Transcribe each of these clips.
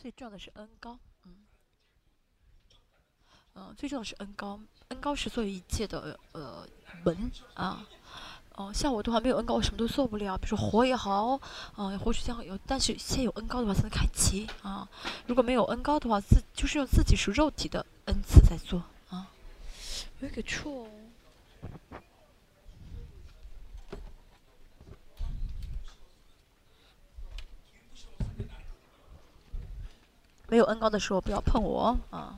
最重要的是恩高，嗯，嗯，最重要的是恩高，恩高是所有一切的呃门啊。哦，像我的话没有恩高，我什么都做不了。比如说活也好，嗯，活出像有，但是先有恩高的话才能开启啊。如果没有恩高的话，自就是用自己是肉体的恩赐在做啊。有一个错。没有恩高的时候，不要碰我啊。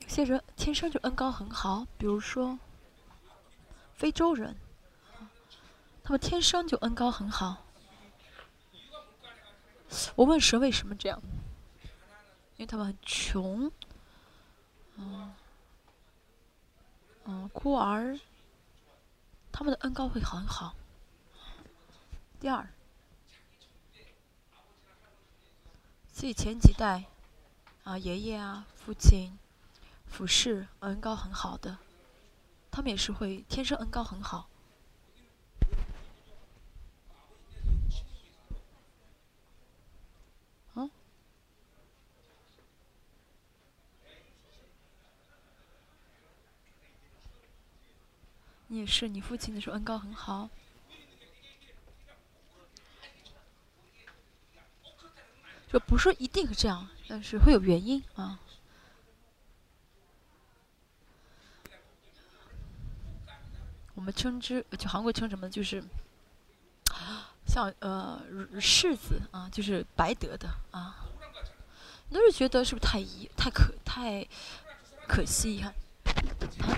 有些人天生就恩高很好，比如说非洲人，他们天生就恩高很好。我问神为什么这样？因为他们很穷，嗯，嗯，孤儿，他们的恩高会很好。第二，自己前几代。啊，爷爷啊，父亲，服侍恩高很好的，他们也是会天生恩高很好。嗯？你也是，你父亲的时候恩高很好。就不是一定是这样，但是会有原因啊。我们称之，就韩国称什么？就是像呃柿子啊，就是白得的啊。都是觉得是不是太遗太可太可惜？你看，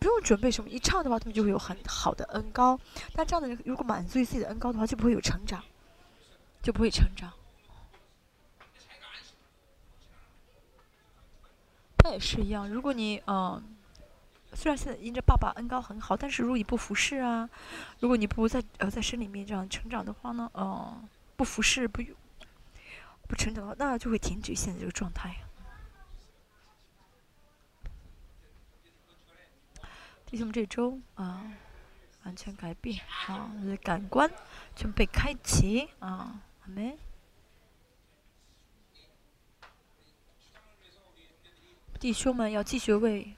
不用准备什么，一唱的话他们就会有很好的恩高。但这样的人如果满足于自己的恩高的话，就不会有成长，就不会成长。那也是一样，如果你嗯，虽然现在因着爸爸恩高很好，但是如果你不服侍啊，如果你不在呃在生里面这样成长的话呢，嗯，不服侍不不成长的话，那就会停止现在这个状态。弟兄们，这周啊，完全改变啊，感官全被开启啊，阿门。弟兄们要继续为，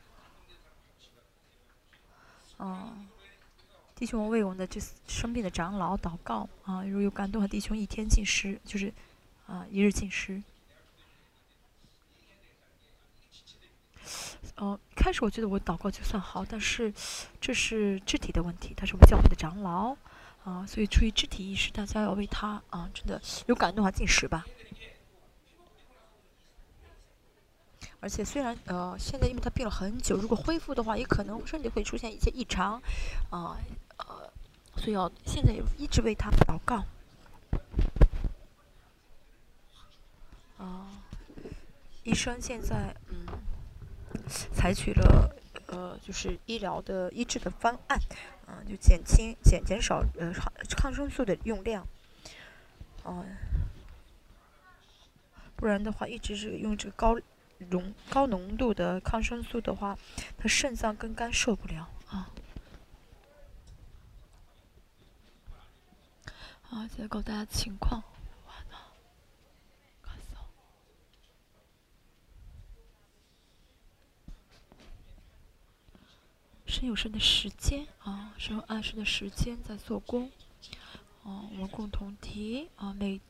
啊，弟兄们为我们的这生病的长老祷告啊！如果有感动的弟兄，一天进食，就是啊，一日进食。哦，开始我觉得我祷告就算好，但是这是肢体的问题，他是我们教会的长老啊，所以出于肢体意识，大家要为他啊，真的有感动的话进食吧。而且虽然呃，现在因为他病了很久，如果恢复的话，也可能身体会出现一些异常，啊呃，所以要现在也一直为他祷告。啊，医生现在嗯，采取了呃，就是医疗的医治的方案，啊，就减轻减减少呃抗抗生素的用量，啊，不然的话一直是用这个高。浓高浓度的抗生素的话，他肾脏跟肝受不了啊。啊，再告诉大家情况。神有神的时间啊，神有按时的时间在做工。哦，我们共同提啊，每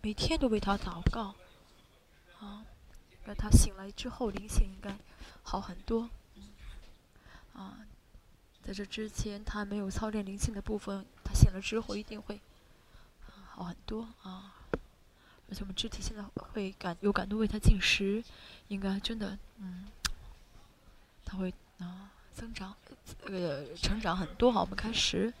每天都为他祷告啊。那他醒来之后，灵性应该好很多。啊，在这之前他没有操练灵性的部分，他。他醒了之后一定会好很多啊。而且我们肢体现在会感有感动为他进食，应该真的，嗯，他会啊增长，呃成长很多。好，我们开始。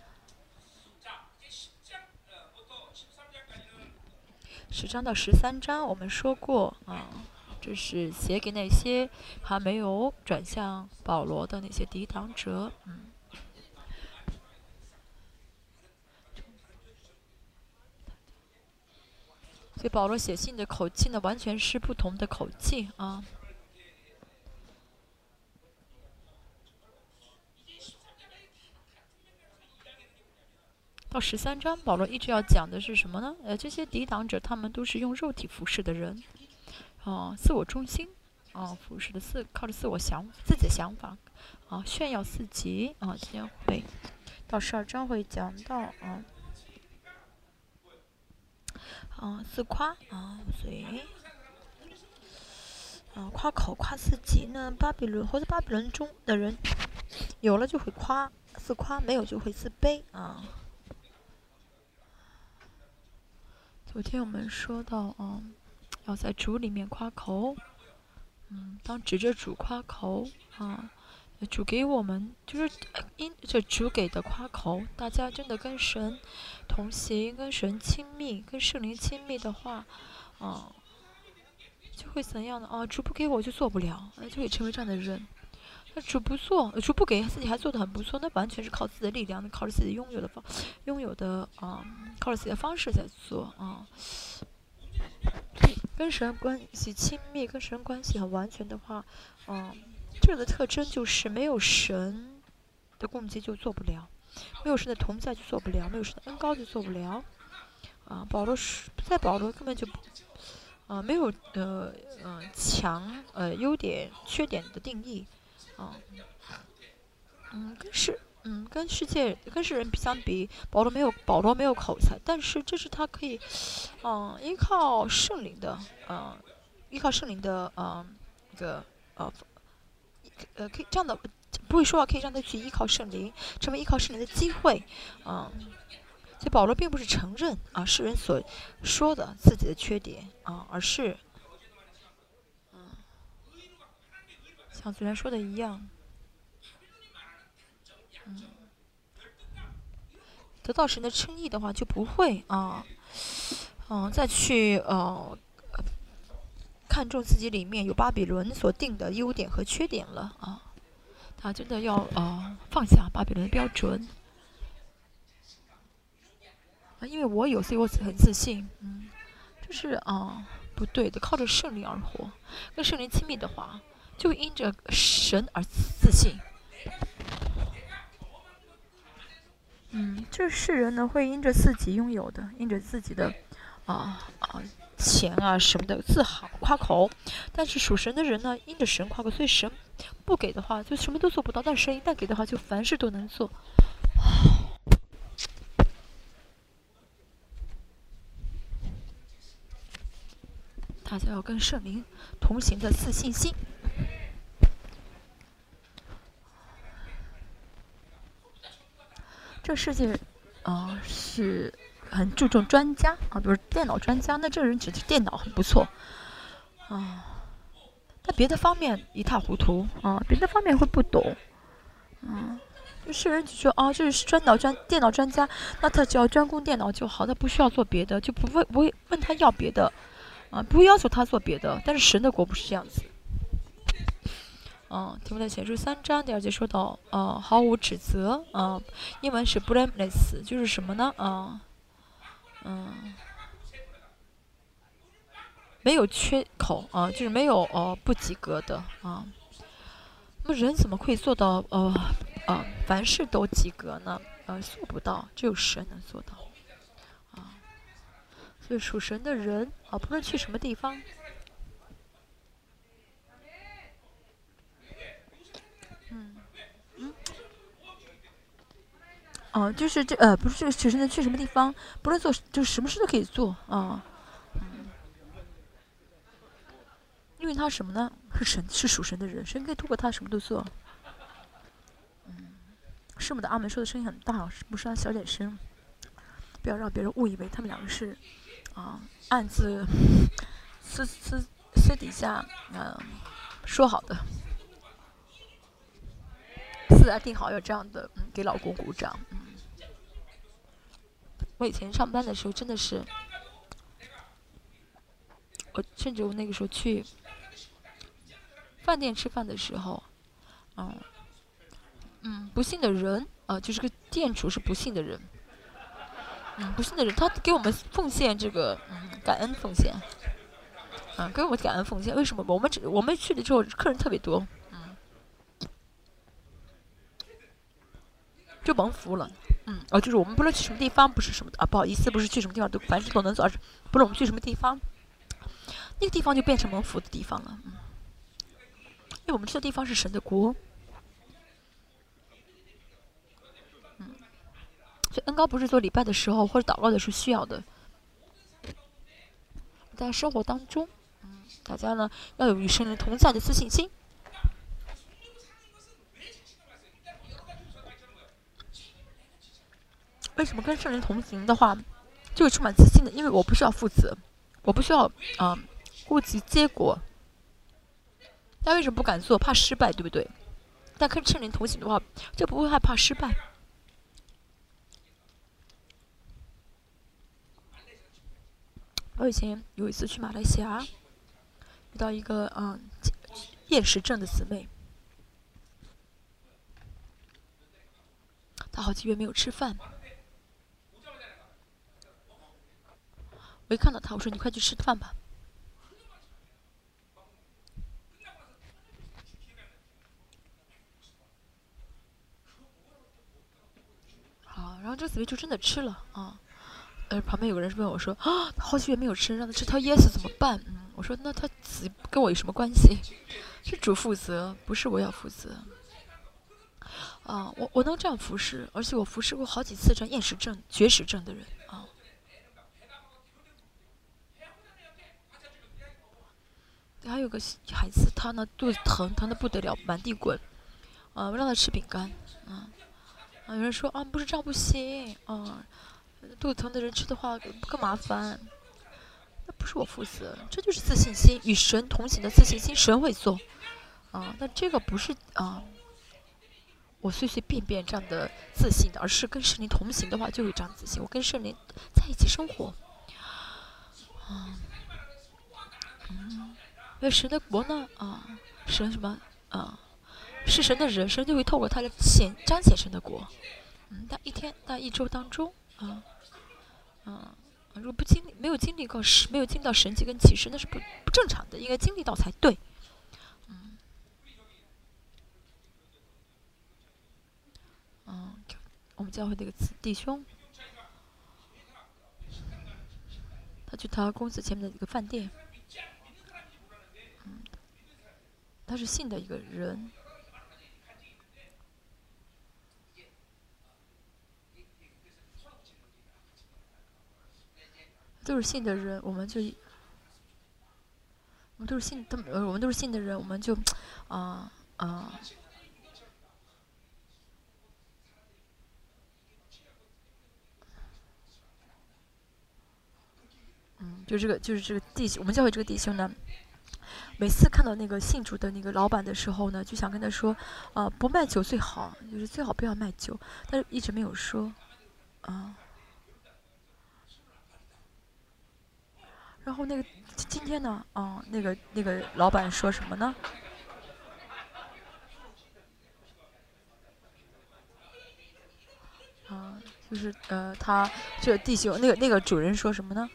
十章到十三章，我们说过啊，这是写给那些还没有转向保罗的那些抵挡者，嗯。所以保罗写信的口气呢，完全是不同的口气啊。到十三章，保罗一直要讲的是什么呢？呃，这些抵挡者，他们都是用肉体服侍的人，啊，自我中心，啊，服侍的自靠着自我想自己的想法，啊，炫耀自己，啊，今天会到十二章会讲到啊。啊，自夸啊，所以啊，夸口夸自己呢。巴比伦或者巴比伦中的人，有了就会夸自夸，没有就会自卑啊。昨天我们说到啊，要在主里面夸口，嗯，当指着主夸口啊。主给我们就是因这主给的夸口，大家真的跟神同行，跟神亲密，跟圣灵亲密的话，啊，就会怎样呢？啊，主不给我就做不了，那就会成为这样的人。那主不做，主不给自己还做的很不错，那完全是靠自己的力量，靠着自己拥有的方，拥有的啊，靠着自己的方式在做啊。跟神关系亲密，跟神关系很完全的话，嗯。这个的特征就是没有神的供给就做不了，没有神的同在就做不了，没有神的恩高就做不了。啊，保罗是在保罗根本就啊没有呃呃强呃优点缺点的定义啊，嗯跟世嗯跟世界跟世人相比，保罗没有保罗没有口才，但是这是他可以嗯依靠圣灵的嗯依靠圣灵的嗯一个呃。呃，可以这样的，不会说话，可以让他去依靠圣灵，成为依靠圣灵的机会，嗯，所以保罗并不是承认啊世人所说的自己的缺点啊，而是，像昨天说的一样，嗯，得到神的称义的话，就不会啊，嗯，再去呃。看重自己里面有巴比伦所定的优点和缺点了啊，他真的要啊放下巴比伦的标准。啊，因为我有，所以我很自信，嗯，就是啊不对的，靠着圣灵而活，跟圣灵亲密的话，就因着神而自信，嗯，这世人呢会因着自己拥有的，因着自己的啊啊。钱啊什么的自豪夸口，但是属神的人呢，因着神夸口，所以神不给的话就什么都做不到，但神一旦给的话就凡事都能做。大家要跟圣灵同行的自信心。这世界啊是。很注重专家啊，比如电脑专家，那这个人只是电脑很不错啊，但别的方面一塌糊涂啊，别的方面会不懂，嗯，就是人只说啊，这是专脑专电脑专家，那他只要专攻电脑就好，他不需要做别的，就不问不会问他要别的，啊，不要求他做别的。但是神的国不是这样子，嗯，题目在前书三章第二节说到，呃，毫无指责，啊，英文是 blameless，就是什么呢？啊。嗯，没有缺口啊，就是没有呃不及格的啊。那么人怎么可以做到呃呃凡事都及格呢？呃，做不到，只有神能做到啊。所以属神的人啊，不论去什么地方，嗯嗯。哦，就是这呃，不是这个学生的去什么地方，不论做，就是什么事都可以做啊。嗯，因为他什么呢？是神，是属神的人，神可以通过他什么都做。嗯，师母的阿门说的声音很大，不是他小点声。不要让别人误以为他们两个是啊暗自私私私底下嗯说好的，私下定好要这样的嗯给老公鼓掌。我以前上班的时候真的是，我甚至我那个时候去饭店吃饭的时候，嗯嗯，不幸的人啊，就是个店主是不幸的人。嗯，不幸的人，他给我们奉献这个嗯感恩奉献，嗯，给我们感恩奉献。为什么？我们只我们去了之后，客人特别多，嗯，就蒙福了，嗯，哦，就是我们不论去什么地方，不是什么啊，不好意思，不是去什么地方都凡事都能做，而是不论我们去什么地方，那个地方就变成蒙福的地方了，嗯，因为我们去的地方是神的国。嗯所以恩高不是做礼拜的时候或者祷告的时候需要的，在生活当中，嗯，大家呢要有与神灵同在的自信心。为什么跟圣人同行的话，就会充满自信的？因为我不需要负责，我不需要啊顾及结果。但为什么不敢做？怕失败，对不对？但跟圣人同行的话，就不会害怕失败。我以前有一次去马来西亚，遇到一个嗯厌食症的姊妹，她好几个月没有吃饭。我一看到他，我说：“你快去吃饭吧。”好，然后这个姊妹就真的吃了啊。呃，旁边有个人问我说：“啊，好几月没有吃，让他吃，他噎死怎么办？”嗯，我说：“那他死跟我有什么关系？是主负责，不是我要负责。”啊，我我能这样服侍，而且我服侍过好几次这样厌食症、绝食症的人啊。还有个孩子，他呢肚子疼，疼的不得了，满地滚。啊，我让他吃饼干。啊，啊，有人说啊，不是这样不行。啊。肚子疼的人吃的话更麻烦，那不是我负责，这就是自信心，与神同行的自信心，神会做，啊，那这个不是啊，我随随便便这样的自信的，而是跟圣灵同行的话就有这样自信，我跟圣灵在一起生活，啊，嗯，那神的国呢？啊，神什么？啊，是神的人，神就会透过他来显彰显神的国，嗯，但一天，但一周当中。啊，啊，如果不经历，没有经历过神，没有经历到神迹跟启示，那是不不正常的，应该经历到才对。嗯，嗯，我们教会那个弟兄，他去他公司前面的一个饭店，嗯，他是信的一个人。都是信的人，我们就，我们都是信，他们，我们都是信的人，我们就，啊啊，嗯，就这个，就是这个弟兄，我们教会这个弟兄呢，每次看到那个信主的那个老板的时候呢，就想跟他说，啊，不卖酒最好，就是最好不要卖酒，但是一直没有说，啊。然后那个今天呢，啊，那个那个老板说什么呢？啊，就是呃，他这个弟兄，那个那个主人说什么呢？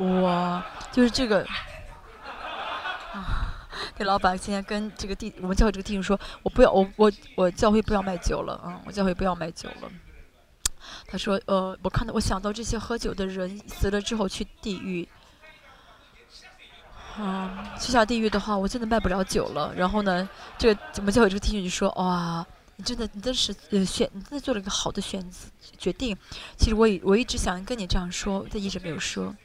我就是这个啊，这老板今天跟这个弟，我们教会这个弟兄说，我不要，我我我教会不要卖酒了啊，我教会不要卖酒了。他说：“呃，我看到，我想到这些喝酒的人死了之后去地狱，嗯，去下地狱的话，我真的卖不了酒了。然后呢，这个我们教会这个弟兄就说：哇，你真的，你真是呃选，你真的做了一个好的选择决定。其实我我一直想跟你这样说，但一直没有说。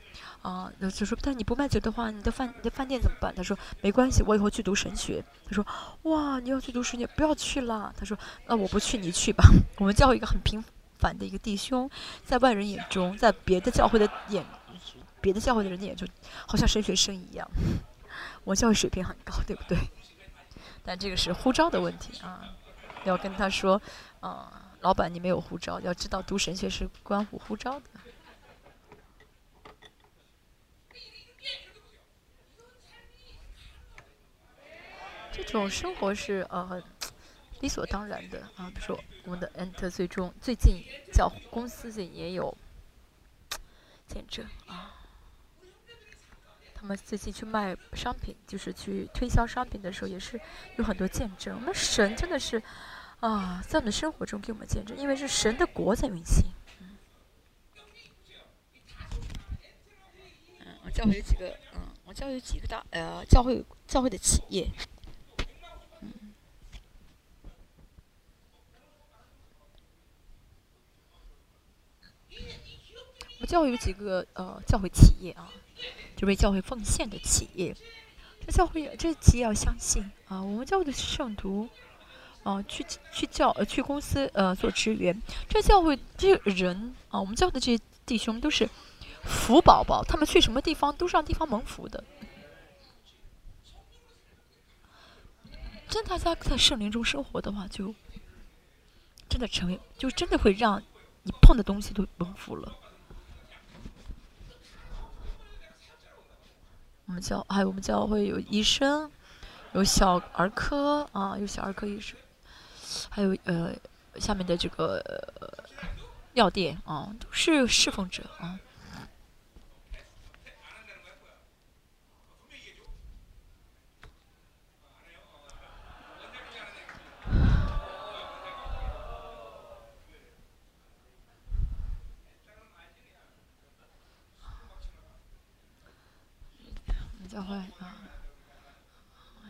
啊，那就说，但你不卖酒的话，你的饭你的饭店怎么办？他说没关系，我以后去读神学。他说哇，你要去读神学，不要去了。他说那我不去，你去吧。我们教会一个很平凡的一个弟兄，在外人眼中，在别的教会的眼，别的教会的人的眼中，好像神学生一样。我教育水平很高，对不对？但这个是护照的问题啊，要跟他说，啊，老板你没有护照，要知道读神学是关乎护照的。这种生活是呃理所当然的啊，比如说我们的 Enter 最终最近叫公司这也有见证啊。他们最近去卖商品，就是去推销商品的时候，也是有很多见证。我们神真的是啊，在我们的生活中给我们见证，因为是神的国在运行。嗯，我教会有几个，嗯，我教会有几个大，呃，教会教会的企业。教会有几个，呃，教会企业啊。就为教会奉献的企业，这教会这企业要相信啊！我们教会的圣徒，啊，去去教呃去公司呃做职员，这教会这些人啊，我们教会的这些弟兄都是福宝宝，他们去什么地方都是让地方蒙福的。真大家在圣灵中生活的话，就真的成为，就真的会让你碰的东西都蒙福了。我们教还有我们教会有医生，有小儿科啊，有小儿科医生，还有呃下面的这个药店啊，都是侍奉者啊。教会啊，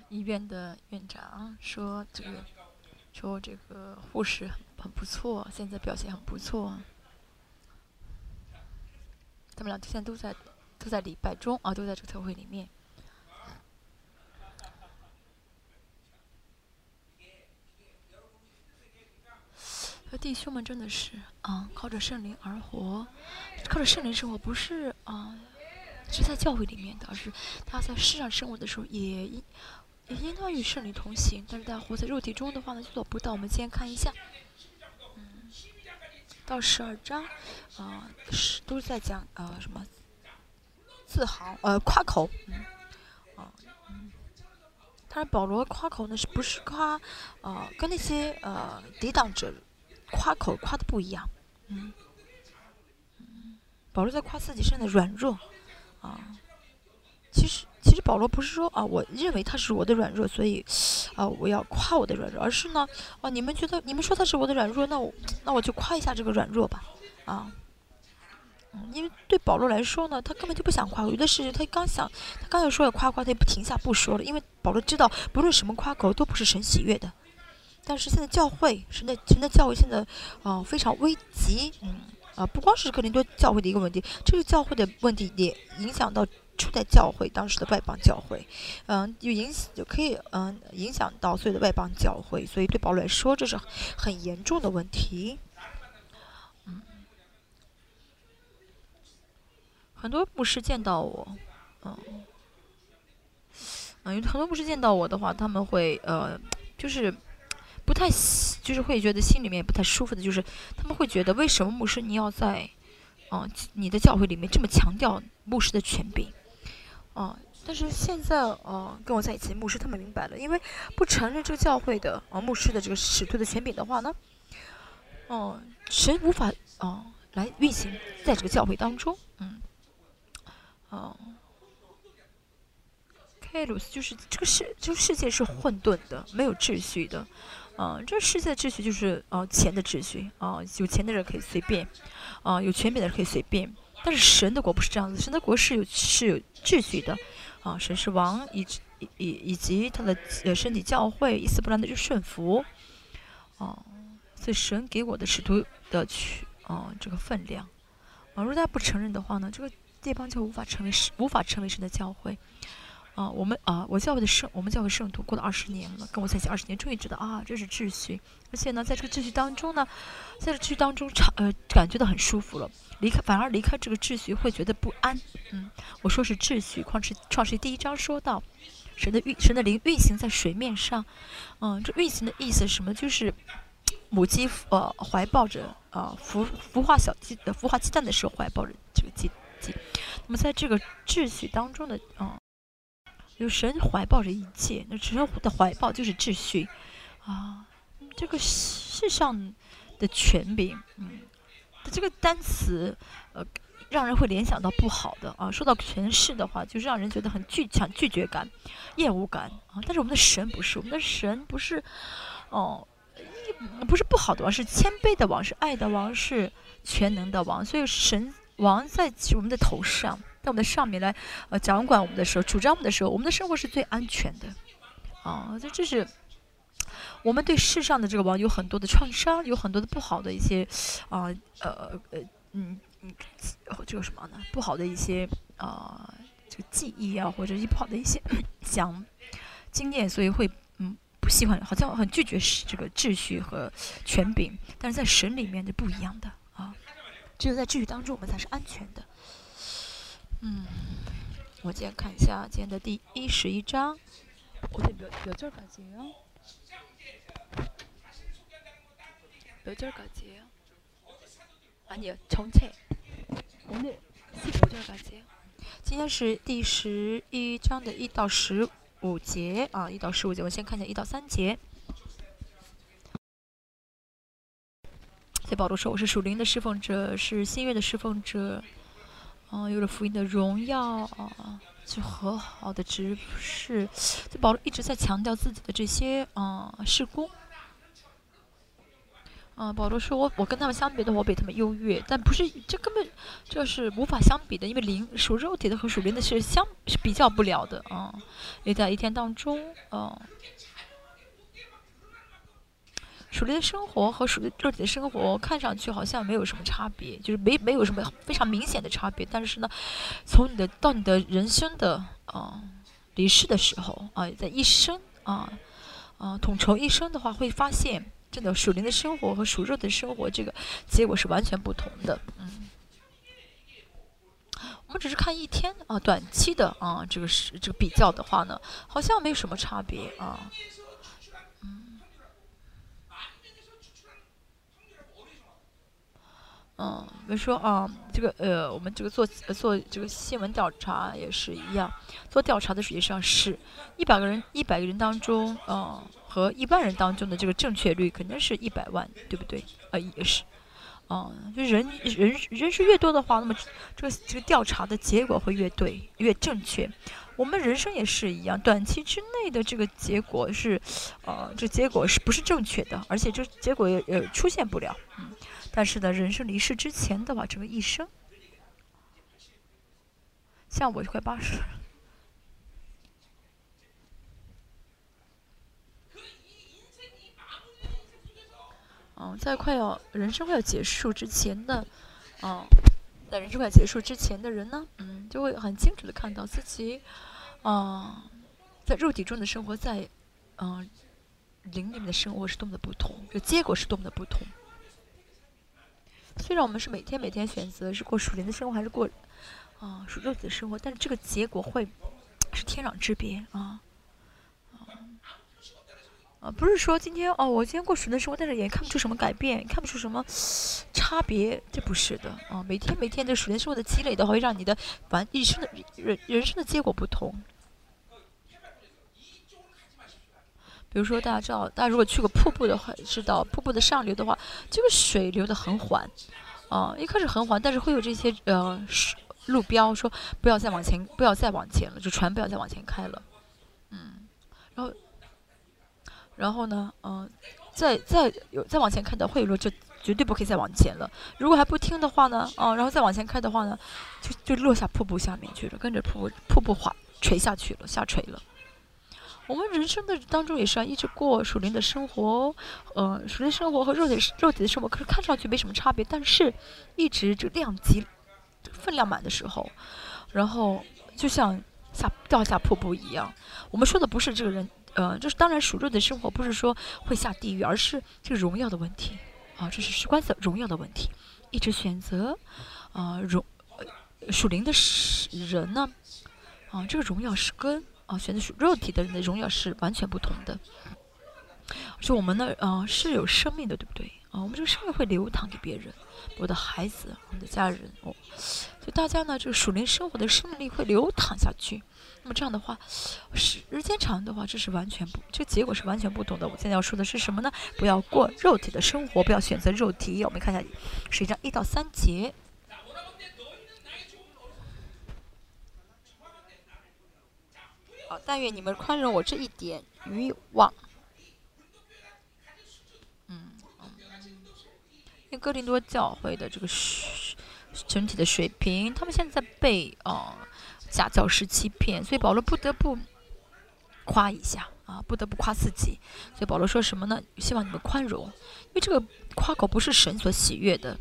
医院的院长说这个，说这个护士很不错，现在表现很不错。他们俩现在都在都在礼拜中啊，都在这个特会里面。弟兄们真的是啊，靠着圣灵而活，靠着圣灵生活，不是啊。是在教会里面的，而是他在世上生活的时候，也也应当与圣灵同行。但是，在活在肉体中的话呢，就做不到。我们先看一下，嗯，到十二章，啊，是都是在讲呃什么自豪呃夸口，嗯，啊，嗯，当然保罗夸口呢是不是夸啊跟那些呃抵挡者夸口夸的不一样，嗯，保罗在夸自己身的软弱。啊，其实其实保罗不是说啊，我认为他是我的软弱，所以啊我要夸我的软弱，而是呢，啊你们觉得你们说他是我的软弱，那我那我就夸一下这个软弱吧，啊，嗯，因为对保罗来说呢，他根本就不想夸，有的是他刚想他刚要说要夸夸，他也不停下不说了，因为保罗知道不论什么夸口都不是神喜悦的，但是现在教会神的神的教会现在啊非常危急，嗯。啊，不光是克林多教会的一个问题，这个教会的问题也影响到初代教会当时的外邦教会，嗯，就影就可以嗯影响到所有的外邦教会，所以对保罗来说这是很严重的问题。嗯，很多牧师见到我，嗯，嗯，很多牧师见到我的话，他们会呃，就是。不太，就是会觉得心里面不太舒服的，就是他们会觉得为什么牧师你要在，嗯，你的教会里面这么强调牧师的权柄，啊，但是现在啊，跟我在一起牧师他们明白了，因为不承认这个教会的啊牧师的这个使徒的权柄的话呢，哦，神无法啊来运行在这个教会当中，嗯，哦。贝鲁斯就是这个世，这个世界是混沌的，没有秩序的，啊，这世界的秩序就是啊钱的秩序，啊有钱的人可以随便，啊有权柄的人可以随便，但是神的国不是这样子，神的国是有是有秩序的，啊神是王以以以及他的呃身体教会一丝不乱的就顺服，哦，所以神给我的使徒的去啊这个分量，啊如果大家不承认的话呢，这个。地方就无法成为无法成为神的教会。啊，我们啊，我教会的圣，我们教会圣徒过了二十年了，跟我在一起二十年，终于知道啊，这是秩序。而且呢，在这个秩序当中呢，在这秩序当中，长呃，感觉到很舒服了。离开，反而离开这个秩序会觉得不安。嗯，我说是秩序。创世创世第一章说到，神的运，神的灵运行在水面上。嗯，这运行的意思什么？就是母鸡呃怀抱着呃孵孵化小鸡的孵化鸡蛋的时候怀抱着这个鸡鸡。那么在这个秩序当中的嗯。有神怀抱着一切，那神的怀抱就是秩序，啊，这个世上的权柄，嗯，这个单词，呃，让人会联想到不好的啊。说到权势的话，就是让人觉得很拒强拒绝感、厌恶感啊。但是我们的神不是，我们的神不是，哦，不是不好的王，是谦卑的王，是爱的王，是全能的王。所以神王在我们的头上。在我们的上面来，呃，掌管我们的时候，主张我们的时候，我们的生活是最安全的，啊，这这是我们对世上的这个网有很多的创伤，有很多的不好的一些，啊，呃，呃，嗯嗯，这个什么呢？不好的一些啊，这个记忆啊，或者一不好的一些讲经验，所以会嗯不喜欢，好像很拒绝这个秩序和权柄，但是在神里面就不一样的啊，只有在秩序当中，我们才是安全的。嗯，我今天看一下今天的第一十一章。我得몇몇절까지예요몇절까지예요아니요전체오늘십오절까지예요今天是第十一章的一到十五节啊，一到十五节。我先看一下一到三节。在保罗说：“我是属灵的侍奉者，是新约的侍奉者。” 啊，有了福音的荣耀啊，就和好的执事，就保罗一直在强调自己的这些啊事工。啊，保罗说我我跟他们相比的话，我比他们优越，但不是这根本这是无法相比的，因为灵属肉体的和属灵的是相是比较不了的啊。也在一天当中，啊。属灵的生活和属肉体的生活看上去好像没有什么差别，就是没没有什么非常明显的差别。但是呢，从你的到你的人生的啊离世的时候啊，在一生啊啊统筹一生的话，会发现真的属灵的生活和属肉的生活这个结果是完全不同的。嗯，我们只是看一天啊短期的啊这个是这个比较的话呢，好像没有什么差别啊。嗯，比如说啊，这个呃，我们这个做做这个新闻调查也是一样，做调查的实际上是一百个人，一百个人当中，嗯，和一万人当中的这个正确率肯定是一百万，对不对？啊，也是，嗯，就人人人数越多的话，那么这个这个调查的结果会越对，越正确。我们人生也是一样，短期之内的这个结果是，呃，这结果是不是正确的？而且这结果也也出现不了，嗯。但是呢，人生离世之前的话，整个一生，像我就快八十，嗯，在快要人生快要结束之前的，嗯，在人生快结束之前的人呢，嗯，就会很清楚的看到自己，嗯，在肉体中的生活，在嗯灵里面的生活是多么的不同，这结果是多么的不同。虽然我们是每天每天选择是过属灵的生活还是过啊属肉体的生活，但是这个结果会是天壤之别啊啊！不是说今天哦，我今天过属灵的生活，但是也看不出什么改变，看不出什么差别，这不是的啊！每天每天的属灵生活的积累的话，会让你的完一生的人人生的结果不同。比如说，大家知道，大家如果去过瀑布的话，知道瀑布的上流的话，这个水流的很缓，啊，一开始很缓，但是会有这些呃路标说不要再往前，不要再往前了，就船不要再往前开了，嗯，然后，然后呢，嗯，再再有再往前开的会有路就绝对不可以再往前了。如果还不听的话呢，哦，然后再往前开的话呢，就就落下瀑布下面去了，跟着瀑布瀑布滑垂下去了，下垂了。我们人生的当中也是要一直过属灵的生活，呃，属灵生活和肉体肉体的生活，可是看上去没什么差别，但是一直这个量级分量满的时候，然后就像下掉下瀑布一样。我们说的不是这个人，呃，就是当然属肉的生活不是说会下地狱，而是这个荣耀的问题啊，这是事关的荣耀的问题。一直选择啊荣呃属灵的人呢，啊，这个荣耀是跟啊选择属肉体的人的荣耀是完全不同的。就我们呢，呃，是有生命的，对不对？啊，我们这个生命会流淌给别人，我的孩子，我们的家人，哦，就大家呢，这个属灵生活的生命力会流淌下去。那么这样的话，时间长的话，这是完全不，这结果是完全不同的。我现在要说的是什么呢？不要过肉体的生活，不要选择肉体。我们看一下十一章一到三节。好，但愿你们宽容我这一点欲望。嗯嗯，因为哥林多教会的这个整体的水平，他们现在被啊假教师欺骗，所以保罗不得不夸一下啊，不得不夸自己。所以保罗说什么呢？希望你们宽容，因为这个夸口不是神所喜悦的。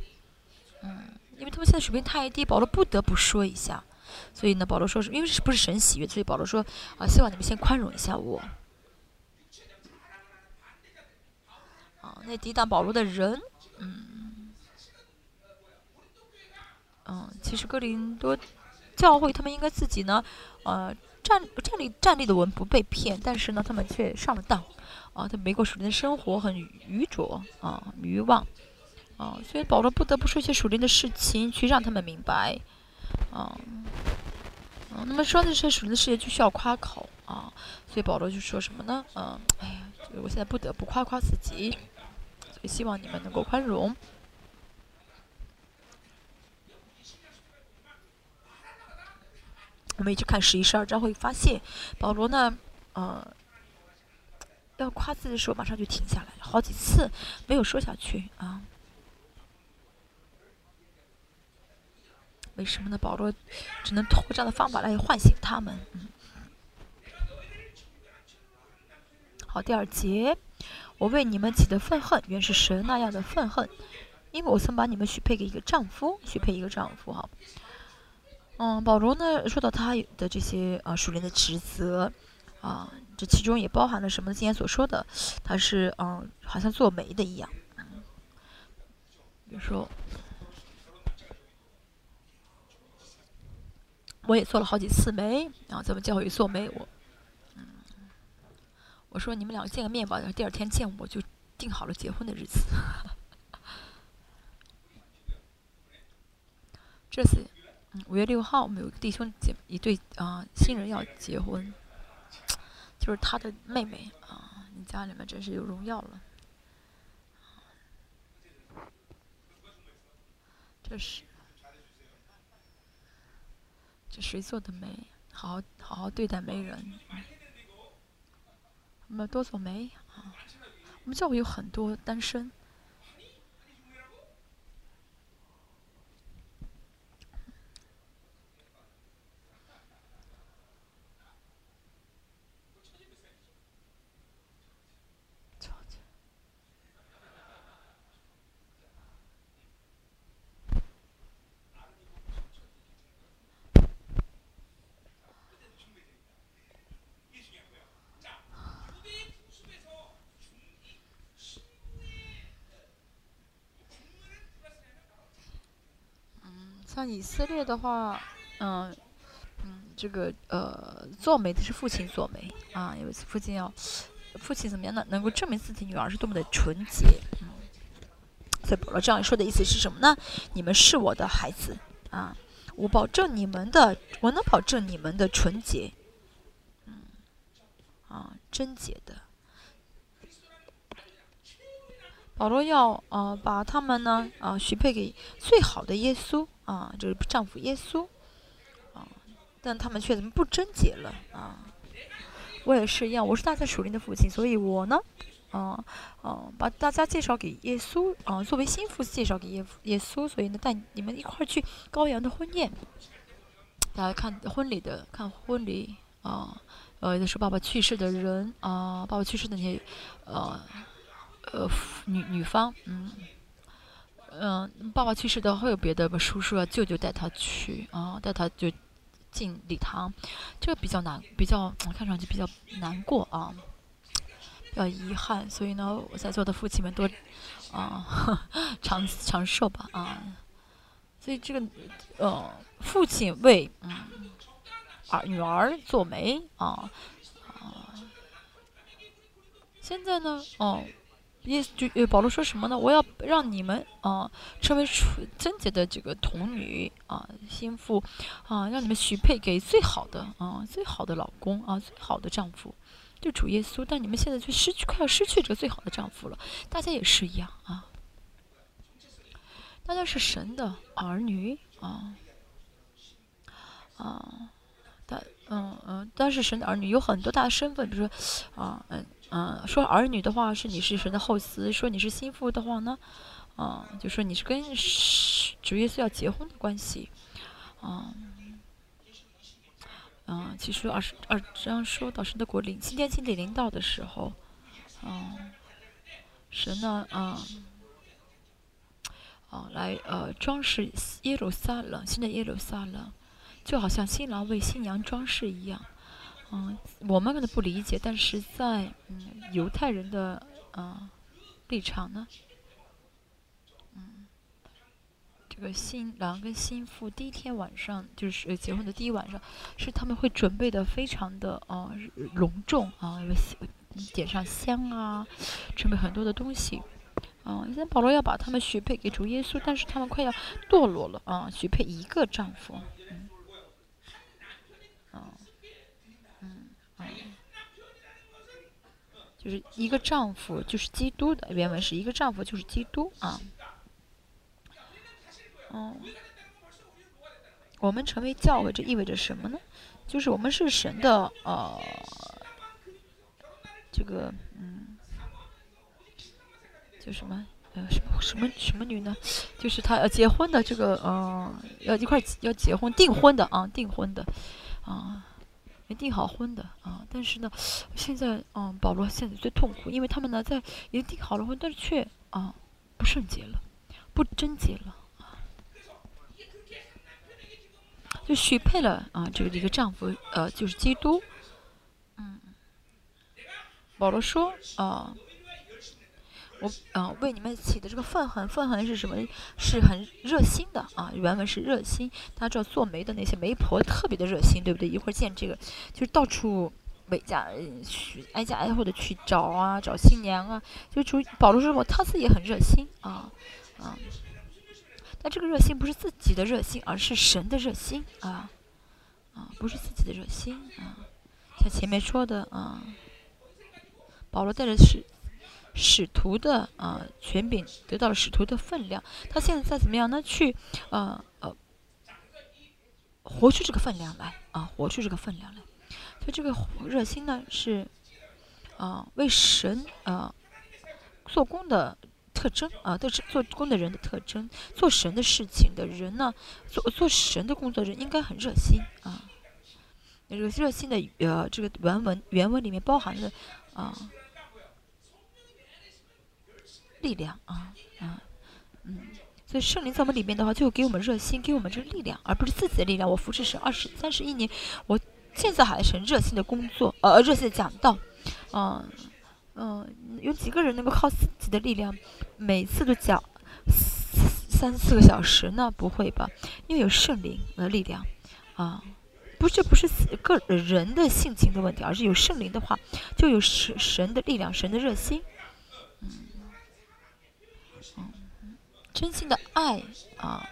嗯，因为他们现在水平太低，保罗不得不说一下。所以呢，保罗说是因为是不是神喜悦，所以保罗说啊，希望你们先宽容一下我。啊，那抵挡保罗的人，嗯。嗯，其实哥林多教会他们应该自己呢，呃，站站立站立的稳，不被骗，但是呢，他们却上了当，啊，他美国属灵的生活很愚拙啊，愚妄，啊，所以保罗不得不说一些属灵的事情，去让他们明白，啊，那么说这些属灵的事情就需要夸口啊，所以保罗就说什么呢？嗯，哎呀，我现在不得不夸夸自己，所以希望你们能够宽容。我们一直看十一、十二章，会发现保罗呢，呃，要夸自己的时候，马上就停下来，好几次没有说下去啊。为什么呢？保罗只能通过这样的方法来唤醒他们。嗯。好，第二节，我为你们起的愤恨，原是神那样的愤恨，因为我曾把你们许配给一个丈夫，许配一个丈夫，哈。嗯，保罗呢说到他的这些啊属灵的职责，啊，这其中也包含了什么？今天所说的，他是嗯，好像做媒的一样，嗯比如说，我也做了好几次媒，然后咱们教会做媒，我，嗯，我说你们两个见个面吧，然后第二天见我就定好了结婚的日子，这次。嗯五月六号，我们有个弟兄姐一对啊新人要结婚，就是他的妹妹啊。你家里面真是有荣耀了。这是这谁做的媒？好好好好对待媒人。我们多做媒啊。我们教会有很多单身。像以色列的话，嗯，嗯，这个呃，做媒的是父亲做媒啊，因为父亲要，父亲怎么样呢？能够证明自己女儿是多么的纯洁，嗯，所以保罗这样说的意思是什么呢？你们是我的孩子啊，我保证你们的，我能保证你们的纯洁，嗯，啊，贞洁的。保罗要呃把他们呢啊许配给最好的耶稣啊，就是丈夫耶稣啊，但他们却怎么不贞洁了啊？我也是一样，我是大家属灵的父亲，所以我呢，啊啊把大家介绍给耶稣啊，作为心腹介绍给耶耶稣，所以呢带你们一块儿去羔羊的婚宴，大家看婚礼的看婚礼啊，呃，就是爸爸去世的人啊，爸爸去世的那些呃。呃，女女方，嗯，嗯，爸爸去世的会有别的叔叔啊、舅舅带他去啊，带他就进礼堂，这个比较难，比较看上去比较难过啊，比较遗憾。所以呢，我在座的父亲们多啊 长长寿吧啊。所以这个呃，父亲为嗯儿女儿做媒啊啊，现在呢哦。耶就呃保罗说什么呢？我要让你们啊成为纯贞洁的这个童女啊心腹啊，让你们许配给最好的啊最好的老公啊最好的丈夫，就主耶稣。但你们现在却失去快要失去这个最好的丈夫了。大家也是一样啊，大家是神的儿女啊啊，但嗯嗯，但是神的儿女有很多大的身份，比如说啊嗯。嗯，说儿女的话是你是神的后嗣；说你是心腹的话呢，啊，就说你是跟主耶稣要结婚的关系，啊，嗯，其实二十二章说到神的国领新天新地领导的时候，啊，神呢，啊，啊，来呃装饰耶路撒冷，新的耶路撒冷，就好像新郎为新娘装饰一样。嗯，我们可能不理解，但是在嗯犹太人的嗯立场呢，嗯，这个新郎跟新妇第一天晚上就是结婚的第一晚上，是他们会准备的非常的啊隆重啊，点上香啊，准备很多的东西。嗯，现在保罗要把他们许配给主耶稣，但是他们快要堕落了啊，许配一个丈夫。就是一个丈夫，就是基督的原文是一个丈夫就是基督啊。嗯，我们成为教会，这意味着什么呢？就是我们是神的呃，这个嗯，叫什么呃什么什么什么女呢？就是她要结婚的这个呃，要一块要结婚订婚的啊，订婚的啊。没订好婚的啊，但是呢，现在嗯，保罗现在最痛苦，因为他们呢在已经订好了婚，但是却啊不圣洁了，不贞洁了啊，就许配了啊这个一个丈夫呃就是基督，嗯，保罗说啊。我嗯为你们起的这个愤恨，愤恨是什么？是很热心的啊，原文是热心。大家知道做媒的那些媒婆特别的热心，对不对？一会儿见这个，就是到处每家去挨家挨户的去找啊，找新娘啊。就主保罗说我他自己也很热心啊啊。但这个热心不是自己的热心，而是神的热心啊啊，不是自己的热心啊。像前面说的啊，保罗带着是。使徒的啊权柄得到了使徒的分量，他现在在怎么样呢？去呃呃活出这个分量来啊，活出这个分量来。所以这个热心呢是啊为神啊做工的特征啊，都是做工的人的特征。做神的事情的人呢，做做神的工作人应该很热心啊。这个热心的呃这个原文原文里面包含的啊。力量啊啊嗯，所以圣灵在我们里面的话，就给我们热心，给我们这个力量，而不是自己的力量。我服侍神二十三十一年，我现在还是热心的工作，呃，热心的讲道，嗯嗯，有几个人能够靠自己的力量，每次都讲三四个小时呢？不会吧？因为有圣灵的力量啊，不是不是个人的性情的问题，而是有圣灵的话，就有神神的力量，神的热心。嗯真心的爱啊，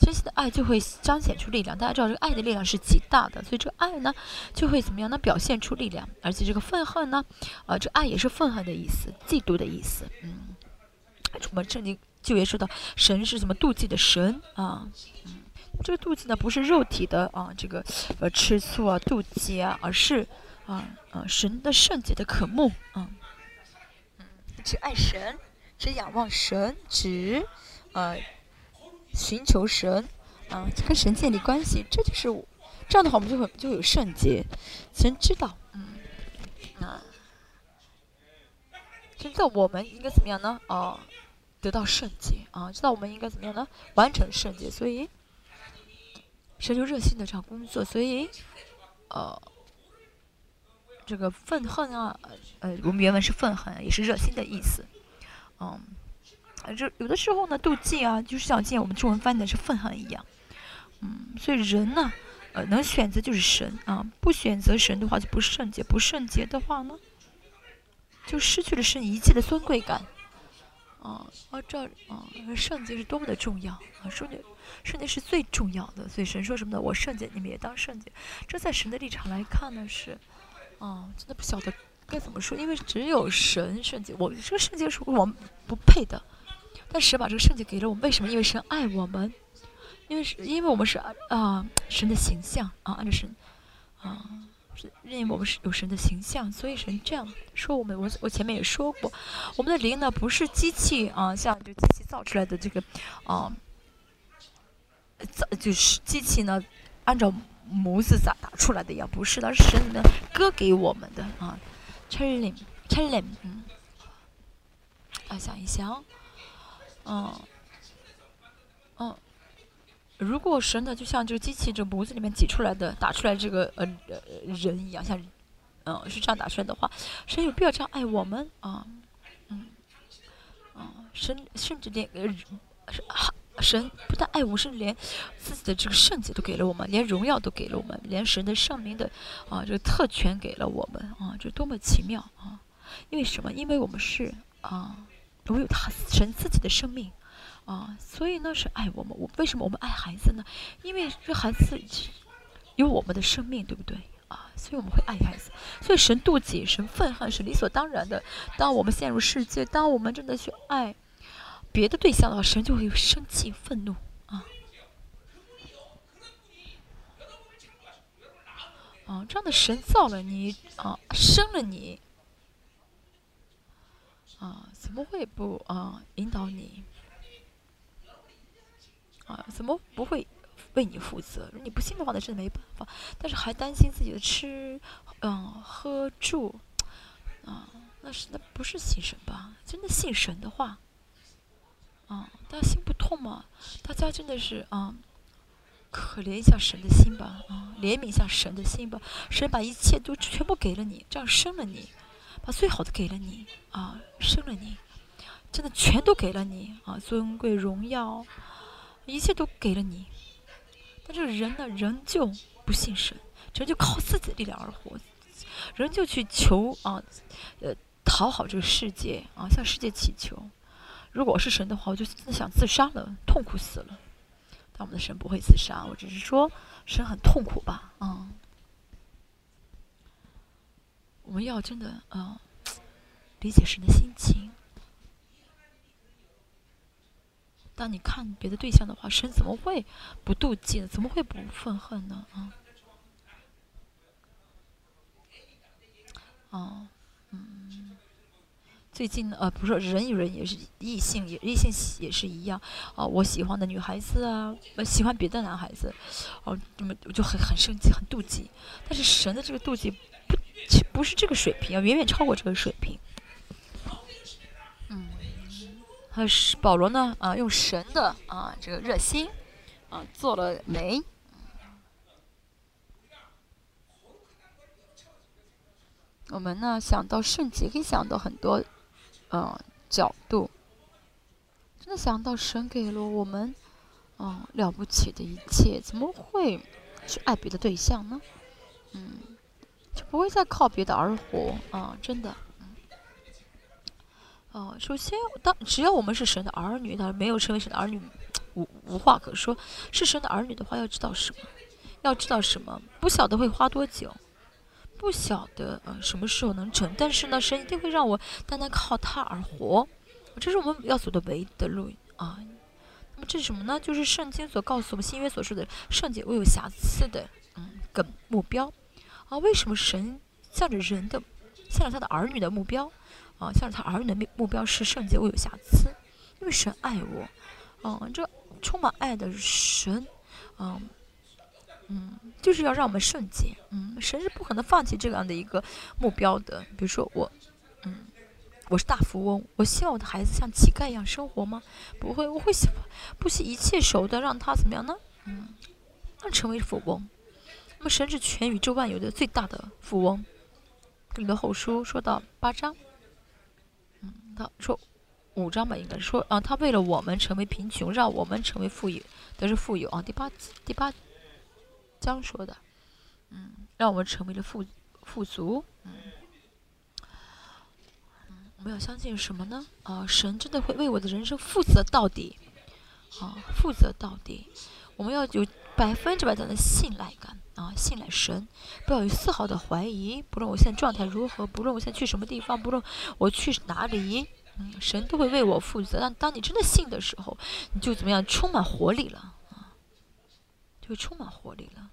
真心的爱就会彰显出力量。大家知道，这个爱的力量是极大的，所以这个爱呢，就会怎么样呢？表现出力量。而且这个愤恨呢，啊，这个爱也是愤恨的意思，嫉妒的意思。嗯，什么圣经就也说到，神是什么妒忌的神啊？嗯，这个妒忌呢，不是肉体的啊，这个呃吃醋啊、妒忌啊，而是啊啊神的圣洁的渴慕啊。嗯，只爱神，只仰望神，只。呃，寻求神，啊，跟神建立关系，这就是这样的话，我们就会就有圣洁。神知道，嗯，啊，现在我们应该怎么样呢？哦，得到圣洁啊，知道我们应该怎么样呢？完成圣洁，所以神就热心的这样工作，所以呃，这个愤恨啊，呃，我们原文是愤恨，也是热心的意思，嗯，这有的时候呢，妒忌啊，就是像今天我们中文翻译的是愤恨一样，嗯，所以人呢，呃，能选择就是神啊，不选择神的话就不圣洁，不圣洁的话呢，就失去了神一切的尊贵感。啊，啊这啊，圣洁是多么的重要啊！圣洁，圣洁是最重要的。所以神说什么呢？我圣洁，你们也当圣洁。这在神的立场来看呢，是，啊，真的不晓得该怎么说，因为只有神圣洁，我这个圣洁是我们不配的。但神把这个圣洁给了我们，为什么？因为神爱我们，因为是因为我们是啊神的形象啊，按照神啊。认为我们是有神的形象，所以神这样说我们。我我前面也说过，我们的灵呢不是机器啊，像就机器造出来的这个啊，造就是机器呢按照模子咋打出来的呀？不是的，是神呢割给我们的啊。Chelim，Chelim，嗯，啊，想一想，嗯，嗯。如果神呢，就像这个机器这模子里面挤出来的、打出来这个呃呃人一样，像，嗯，是这样打出来的话，神有必要这样爱我们啊？嗯，啊，神甚至连呃，神不但爱我们，甚至连自己的这个圣洁都给了我们，连荣耀都给了我们，连神的圣名的啊这个特权给了我们啊，这多么奇妙啊！因为什么？因为我们是啊，我有他神自己的生命。啊，所以呢是爱我们。我为什么我们爱孩子呢？因为这孩子有我们的生命，对不对？啊，所以我们会爱孩子。所以神妒忌、神愤恨是理所当然的。当我们陷入世界，当我们真的去爱别的对象的话，神就会生气、愤怒啊。啊，这样的神造了你啊，生了你啊，怎么会不啊引导你？啊，怎么不会为你负责？你不信的话，那真的没办法。但是还担心自己的吃，嗯，喝住，啊，那是那不是信神吧？真的信神的话，啊，大家心不痛吗？大家真的是啊，可怜一下神的心吧，啊，怜悯一下神的心吧。神把一切都全部给了你，这样生了你，把最好的给了你，啊，生了你，真的全都给了你，啊，尊贵荣耀。一切都给了你，但这个人呢，仍旧不信神，人就靠自己的力量而活，仍旧去求啊，呃，讨好这个世界啊，向世界祈求。如果是神的话，我就真的想自杀了，痛苦死了。但我们的神不会自杀，我只是说神很痛苦吧，啊。我们要真的啊，理解神的心情。当你看别的对象的话，神怎么会不妒忌呢？怎么会不愤恨呢？啊，哦，嗯，最近呃，不是人与人也是异性也异性也是一样啊。我喜欢的女孩子啊，我喜欢别的男孩子，哦，那么我就很很生气，很妒忌。但是神的这个妒忌不不是这个水平，要远远超过这个水平。他是保罗呢啊，用神的啊这个热心啊做了媒。我们呢想到圣洁，可以想到很多嗯角度。真的想到神给了我们嗯了不起的一切，怎么会去爱别的对象呢？嗯，就不会再靠别的而活啊！真的。嗯哦，首先，当只要我们是神的儿女，他没有成为神的儿女，无无话可说。是神的儿女的话，要知道什么？要知道什么？不晓得会花多久，不晓得呃什么时候能成。但是呢，神一定会让我单单靠他而活。这是我们要走的唯一的路啊。那么这是什么呢？就是圣经所告诉我们，新约所说的圣洁、未有瑕疵的嗯个目标啊。为什么神向着人的，向着他的儿女的目标？啊，向着他儿女的目目标是圣洁，我有瑕疵，因为神爱我。嗯，这充满爱的神，嗯嗯，就是要让我们圣洁。嗯，神是不可能放弃这样的一个目标的。比如说我，嗯，我是大富翁，我希望我的孩子像乞丐一样生活吗？不会，我会不惜一切手段让他怎么样呢？嗯，让成为富翁。那么神是全宇宙万有的最大的富翁。哥林多后书说到八章，嗯，他说五章吧，应该说啊，他为了我们成为贫穷，让我们成为富有，得是富有啊。第八第八章说的，嗯，让我们成为了富富足，嗯，嗯，我们要相信什么呢？啊，神真的会为我的人生负责到底，啊，负责到底。我们要有百分之百的信赖感。啊，信赖神，不要有丝毫的怀疑。不论我现在状态如何，不论我现在去什么地方，不论我去哪里，嗯，神都会为我负责。但当你真的信的时候，你就怎么样，充满活力了啊，就充满活力了。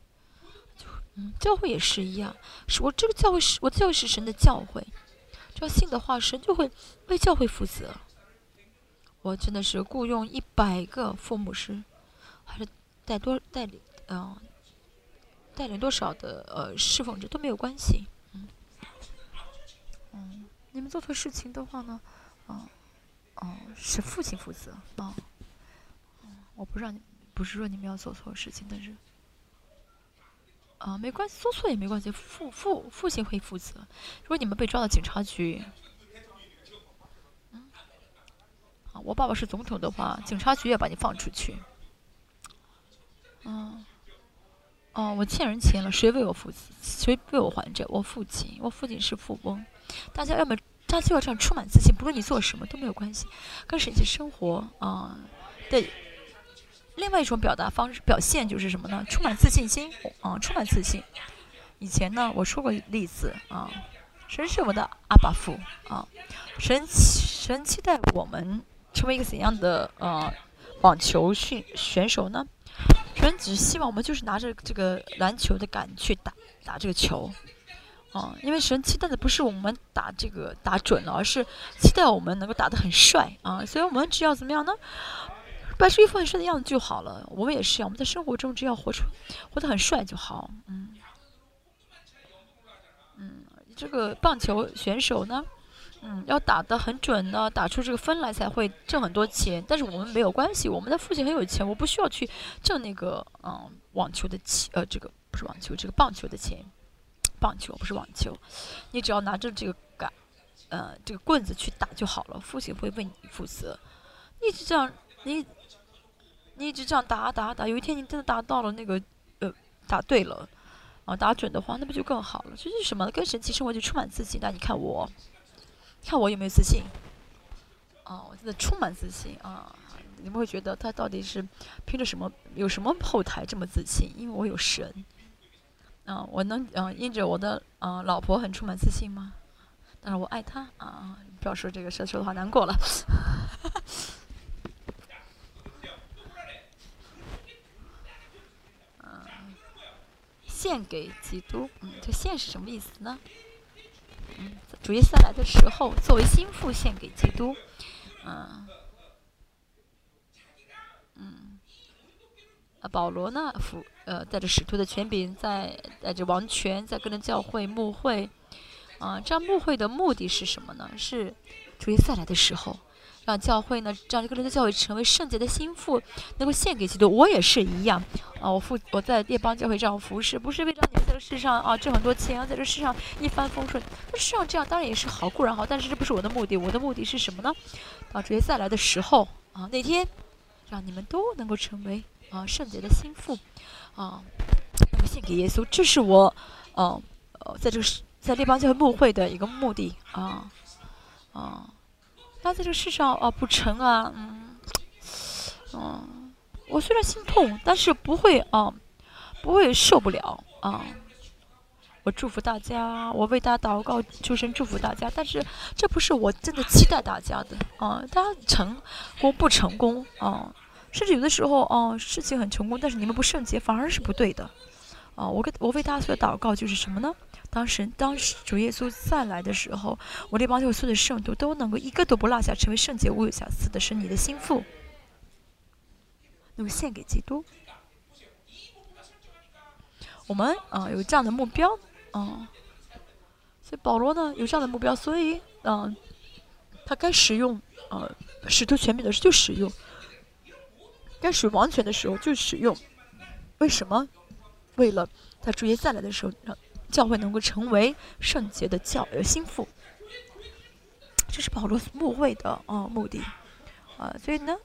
就嗯，教会也是一样，是我这个教会是我教会是神的教会，只要信的话，神就会为教会负责。我真的是雇佣一百个父母师，还是带多带领，嗯。带领多少的呃侍奉者都没有关系，嗯，嗯，你们做错事情的话呢，嗯，哦，是父亲负责，啊，嗯，我不让你，不是说你们要做错事情，但是，啊，没关系，做错也没关系，父父父亲会负责。如果你们被抓到警察局，嗯，啊，我爸爸是总统的话，警察局要把你放出去，嗯。哦，我欠人钱了，谁为我付？谁为我还债？我父亲，我父亲是富翁。大家要么，大家就要这样充满自信，不论你做什么都没有关系，跟神一起生活啊。对另外一种表达方式、表现就是什么呢？充满自信心啊，充满自信。以前呢，我说过例子啊，神是我的阿爸父啊，神神期待我们成为一个怎样的呃网球训选手呢？神只希望我们就是拿着这个篮球的杆去打打这个球，哦，因为神期待的不是我们打这个打准了，而是期待我们能够打得很帅啊。所以我们只要怎么样呢？摆出一副很帅的样子就好了。我们也是，我们在生活中只要活出活得很帅就好。嗯嗯，这个棒球选手呢？嗯，要打得很准呢，打出这个分来才会挣很多钱。但是我们没有关系，我们的父亲很有钱，我不需要去挣那个嗯网球的钱，呃，这个不是网球，这个棒球的钱，棒球不是网球，你只要拿着这个杆，呃，这个棍子去打就好了，父亲会为你负责。一直这样，你你一直这样打打打，有一天你真的打到了那个呃打对了，啊打准的话，那不就更好了？这是什么？跟神奇生活就充满自信。那你看我。看我有没有自信？哦，我真的充满自信啊！你们会觉得他到底是凭着什么？有什么后台这么自信？因为我有神。啊，我能啊，因着我的啊老婆很充满自信吗？但是我爱她啊！不要说这个说说的话难过了。嗯，献给基督。嗯，这献是什么意思呢？嗯，主耶稣来的时候，作为心腹献给基督，嗯，嗯，啊，保罗呢，辅呃带着使徒的权柄，在带着王权，在跟着教会牧会，啊，这样牧会的目的是什么呢？是主耶稣来的时候。让教会呢，让这个人的教会成为圣洁的心腹，能够献给基督。我也是一样啊，我父我在列邦教会这样服侍，不是为了你们在这世上啊挣很多钱，在这世上一帆风顺。那世上这样当然也是好，固然好，但是这不是我的目的。我的目的是什么呢？到主耶再来的时候啊，那天让你们都能够成为啊圣洁的心腹啊，能够献给耶稣。这是我啊呃在这个在列邦教会牧会的一个目的啊啊。他在这个世上啊不成啊，嗯，嗯，我虽然心痛，但是不会啊，不会受不了啊。我祝福大家，我为大家祷告，求神祝福大家。但是这不是我真的期待大家的啊，大家成功不成功啊，甚至有的时候啊事情很成功，但是你们不圣洁，反而是不对的啊。我跟我为大家所祷告就是什么呢？当时，当主耶稣再来的时候，我这帮就所有的圣徒都能够一个都不落下，成为圣洁无有瑕疵的，是你的心腹，能够献给基督。我们啊有这样的目标，啊，所以保罗呢有这样的目标，所以嗯，他该使用呃使徒权柄的时候就使用，该使用王权的时候就使用。为什么？为了在主耶稣再来的时候，让教会能够成为圣洁的教呃心腹。这是保罗牧会的啊目的啊，所以呢，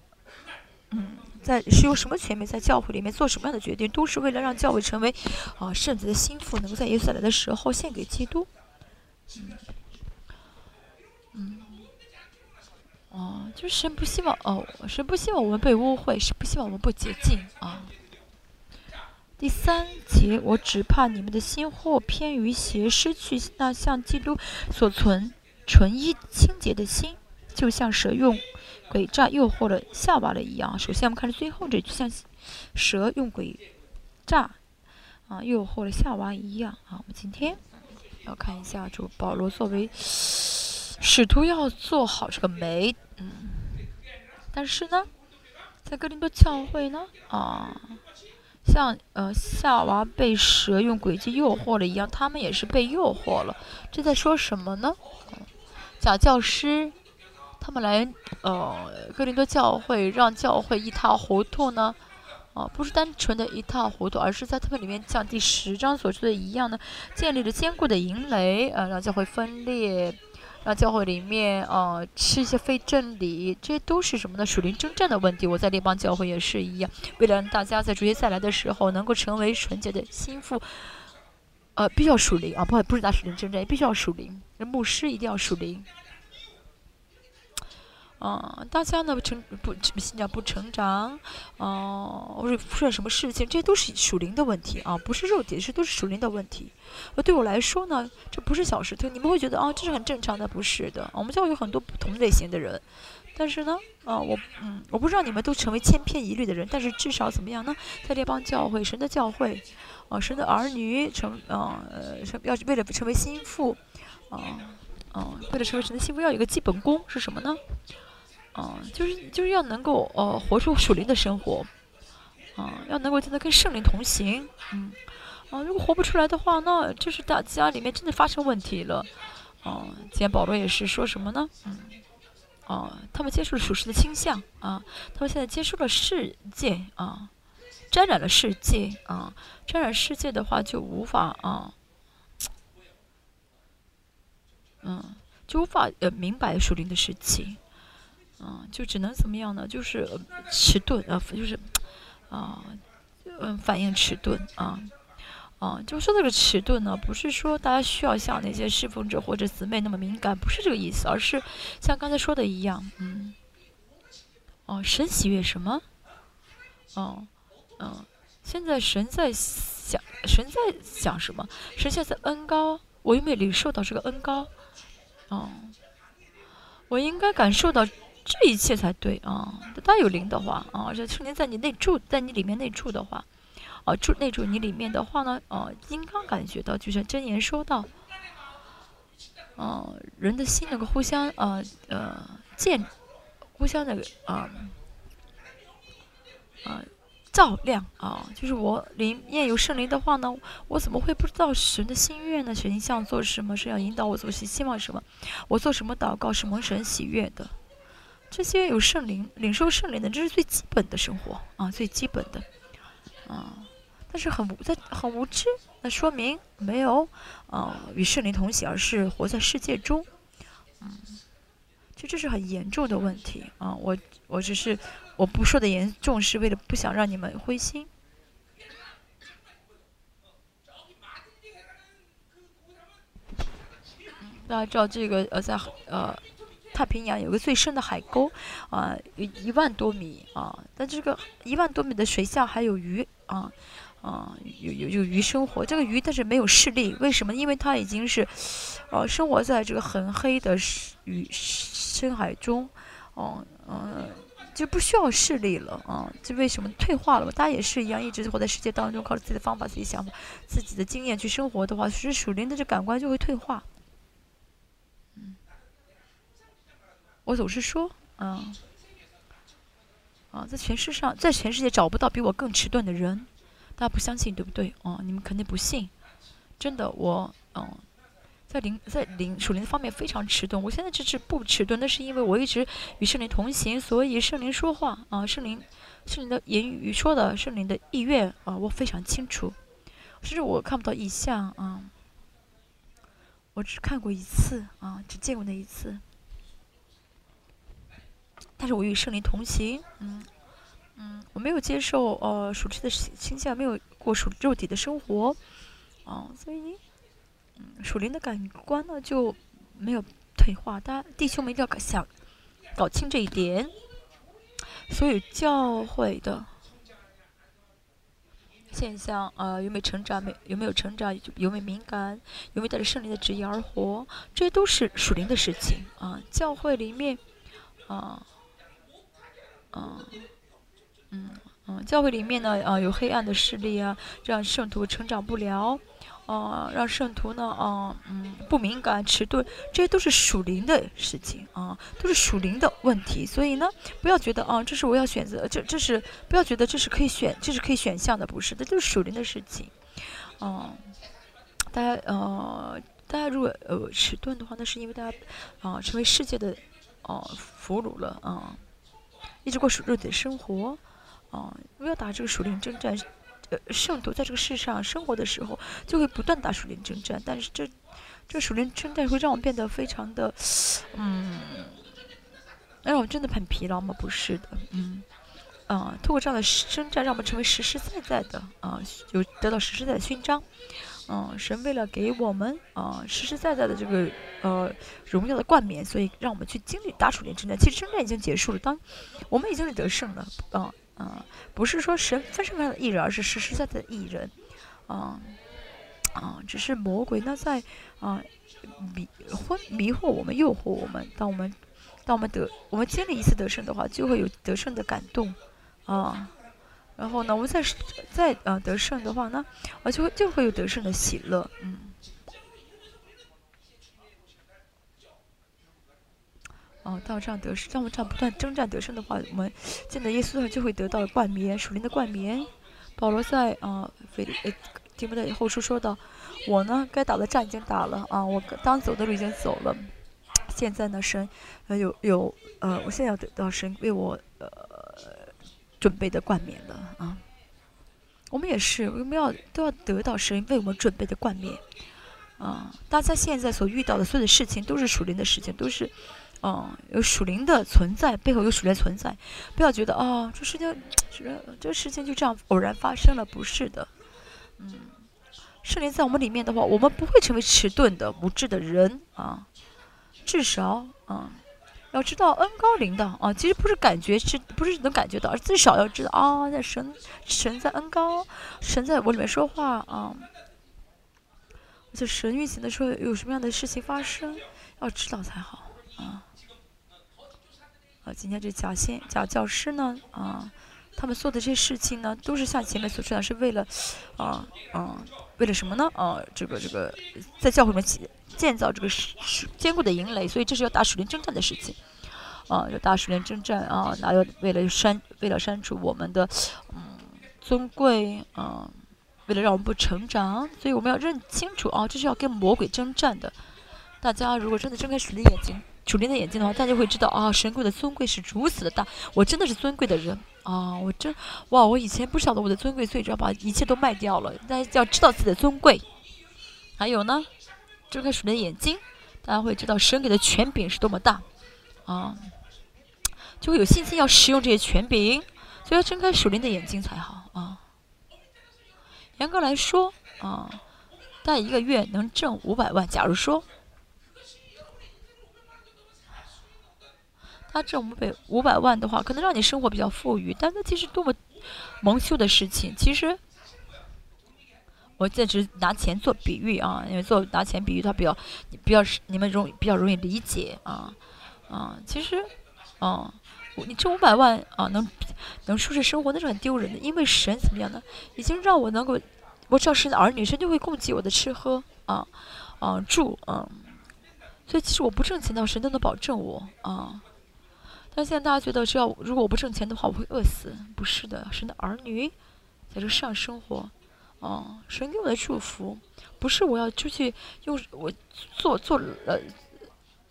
嗯，在是用什么权柄在教会里面做什么样的决定，都是为了让教会成为啊圣洁的心腹，能够在耶稣来的时候献给基督。嗯，嗯，哦，就是神不希望哦，神不希望我们被污秽，是不希望我们不洁净啊。第三节，我只怕你们的心或偏于邪，失去那像基督所存纯一清洁的心，就像蛇用诡诈诱惑了夏娃了一样。首先，我们看最后这句，像蛇用诡诈啊诱惑了夏娃一样 啊。我们今天要看一下，就保罗作为使徒要做好这个媒，嗯，但是呢，在哥林多教会呢，啊。像呃夏娃被蛇用诡计诱惑了一样，他们也是被诱惑了。这在说什么呢？假教师，他们来呃哥林多教会，让教会一塌糊涂呢？啊，不是单纯的一塌糊涂，而是在他们里面像第十章所说的一样呢，建立了坚固的营垒，呃，让教会分裂。让教会里面，呃，吃一些非正理，这些都是什么呢？属灵征战的问题。我在列邦教会也是一样，为了让大家在主耶再来的时候能够成为纯洁的心腹，呃，必须要属灵啊，不不是打属灵征战，必须要属灵。牧师一定要属灵。嗯，大家呢成不信仰不成长，哦，或者出现什么事情，这都是属灵的问题啊，不是肉体，是都是属灵的问题。呃，对我来说呢，这不是小事，你们会觉得啊，这是很正常的，不是的。我们教会有很多不同类型的人，但是呢，啊，我嗯，我不知道你们都成为千篇一律的人，但是至少怎么样呢？在这帮教会，神的教会，啊，神的儿女成，啊，呃，要为了成为心腹，啊，啊，为了成为神的心腹，要有一个基本功是什么呢？嗯，就是就是要能够呃活出属灵的生活，啊，要能够真的跟圣灵同行，嗯，啊，如果活不出来的话，那就是大家里面真的发生问题了，啊，今天保罗也是说什么呢？嗯，啊，他们接受了属实的倾向，啊，他们现在接受了世界，啊，沾染了世界，啊，沾染世界的话就无法啊，嗯，就无法呃明白属灵的事情。嗯，就只能怎么样呢？就是迟钝啊，就是，啊，嗯，反应迟钝啊，啊，就说这个迟钝呢，不是说大家需要像那些侍奉者或者姊妹那么敏感，不是这个意思，而是像刚才说的一样，嗯，哦，神喜悦什么？哦，嗯，现在神在想，神在想什么？神现在恩高，我有没有领受到这个恩高？哦，我应该感受到。这一切才对啊！他有灵的话啊，这圣灵在你内住，在你里面内住的话，啊，住内住你里面的话呢，啊，应当感觉到，就像真言说到，啊，人的心能够互相啊呃见，互相的啊啊照亮啊，就是我里面有圣灵的话呢，我怎么会不知道神的心愿呢？神像做什么，是要引导我做，希望什么？我做什么祷告是蒙神喜悦的？这些有圣灵、领受圣灵的，这是最基本的生活啊，最基本的啊。但是很无在很无知，那说明没有啊与圣灵同行，而是活在世界中。嗯，其实这是很严重的问题啊。我我只是我不说的严重，是为了不想让你们灰心。大家知道这个呃，在呃。太平洋有个最深的海沟，啊，有一万多米啊，但这个一万多米的水下还有鱼啊，啊，有有有鱼生活。这个鱼但是没有视力，为什么？因为它已经是，呃，生活在这个很黑的鱼深海中，哦，嗯，就不需要视力了啊。这为什么退化了？大家也是一样，一直活在世界当中，靠着自己的方法、自己想法、自己的经验去生活的话，其实属灵的这感官就会退化。我总是说，嗯，啊，在全世上，在全世界找不到比我更迟钝的人，大家不相信对不对？哦，你们肯定不信，真的，我，嗯，在灵在灵属灵方面非常迟钝。我现在只是不迟钝，那是因为我一直与圣灵同行，所以圣灵说话啊，圣灵圣灵的言语说的，圣灵的意愿啊，我非常清楚。甚至我看不到异象啊，我只看过一次啊，只见过那一次。但是我与圣灵同行，嗯嗯，我没有接受呃属实的倾向，没有过属肉体的生活，啊，所以嗯。属灵的感官呢就没有退化，大家弟兄们一定要想搞清这一点。所以教会的现象，呃，有没有成长？没有没有成长？有没有敏感？有没有带着圣灵的旨意而活？这些都是属灵的事情啊。教会里面，啊，嗯，嗯嗯，教会里面呢，啊，有黑暗的势力啊，让圣徒成长不了。哦，让圣徒呢，啊，嗯，不敏感、迟钝，这些都是属灵的事情啊，都是属灵的问题。所以呢，不要觉得啊，这是我要选择，这这是不要觉得这是可以选，这是可以选项的，不是这，都是属灵的事情。哦，大家呃，大家如果呃迟钝的话，那是因为大家啊成为世界的哦俘虏了啊，一直过属肉体的生活啊，不要打这个属灵征战。呃，圣徒在这个世上生活的时候，就会不断打属灵征战，但是这这属灵征战会让我们变得非常的，嗯，让我们真的很疲劳吗？不是的，嗯，啊，通过这样的征战，让我们成为实实在在的啊，有得到实实在在的勋章，嗯，神为了给我们啊实实在在的这个呃荣耀的冠冕，所以让我们去经历打属灵征战。其实征战已经结束了，当我们已经是得胜了，啊。啊，不是说神分什么样的艺人，而是实实在在的艺人，啊啊，只是魔鬼那在啊迷昏迷惑我们，诱惑我们。当我们当我们得我们经历一次得胜的话，就会有得胜的感动，啊，然后呢，我们再再啊得胜的话呢，啊就会就会有得胜的喜乐，嗯。哦，到这样得胜，像我们这样不断征战得胜的话，我们见到耶稣的就会得到冠冕，属灵的冠冕。保罗在啊，腓利呃，提摩太后书说到，我呢该打的战已经打了啊，我当走的路已经走了。现在呢，神有有呃，我现在要得到神为我呃准备的冠冕了啊。我们也是，我们要都要得到神为我们准备的冠冕啊。大家现在所遇到的所有的事情都是属灵的事情，都是。哦，有属灵的存在，背后有属灵存在，不要觉得啊，这事情，这这事情就这样偶然发生了，不是的。嗯，圣灵在我们里面的话，我们不会成为迟钝的、无知的人啊。至少，啊，要知道恩高临的啊，其实不是感觉，是不是能感觉到，而至少要知道啊，在神神在恩高，神在我里面说话啊。在神运行的时候，有什么样的事情发生，要知道才好啊。今天这假先假教师呢，啊，他们做的这些事情呢，都是像前面所说的，是为了，啊啊，为了什么呢？啊，这个这个，在教会里面建建造这个坚固的营垒，所以这是要打属灵征战的事情，啊，要打属灵征战啊，那要为了删为了删除我们的嗯尊贵啊，为了让我们不成长，所以我们要认清楚啊，这是要跟魔鬼征战的。大家如果真的睁开属灵眼睛。属灵的眼睛的话，大家会知道啊，神贵的尊贵是如此的大。我真的是尊贵的人啊！我真哇，我以前不晓得我的尊贵，所以只要把一切都卖掉了。大家要知道自己的尊贵。还有呢，睁开属灵的眼睛，大家会知道神给的权柄是多么大啊，就会有信心要使用这些权柄，所以要睁开属灵的眼睛才好啊。严格来说啊，大概一个月能挣五百万。假如说。他挣五百五百万的话，可能让你生活比较富裕，但那其实多么蒙羞的事情。其实，我这只是拿钱做比喻啊，因为做拿钱比喻，它比较比较你们容比较容易理解啊啊。其实，啊，你挣五百万啊，能能舒适生活，那是很丢人的。因为神怎么样呢？已经让我能够，我只要是儿女，神就会供给我的吃喝啊啊住啊。所以其实我不挣钱的话，神都能保证我啊。但现在大家觉得，只要如果我不挣钱的话，我会饿死。不是的，神的儿女在这上生活，哦，神给我的祝福，不是我要出去用我做做呃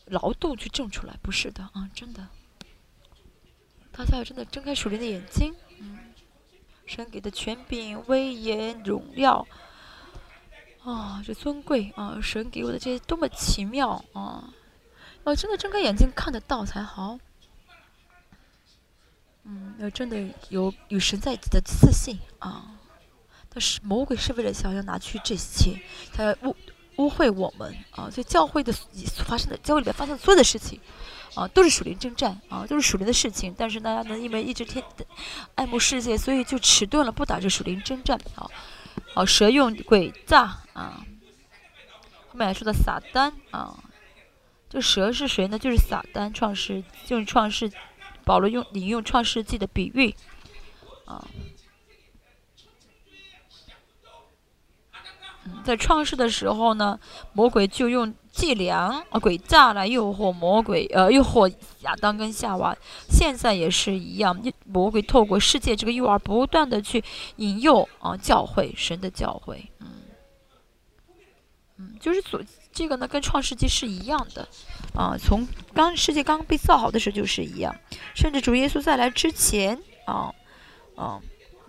劳动去挣出来，不是的啊，真的。大家要真的睁开属灵的眼睛，嗯，神给的权柄、威严、荣耀，啊，这尊贵啊，神给我的这些多么奇妙啊！要真的睁开眼睛看得到才好。嗯，要真的有与神在一起的自信啊。但是魔鬼是为了想要拿去这些，他要污污秽我们啊！所以教会的发生的教会里面发生的所有的事情，啊，都是属灵征战啊，都是属灵的事情。但是大家呢，因为一直天爱慕世界，所以就迟钝了，不打这属灵征战啊。好，蛇用诡诈啊，后面还说的撒旦啊，这蛇是谁呢？就是撒旦，创世就是创世。保罗用引用创世纪的比喻，啊，在创世的时候呢，魔鬼就用伎俩啊诡诈来诱惑魔鬼，呃，诱惑亚当跟夏娃。现在也是一样，魔鬼透过世界这个诱饵，不断的去引诱啊教会神的教会，嗯，嗯，就是所。这个呢，跟创世纪是一样的，啊，从刚世界刚被造好的时候就是一样，甚至主耶稣再来之前，啊，啊，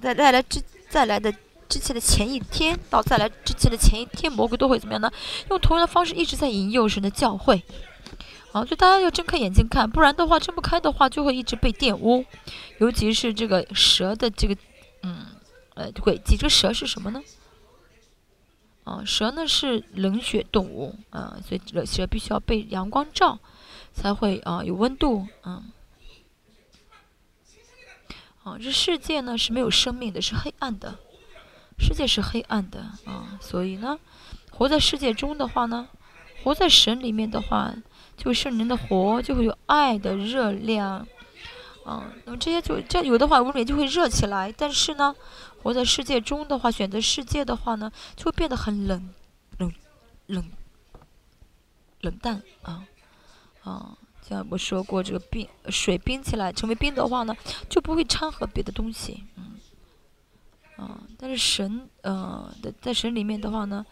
在再来之再来的之前的前一天，到再来之前的前一天，魔鬼都会怎么样呢？用同样的方式一直在引诱神的教会，啊，所以大家要睁开眼睛看，不然的话睁不开的话，就会一直被玷污，尤其是这个蛇的这个，嗯，呃，轨迹，这个蛇是什么呢？啊，蛇呢是冷血动物啊，所以蛇必须要被阳光照，才会啊有温度。嗯，啊，这世界呢是没有生命的，是黑暗的，世界是黑暗的啊。所以呢，活在世界中的话呢，活在神里面的话，就圣人的活就会有爱的热量。啊，那么这些就这有的话，屋里就会热起来，但是呢。活在世界中的话，选择世界的话呢，就会变得很冷，冷，冷，冷淡啊，啊，像我说过，这个冰水冰起来成为冰的话呢，就不会掺和别的东西，嗯，啊，但是神，呃，在在神里面的话呢。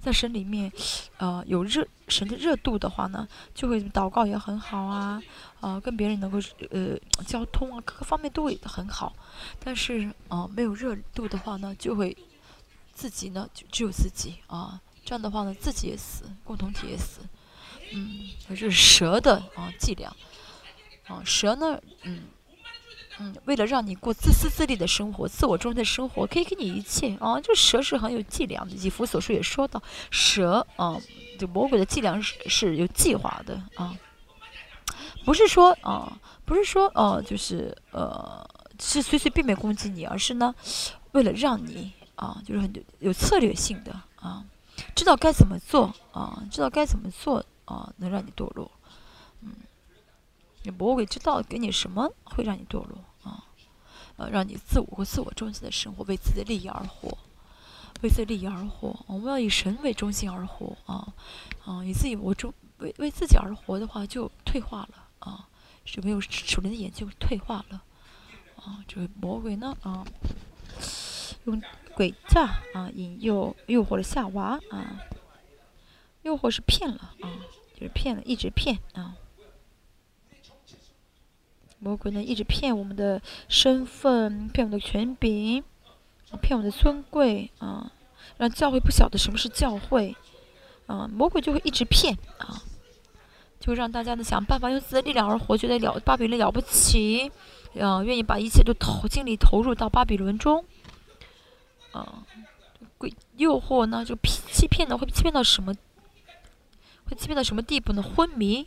在神里面，呃，有热神的热度的话呢，就会祷告也很好啊，呃，跟别人能够呃交通啊，各个方面都会很好。但是啊，没有热度的话呢，就会自己呢就只有自己啊，这样的话呢，自己也死，共同体也死。嗯，这是蛇的啊伎俩啊，蛇呢，嗯。嗯，为了让你过自私自利的生活，自我中心的生活，可以给你一切啊！这蛇是很有伎俩的。以弗所书也说到，蛇啊，就魔鬼的伎俩是是有计划的啊，不是说啊，不是说哦，就是呃，是随随便便攻击你，而是呢，为了让你啊，就是很有策略性的啊，知道该怎么做啊，知道该怎么做啊，能让你堕落。魔鬼知道给你什么会让你堕落啊。呃，让你自我和自我中心的生活，为自己的利益而活，为自己的利益而活。我们要以神为中心而活啊，啊，以自己为中为为自己而活的话，就退化了啊，是没有属灵的眼睛退化了啊。这个魔鬼呢啊，用诡诈啊引诱诱惑了夏娃啊，诱惑是骗了啊，就是骗了，一直骗啊。魔鬼呢，一直骗我们的身份，骗我们的权柄，骗我们的尊贵啊，让教会不晓得什么是教会啊。魔鬼就会一直骗啊，就让大家呢想办法用自己的力量而活，觉得了巴比伦了不起，啊，愿意把一切都投精力投入到巴比伦中啊。鬼诱惑呢，就骗欺骗呢，会欺骗到什么？会欺骗到什么地步呢？昏迷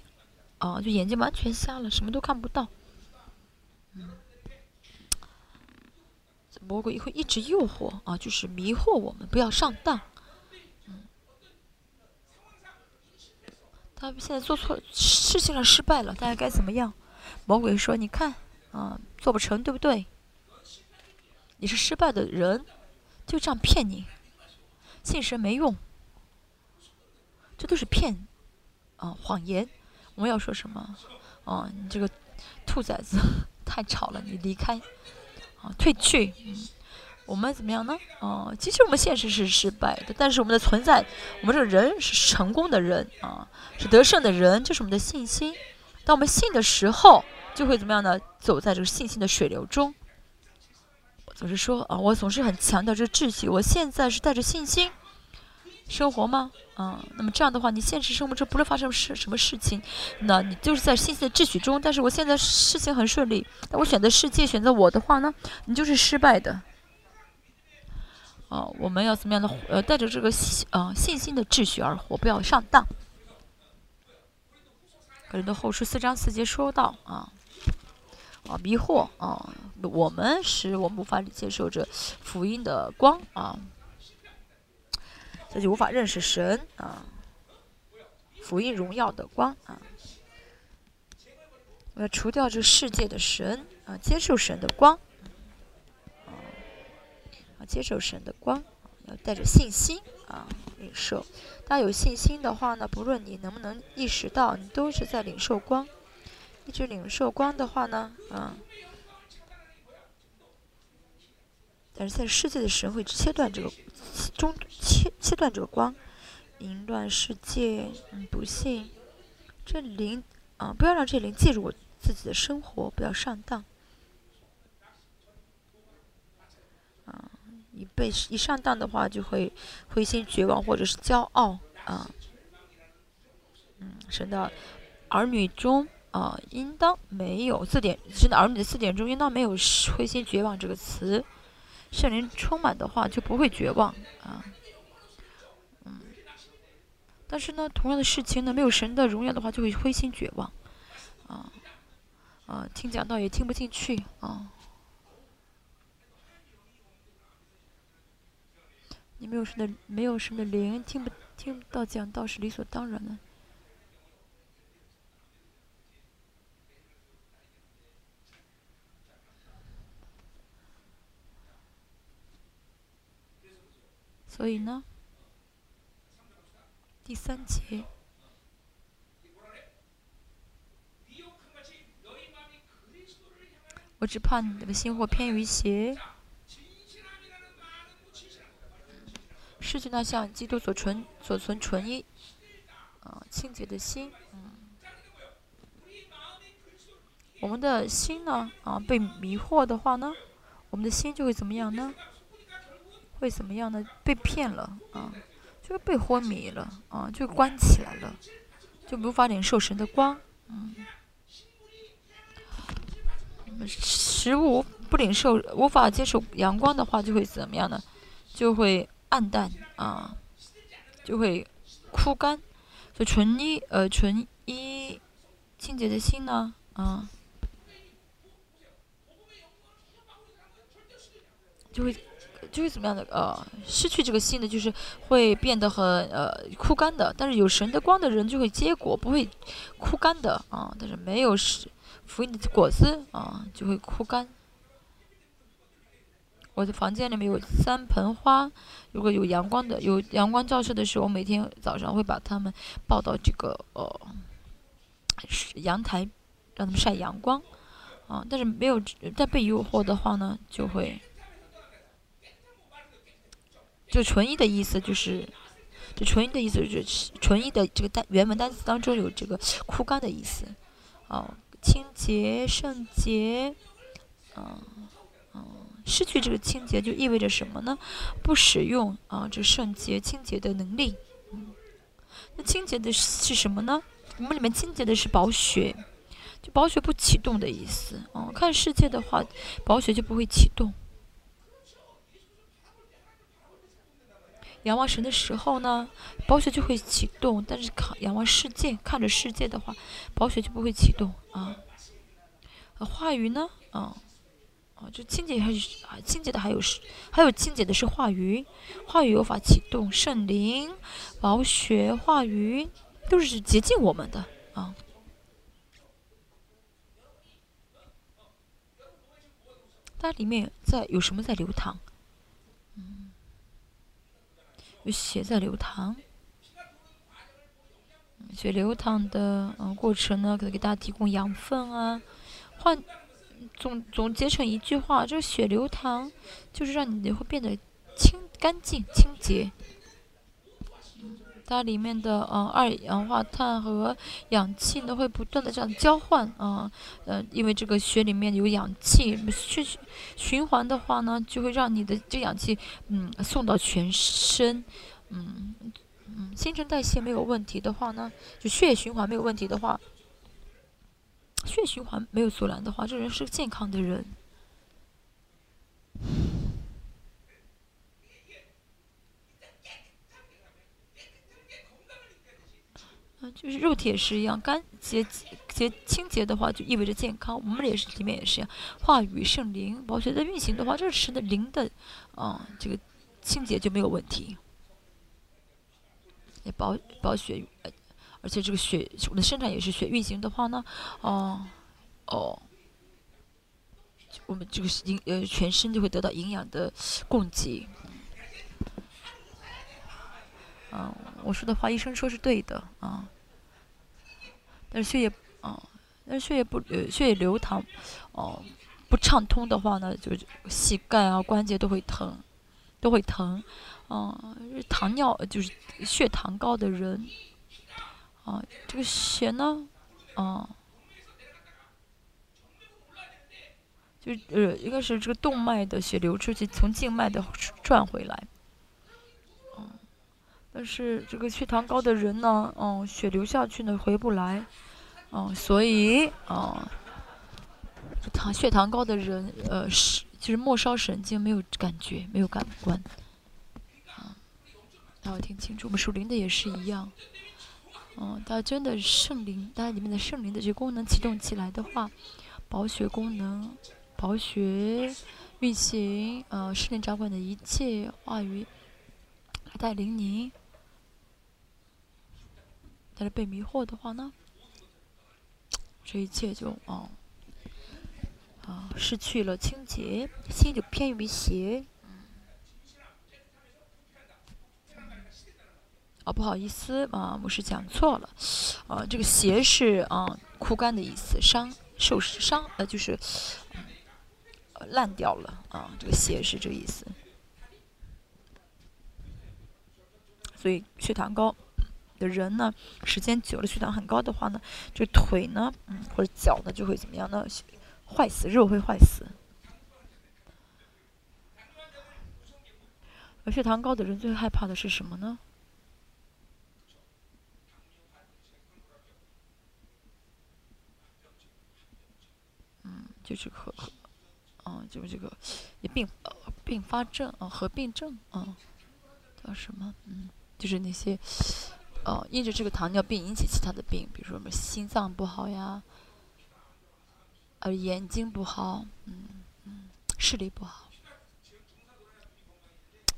啊，就眼睛完全瞎了，什么都看不到。嗯魔鬼会一直诱惑啊，就是迷惑我们，不要上当。嗯，他现在做错事情上失败了，大家该怎么样？魔鬼说：“你看，啊，做不成，对不对？你是失败的人，就这样骗你，信神没用，这都是骗，啊，谎言。我们要说什么？啊，你这个兔崽子太吵了，你离开。”啊，退去，我们怎么样呢？啊，其实我们现实是失败的，但是我们的存在，我们这个人是成功的人啊，是得胜的人，这是我们的信心。当我们信的时候，就会怎么样呢？走在这个信心的水流中。我总是说啊，我总是很强调这个秩序。我现在是带着信心生活吗？嗯，那么这样的话，你现实生活中不论发生事什么事情，那你就是在信心的秩序中。但是我现在事情很顺利，但我选择世界，选择我的话呢，你就是失败的。啊，我们要怎么样的？呃，带着这个呃信心的秩序而活，不要上当。格林的后书四章四节说到啊，啊迷惑啊，我们使我们无法接受这福音的光啊，这就无法认识神啊，福音荣耀的光啊，我要除掉这世界的神啊，接受神的光啊。接受神的光，要带着信心啊领受。大家有信心的话呢，不论你能不能意识到，你都是在领受光。一直领受光的话呢，啊，但是在世界的神会切断这个中切切断这个光，淫乱世界，嗯，不幸，这灵啊，不要让这灵介入我自己的生活，不要上当。啊一被一上当的话，就会灰心绝望，或者是骄傲啊。嗯，神的儿女中啊，应当没有字典，神的儿女的字典中应当没有灰心绝望这个词。圣灵充满的话，就不会绝望啊。嗯，但是呢，同样的事情呢，没有神的荣耀的话，就会灰心绝望啊啊，听讲道也听不进去啊。你没有什么，没有什么灵，听不听不到讲道是理所当然的。所以呢，第三节，我只怕你的心或偏于邪。失去那像基督所存所存纯一啊清洁的心，嗯，我们的心呢啊被迷惑的话呢，我们的心就会怎么样呢？会怎么样呢？被骗了啊，就被昏迷了啊，就关起来了，就无法领受神的光，嗯，食物不领受，无法接受阳光的话，就会怎么样呢？就会。暗淡啊，就会枯干。所以纯一呃纯一清洁的心呢，啊，就会就会怎么样的呃失去这个心的，就是会变得很呃枯干的。但是有神的光的人就会结果，不会枯干的啊。但是没有是福音的果子啊，就会枯干。我的房间里面有三盆花，如果有阳光的、有阳光照射的时候，每天早上会把它们抱到这个呃阳台，让它们晒阳光。啊，但是没有在被诱惑的话呢，就会就纯一的意思就是，就纯一的意思就是纯一的这个单原文单词当中有这个枯干的意思。哦，清洁、圣洁，嗯嗯。失去这个清洁就意味着什么呢？不使用啊，这圣洁清洁的能力。嗯，那清洁的是什么呢？我们里面清洁的是保血，就保血不启动的意思。哦，看世界的话，保血就不会启动。仰望神的时候呢，宝血就会启动；但是看仰望世界，看着世界的话，宝血就不会启动啊。话语呢？啊。啊，就清洁还是，清洁的还有是，还有清洁的是话语，话语有法启动圣灵、宝血、话语，都是洁净我们的啊。它里面在有什么在流淌？有血在流淌，血流淌的嗯过程呢，可以给大家提供养分啊，换。总总结成一句话：这个血流淌，就是让你会变得清干净、清洁。它里面的呃二氧化碳和氧气呢会不断的这样交换啊，呃，因为这个血里面有氧气，去循环的话呢，就会让你的这氧气嗯送到全身，嗯嗯，新陈代谢没有问题的话呢，就血液循环没有问题的话，血液循环没有阻拦的话，这人是健康的人。就是肉体也是一样，干洁洁清洁的话，就意味着健康。我们也是里面也是一样，话语圣灵保血在运行的话，这是的灵的，啊，这个清洁就没有问题。也保保血，而且这个血我们的生产也是血运行的话呢，哦哦，我们这个营呃全身就会得到营养的供给。嗯，我说的话，医生说是对的啊。但是血液，啊，但是血液不呃血液流淌，哦，不畅通的话呢，就是膝盖啊关节都会疼，都会疼。嗯，糖尿就是血糖高的人，啊，这个血呢，啊，就是呃应该是这个动脉的血流出去，从静脉的转回来。但是这个血糖高的人呢，嗯，血流下去呢回不来，嗯，所以，嗯，糖血糖高的人，呃，是就是末梢神经没有感觉，没有感官，啊，大家听清楚，我们属灵的也是一样，嗯，它真的圣灵，它里面的圣灵的这些功能启动起来的话，保血功能，保血运行，呃，圣灵掌管的一切话语带领但是被迷惑的话呢，这一切就啊啊失去了清洁，心就偏于邪。啊，不好意思啊，我是讲错了，啊，这个邪是啊枯干的意思，伤受伤呃就是烂掉了啊，这个邪是这个意思，所以血糖高。的人呢，时间久了血糖很高的话呢，这腿呢，嗯，或者脚呢，就会怎么样呢？坏死，肉会坏死。而血糖高的人最害怕的是什么呢？嗯，就是和和，嗯，就是这个也并并发症啊，合并症啊，叫什么？嗯，就是那些。哦，因着这个糖尿病引起其他的病，比如说什么心脏不好呀，呃，眼睛不好，嗯嗯，视力不好，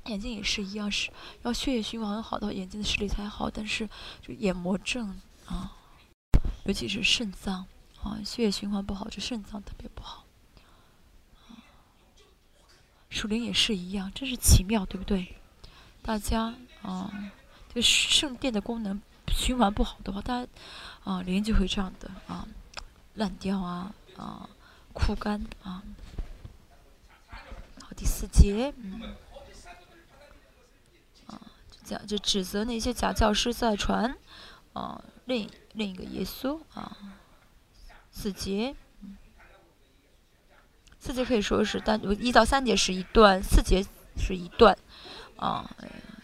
眼睛也是一样，是要血液循环好的话，眼睛的视力才好。但是就眼膜症啊，尤其是肾脏啊，血液循环不好，这肾脏特别不好。属灵也是一样，真是奇妙，对不对？大家啊。就圣殿的功能循环不好的话，它啊灵就会这样的啊烂掉啊啊枯干啊。好，第四节，嗯，啊，讲就指责那些假教师在传啊另另一个耶稣啊。四节，四节可以说是单一到三节是一段，四节是一段啊。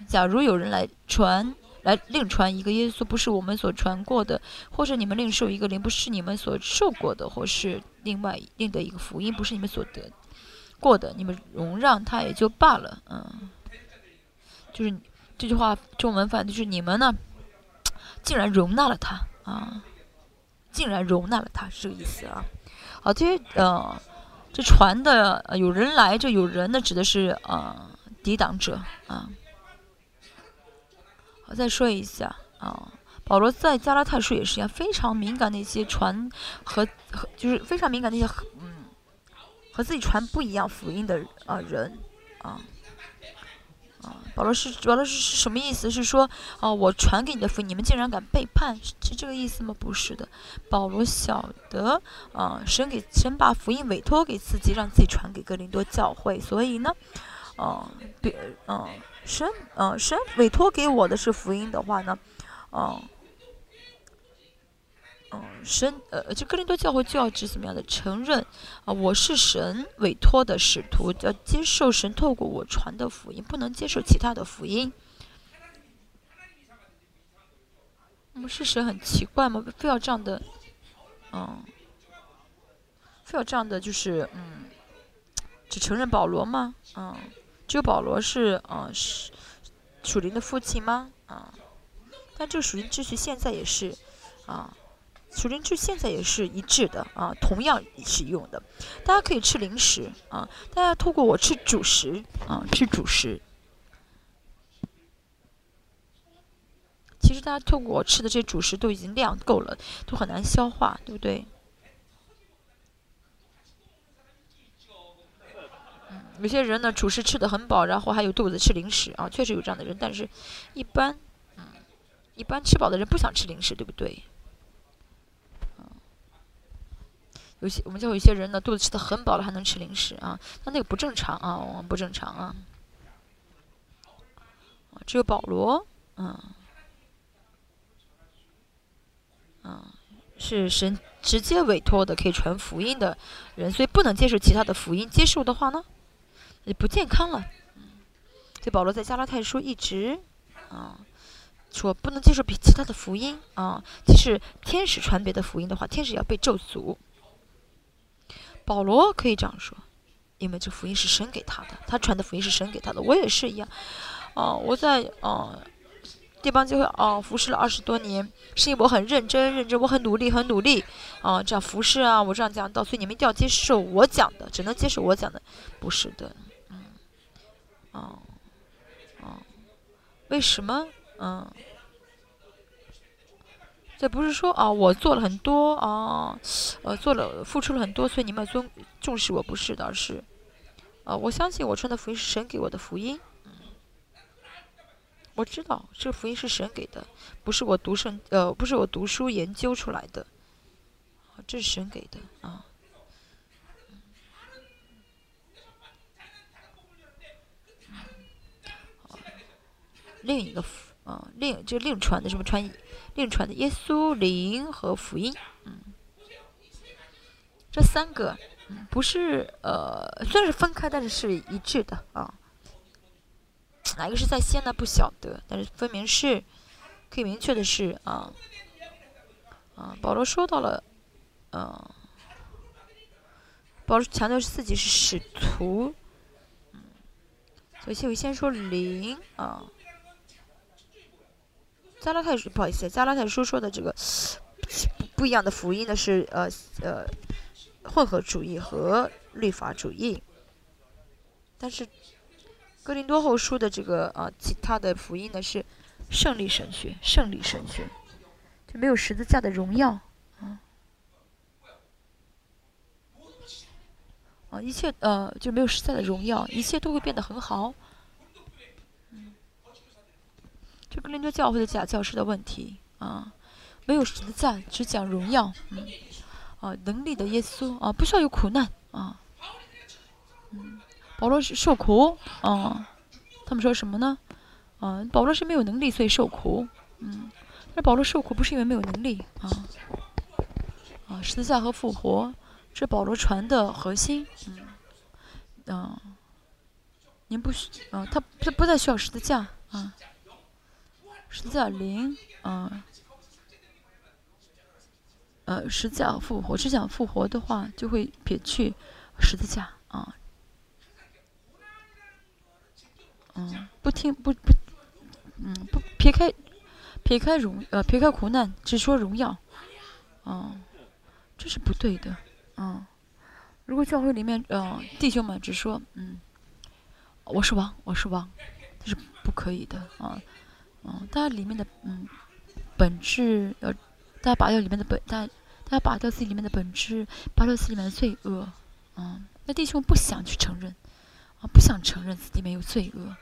假如有人来传，来另传一个耶稣，不是我们所传过的，或者你们另受一个灵，不是你们所受过的，或是另外另的一个福音，不是你们所得过的，你们容让他也就罢了，嗯，就是这句话中文翻译就是你们呢，竟然容纳了他啊，竟然容纳了他是这个意思啊。好，这呃，这传的有人来，这有人呢，指的是呃抵挡者啊。我再说一下啊，保罗在加拉太书也是一样，非常敏感的一些传和和就是非常敏感的一些嗯和自己传不一样福音的啊人啊啊，保罗是保罗是是什么意思？是说，哦，我传给你的福音，你们竟然敢背叛，是这个意思吗？不是的，保罗晓得，啊，神给神把福音委托给自己，让自己传给哥林多教会，所以呢，哦，对，嗯，神，嗯，神委托给我的是福音的话呢，哦。嗯，神呃，就哥林多教会就要指怎么样的承认啊，我是神委托的使徒，要接受神透过我传的福音，不能接受其他的福音。我们是神很奇怪吗？非要这样的，嗯，非要这样的就是嗯，只承认保罗吗？嗯，只有保罗是嗯是属灵的父亲吗？啊，但这个属灵秩序现在也是啊。属灵秩序现在也是一致的啊，同样使用的。大家可以吃零食啊，大家透过我吃主食啊，吃主食。其实大家透过我吃的这主食都已经量够了，都很难消化，对不对？有些人呢，主食吃的很饱，然后还有肚子吃零食啊，确实有这样的人。但是，一般，嗯，一般吃饱的人不想吃零食，对不对？有些我们教有些人呢，肚子吃的很饱了，还能吃零食啊，那那个不正常啊，不正常啊。只有保罗，嗯，嗯，是神直接委托的，可以传福音的人，所以不能接受其他的福音。接受的话呢，也不健康了。所以保罗在加拉太书一直啊说不能接受比其他的福音啊，即使天使传别的福音的话，天使也要被咒诅。保罗可以这样说，因为这福音是神给他的，他传的福音是神给他的。我也是一样，哦，我在哦地方教会哦服侍了二十多年，是因为我很认真，认真，我很努力，很努力，啊，这样服侍啊，我这样讲到，所以你们一定要接受我讲的，只能接受我讲的，不是的，哦，哦，为什么？嗯。这不是说啊，我做了很多啊，呃，做了付出了很多，所以你们要尊重视我，不是的，而是，啊，我相信我传的福音是神给我的福音，嗯，我知道这个福音是神给的，不是我读圣呃，不是我读书研究出来的，这是神给的啊。另一个啊，另就另传的什么传？另传的耶稣灵和福音，嗯，这三个不是呃，虽然是分开，但是是一致的啊。哪一个是在先呢？不晓得，但是分明是可以明确的是啊啊。保罗说到了，嗯，保罗强调是自己是使徒，嗯，所以我先说灵啊。加拉太书不好意思，加拉太书说的这个 不一样的福音呢是呃呃混合主义和律法主义，但是哥林多后书的这个啊其他的福音呢是胜利神学，胜利神学就没有十字架的荣耀啊啊一切呃就没有十字架的荣耀，一切都会变得很好。这个林多教会的假教师的问题啊，没有实在，只讲荣耀，嗯，啊，能力的耶稣啊，不需要有苦难啊，嗯，保罗是受苦啊，他们说什么呢？啊，保罗是没有能力，所以受苦，嗯，那保罗受苦不是因为没有能力啊，啊，十字架和复活是保罗传的核心，嗯，啊，您不需啊，他他不再需要十字架啊。十字架灵，嗯，呃，十字架复活，只讲复活的话，就会撇去十字架啊，嗯，不听不不，嗯，不撇开撇开荣呃撇开苦难，只说荣耀，嗯，这是不对的，嗯，如果教会里面呃弟兄们只说嗯，我是王，我是王，这是不可以的啊。嗯，大家里面的嗯本质要，大家拔掉里面的本，大家大家拔掉自己里面的本质，拔掉自己里面的罪恶，嗯，那弟兄不想去承认，啊，不想承认自己里面有罪恶，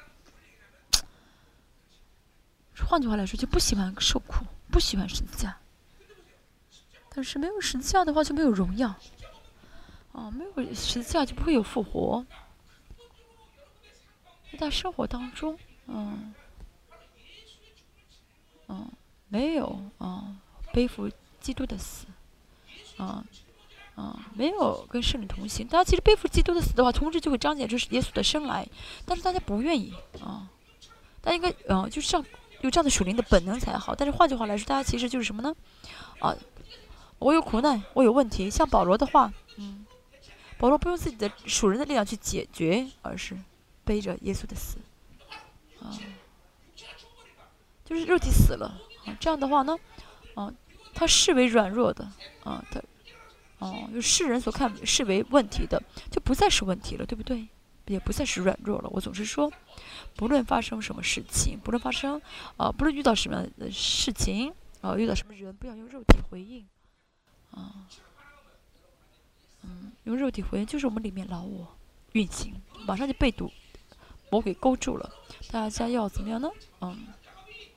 换句话来说，就不喜欢受苦，不喜欢十字架。但是没有十字架的话，就没有荣耀。哦，没有十字架就不会有复活。在生活当中，嗯，嗯，没有啊，背负基督的死，啊，啊，没有跟圣灵同行。大家其实背负基督的死的话，同时就会彰显出耶稣的生来，但是大家不愿意啊。大家应该，嗯，就像有这样的属灵的本能才好。但是换句话来说，大家其实就是什么呢？啊，我有苦难，我有问题。像保罗的话，嗯，保罗不用自己的属人的力量去解决，而是背着耶稣的死。啊，就是肉体死了啊，这样的话呢，啊，他视为软弱的啊，他，哦，就世人所看视为问题的，就不再是问题了，对不对？也不再是软弱了。我总是说，不论发生什么事情，不论发生啊，不论遇到什么样的事情啊，遇到什么人，不要用肉体回应啊，嗯，用肉体回应就是我们里面老我运行，马上就被堵。魔鬼勾住了，大家要怎么样呢？嗯，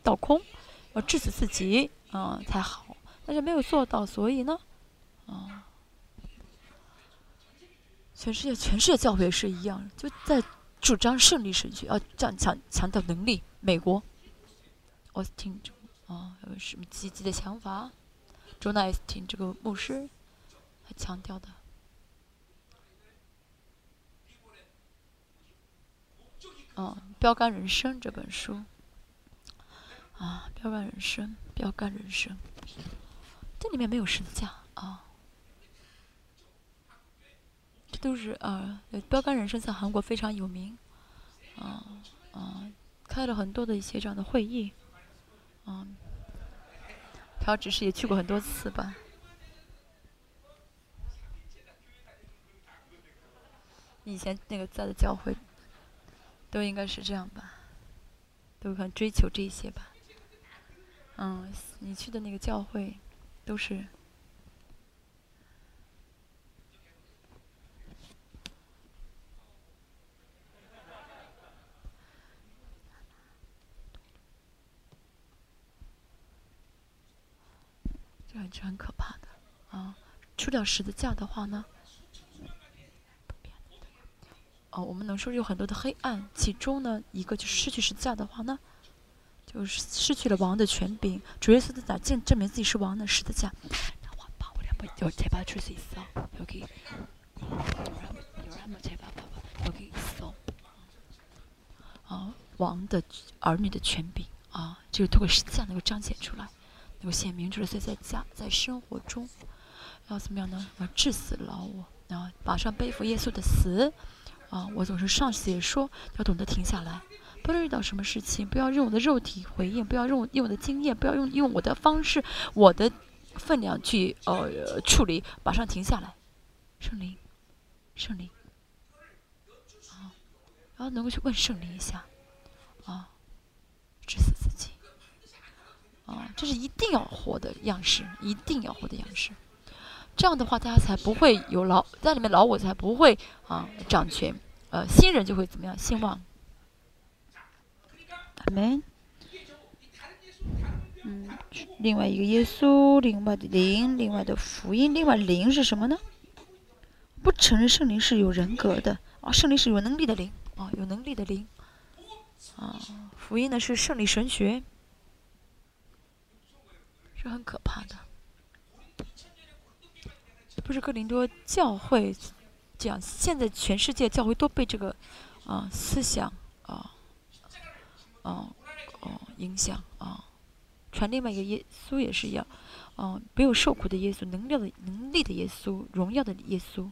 倒空，要致死自己，嗯才好。但是没有做到，所以呢，啊，全世界全世界教会是一样，就在主张胜利神学，要这样强强调能力。美国，奥斯汀，啊，有什么积极的想法？周奈斯汀这个牧师他强调的。嗯，标杆人生这本书，啊，标杆人生，标杆人生，这里面没有十字架啊，这都是啊，标杆人生在韩国非常有名，啊啊，开了很多的一些这样的会议，嗯，朴只是也去过很多次吧，以前那个在的教会。都应该是这样吧，都很追求这些吧。嗯，你去的那个教会，都是。这还是很可怕的啊！出掉十字架的话呢？哦，我们能说有很多的黑暗，其中呢，一个就是失去十字架的话呢，就是失去了王的权柄。主耶稣在咋证证明自己是王呢？十字架。啊，王的儿女的权柄啊，就是通过十字架能够彰显出来，能够显明出来。所以在家在生活中要怎么样呢？要致死老我，然后，马上背负耶稣的死。啊，我总是上写说，要懂得停下来，不论遇到什么事情，不要用我的肉体回应，不要用用我的经验，不要用用我的方式，我的分量去呃处理，马上停下来，圣灵，圣灵，啊，然后能够去问圣灵一下，啊，致死自己，啊，这是一定要活的样式，一定要活的样式。这样的话，大家才不会有老在里面老我才不会啊掌权，呃，新人就会怎么样？兴旺。阿门。嗯，另外一个耶稣，另外的灵，另外的福音，另外灵是什么呢？不承认圣灵是有人格的啊，圣灵是有能力的灵啊，有能力的灵啊，福音呢是圣灵神学，是很可怕的。不是哥林多教会这样，现在全世界教会都被这个啊思想啊哦影响啊，传另外一个耶稣也是一样，啊没有受苦的耶稣，能量的能力的耶稣，荣耀的耶稣。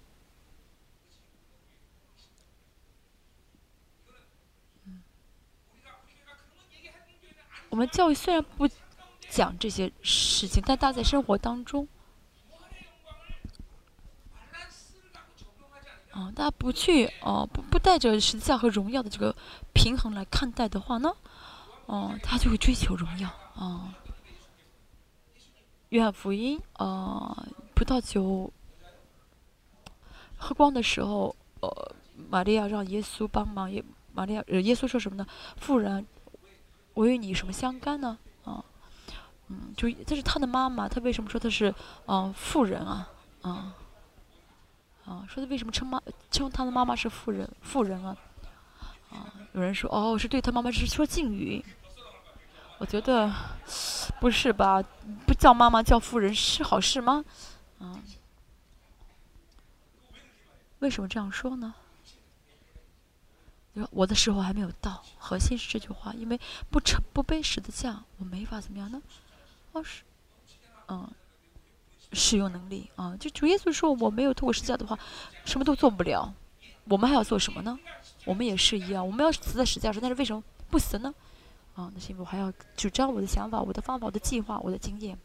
我们教育虽然不讲这些事情，但大家在生活当中。啊，大家不去哦，不不带着十字架和荣耀的这个平衡来看待的话呢，哦，他就会追求荣耀啊。约翰福音啊，葡萄酒喝光的时候，呃，玛利亚让耶稣帮忙，也玛利亚呃，耶稣说什么呢？妇人，我与你什么相干呢？啊，嗯，就这是他的妈妈，他为什么说他是嗯富人啊？啊，啊，说他为什么称妈称他的妈妈是富人富人啊？啊，有人说哦，是对他妈妈是说敬语。我觉得不是吧？不叫妈妈叫夫人是好事吗？啊？为什么这样说呢？我的时候还没有到，核心是这句话，因为不成不背十字架，我没法怎么样呢？哦是，嗯，使用能力啊，就主耶稣说我没有透过十字架的话，什么都做不了。我们还要做什么呢？我们也是一样，我们要死在十字架上，但是为什么不死呢？啊，那是因为，我还要主张我的想法、我的方法、我的计划、我的经验，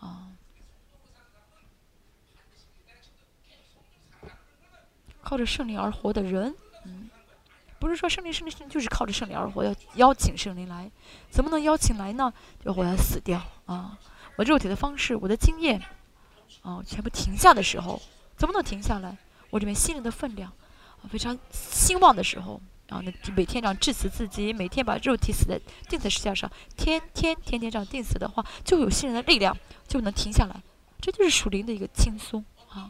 啊。靠着圣灵而活的人，嗯，不是说圣灵、圣灵、圣灵就是靠着圣灵而活，要邀请圣灵来，怎么能邀请来呢？就我要死掉啊！我肉体的方式、我的经验，啊，全部停下的时候，怎么能停下来？我这边心灵的分量啊，非常兴旺的时候啊，那每天这样致死自己，每天把肉体死在钉在石架上，天天天天这样钉死的话，就有新人的力量，就能停下来。这就是属灵的一个轻松啊。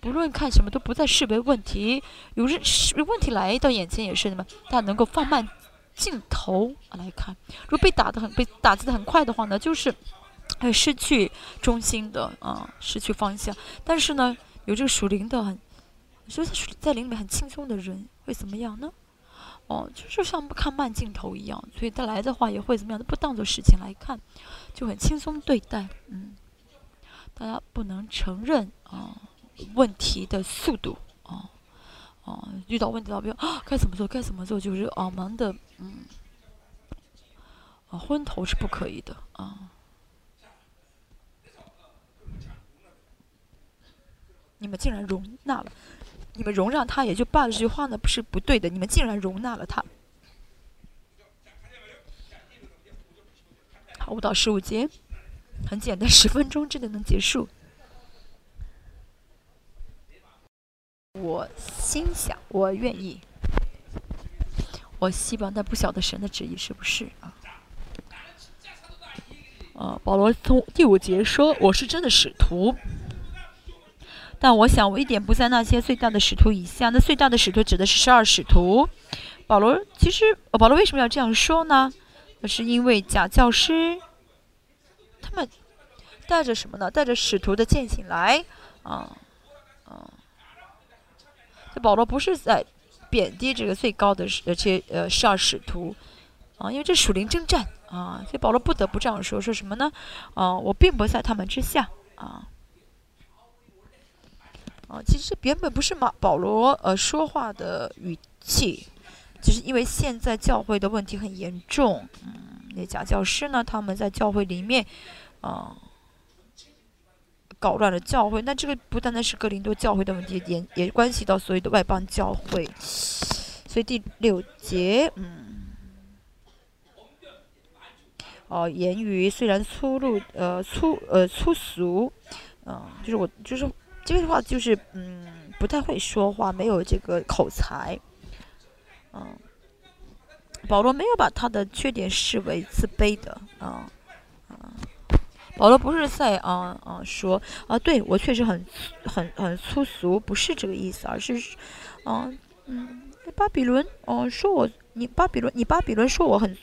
不论看什么都不再视为问题，有人问题来到眼前也是什么，大家能够放慢镜头来看。如果被打的很被打击的很快的话呢，就是会失去中心的啊，失去方向。但是呢，有这个属灵的很，所以在在灵里面很轻松的人会怎么样呢？哦，就是像看慢镜头一样，所以他来的话也会怎么样，不当做事情来看，就很轻松对待。嗯，大家不能承认啊。问题的速度啊，啊，遇到问题了，比如啊，该怎么做？该怎么做？就是啊，忙的，嗯，啊，昏头是不可以的啊。你们竟然容纳了，你们容让他也就罢了。这句话呢，不是不对的。你们竟然容纳了他。好，五到十五节，很简单，十分钟之内能结束。我心想，我愿意，我希望，但不晓得神的旨意是不是啊？啊，保罗从第五节说：“我是真的使徒，但我想我一点不在那些最大的使徒以下。那最大的使徒指的是十二使徒。保罗其实，保罗为什么要这样说呢？是因为假教师他们带着什么呢？带着使徒的剑行来啊。”这保罗不是在贬低这个最高的这些呃十二使徒啊，因为这属灵征战啊，所以保罗不得不这样说，说什么呢？啊，我并不在他们之下啊。啊，其实原本不是马保罗呃说话的语气，就是因为现在教会的问题很严重，嗯，那假教师呢，他们在教会里面啊。搞乱了教会，那这个不单单是格林多教会的问题，也也关系到所有的外邦教会。所以第六节，嗯，哦，言语虽然粗鲁，呃，粗呃粗俗，嗯，就是我就是这个话就是嗯不太会说话，没有这个口才，嗯，保罗没有把他的缺点视为自卑的，啊。啊保罗不是在啊啊说啊，对我确实很很很粗俗，不是这个意思，而是，嗯嗯，巴比伦哦说我你巴比伦你巴比伦说我很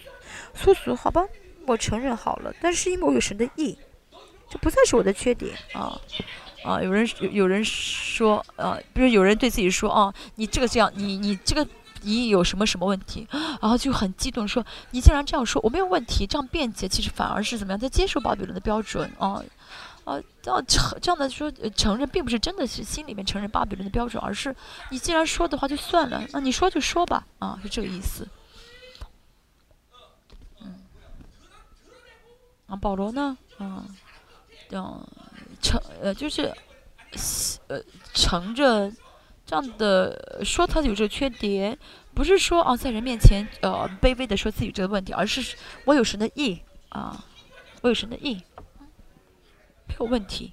粗俗，好吧，我承认好了，但是因为我有神的意，这不再是我的缺点啊。啊，有人有有人说啊，比如有人对自己说啊，你这个这样，你你这个。你有什么什么问题？然后就很激动说：“你竟然这样说，我没有问题。”这样辩解，其实反而是怎么样，在接受巴比伦的标准啊啊！这样这样的说承认，并不是真的是心里面承认巴比伦的标准，而是你既然说的话就算了，那你说就说吧啊，是这个意思。嗯，啊，保罗呢？啊，嗯，承呃就是呃承认。这样的说他有这个缺点，不是说啊在人面前呃卑微的说自己这个问题，而是我有神的意啊，我有神的意，没有问题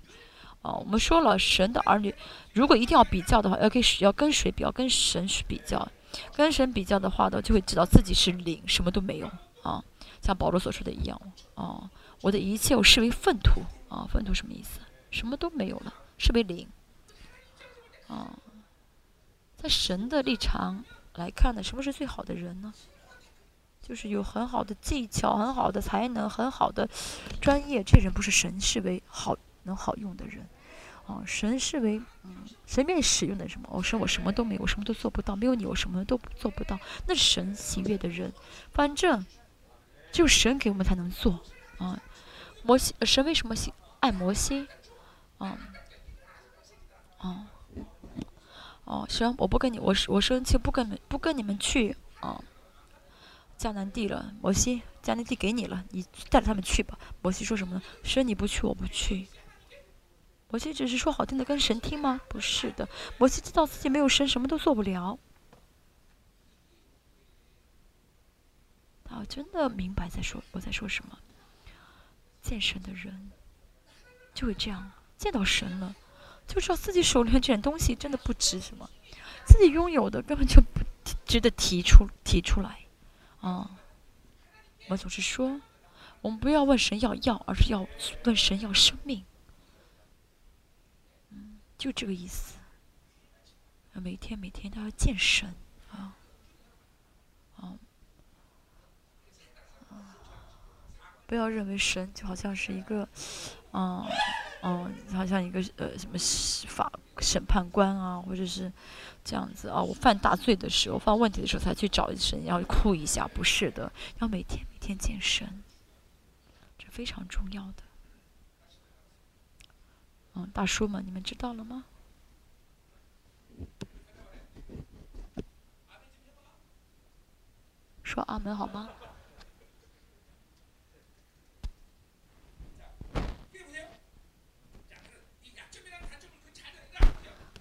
啊。我们说了，神的儿女如果一定要比较的话，要跟要跟谁比较？跟神去比较，跟神比较的话呢，就会知道自己是零，什么都没有啊，像保罗所说的一样，啊，我的一切我视为粪土啊，粪土什么意思？什么都没有了，视为零。啊，在神的立场来看呢，什么是最好的人呢？就是有很好的技巧、很好的才能、很好的专业，这人不是神视为好能好用的人。哦，神视为嗯，随便使用的什么？我说我什么都没有，我什么都做不到，没有你，我什么都做不到。那是神喜悦的人，反正就神给我们才能做啊。摩西，神为什么喜爱摩西？啊，哦，哦，行，我不跟你，我我生气，不跟不跟你们去哦，迦南地了。摩西，迦南地给你了，你带着他们去吧。摩西说什么呢？神你不去，我不去。摩西只是说好听的跟神听吗？不是的，摩西知道自己没有神，什么都做不了。他真的明白在说我在说什么。见神的人就会这样，见到神了，就知道自己手里面这点东西真的不值什么，自己拥有的根本就不值得提出提出来。啊，我总是说，我们不要问神要要，而是要问神要生命。嗯就这个意思，每天每天都要见神啊，啊，不要认为神就好像是一个，嗯嗯，好像一个呃什么法审判官啊，或者是这样子啊。我犯大罪的时候，犯问题的时候才去找神，要哭一下，不是的，要每天每天见神，这非常重要的。嗯，大叔们，你们知道了吗？说阿门好吗？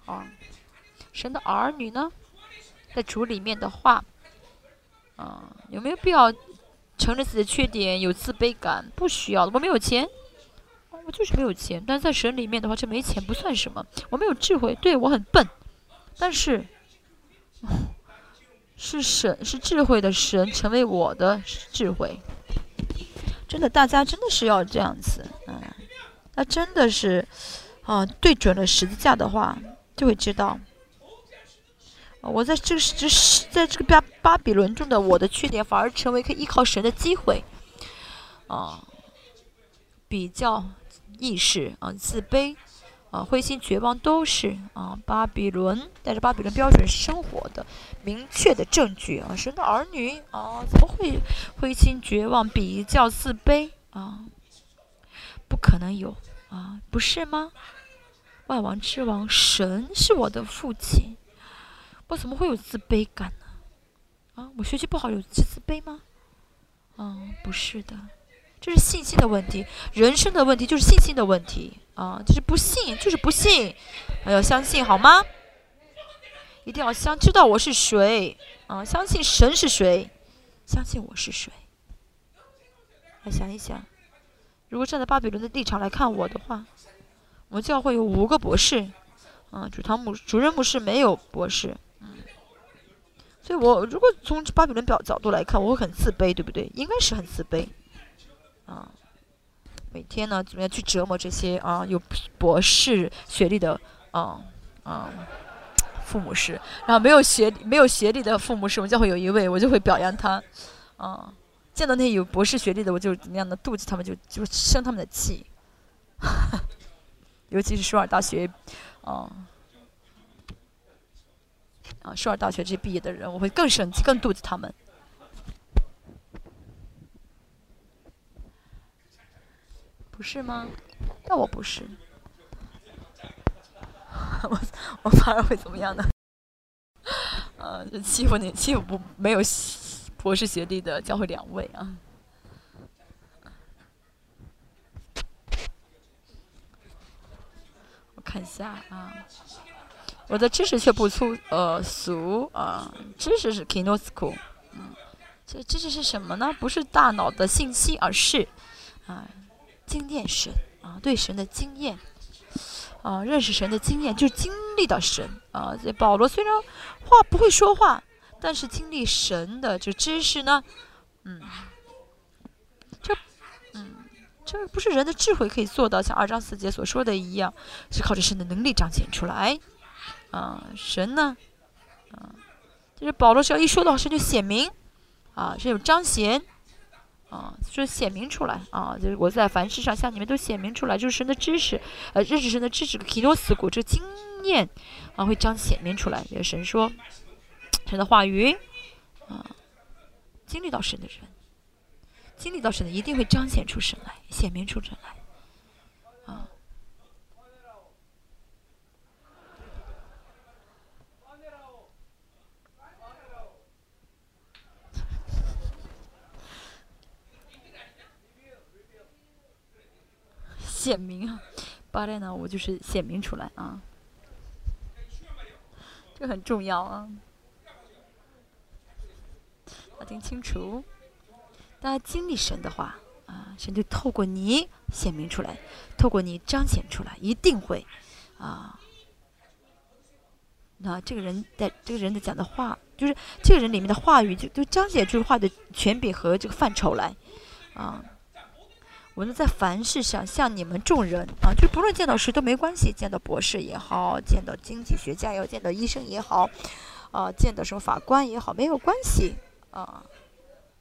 啊，神的儿女呢，在主里面的话，啊，有没有必要承认自己的缺点，有自卑感？不需要，我没有钱。我就是没有钱，但是在神里面的话，这没钱不算什么。我没有智慧，对我很笨，但是 是神是智慧的神成为我的智慧。真的，大家真的是要这样子，嗯，那真的是啊，对准了十字架的话，就会知道，我在这个这是在这个巴巴比伦中的我的缺点，反而成为可以依靠神的机会，啊，比较。意识啊，自卑啊，灰心绝望都是啊，巴比伦带着巴比伦标准生活的明确的证据啊。神的儿女啊，怎么会灰心绝望、比较自卑啊？不可能有啊，不是吗？万王之王，神是我的父亲，我怎么会有自卑感呢？啊，我学习不好有自自卑吗？啊，不是的。这是信心的问题，人生的问题就是信心的问题啊！就是不信，就是不信，还要相信好吗？一定要相知道我是谁啊！相信神是谁，相信我是谁。来想一想，如果站在巴比伦的立场来看我的话，我们教会有五个博士，啊，主堂牧主任牧师没有博士，嗯，所以我如果从巴比伦表角度来看，我会很自卑，对不对？应该是很自卑。啊，每天呢，怎么样去折磨这些啊有博士学历的啊啊父母师，然后没有学没有学历的父母师，我们教会有一位，我就会表扬他，啊，见到那些有博士学历的，我就怎么样的妒忌他们，就就生他们的气，尤其是首尔大学，啊啊首尔大学这毕业的人，我会更生气，更妒忌他们。不是吗？那我不是，我我反而会怎么样呢？呃，欺负你，欺负不没有博士学历的教会两位啊。看一下啊，我的知识却不粗呃俗啊，知识是 kinosko，嗯，这知识是什么呢？不是大脑的信息，而是啊。经验神啊，对神的经验啊，认识神的经验就是经历到神啊。这保罗虽然话不会说话，但是经历神的这知识呢，嗯，这不是人的智慧可以做到，像二章四节所说的一样，是靠着神的能力彰显出来。啊，神呢，啊，就是保罗只要一说到神就显明，啊，是有彰显，啊，就显明出来，啊，就是我在凡事上向你们都显明出来，就是神的知识，呃，认识神的知识，基诺斯古这经验，啊，会彰显明出来。也神说，神的话语，啊，经历到神的人，经历到神的一定会彰显出神来，显明出神来。啊显明啊，八代呢，我就是显明出来啊，这很重要啊，要听清楚。大家经历神的话啊，神就透过你显明出来，透过你彰显出来，一定会啊。那这个人在这个人的讲的话，就是这个人里面的话语，就就彰显出话的权柄和这个范畴来啊。我们在凡事上像你们众人啊，就不论见到谁都没关系，见到博士也好，见到经济学家也好，见到医生也好，啊，见到什么法官也好，没有关系啊。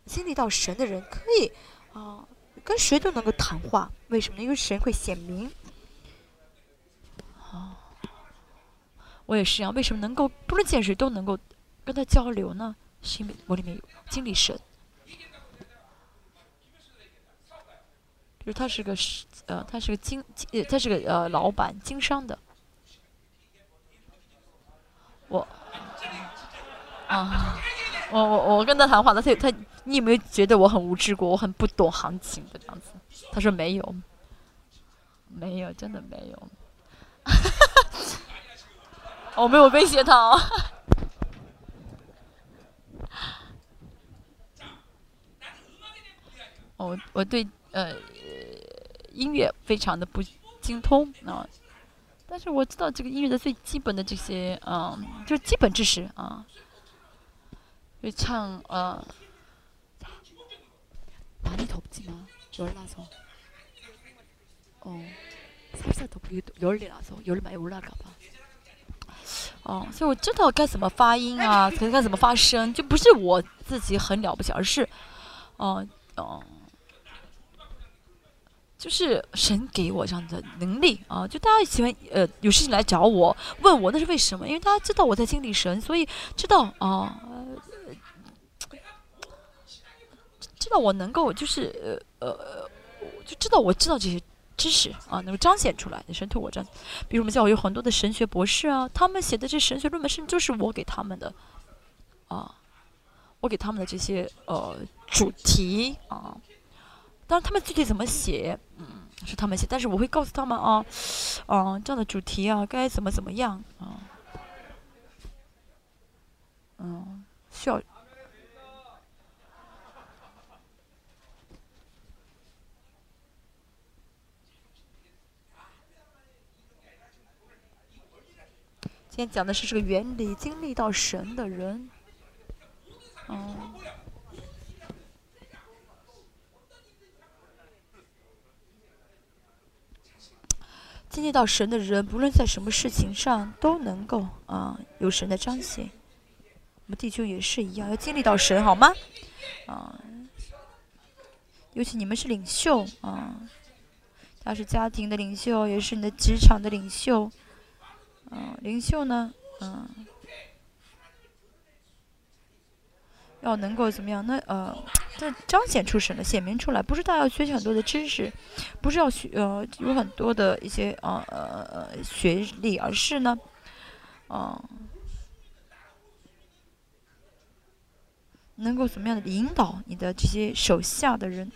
经历到神的人可以啊，跟谁都能够谈话。为什么？因为神会显明。啊，我也是这样。为什么能够不论见谁都能够跟他交流呢？是因为我里面有经历神。就是他是个呃，他是个经呃，他是个呃老板经商的。我啊，我我我跟他谈话，他他他，你有没有觉得我很无知过？我很不懂行情的这样子？他说没有，没有，真的没有。我没有威胁他哦。我我对呃。音乐非常的不精通啊，但是我知道这个音乐的最基本的这些，嗯，就是基本知识啊。会唱呃， 많이덥지만열나서어살살더불열이나서열많이올라가 봐。 哦，所以我知道该怎么发音啊，该怎么发声，就不是我自己很了不起，而是，哦哦。就是神给我这样的能力啊！就大家喜欢呃有事情来找我问我，那是为什么？因为大家知道我在经历神，所以知道啊， 知道我能够就是呃呃，就知道我知道这些知识啊，能够彰显出来的神图我这样。比如我们教会有很多的神学博士啊，他们写的这神学论文，甚至就是我给他们的啊，我给他们的这些呃主题啊。当然，他们具体怎么写，嗯，是他们写。但是我会告诉他们啊，嗯，这样的主题啊，该怎么怎么样啊，嗯，需要。今天讲的是这个原理，经历到神的人，嗯。经历到神的人，不论在什么事情上，都能够啊有神的彰显。我们弟兄也是一样，要经历到神，好吗？啊，尤其你们是领袖啊，他是家庭的领袖，也是你的职场的领袖。嗯，领袖呢，嗯。要能够怎么样？那呃，这彰显出神的显明出来，不是他要学习很多的知识，不是要学呃有很多的一些呃呃学历，而是呢，嗯，能够怎么样的引导你的这些手下的人，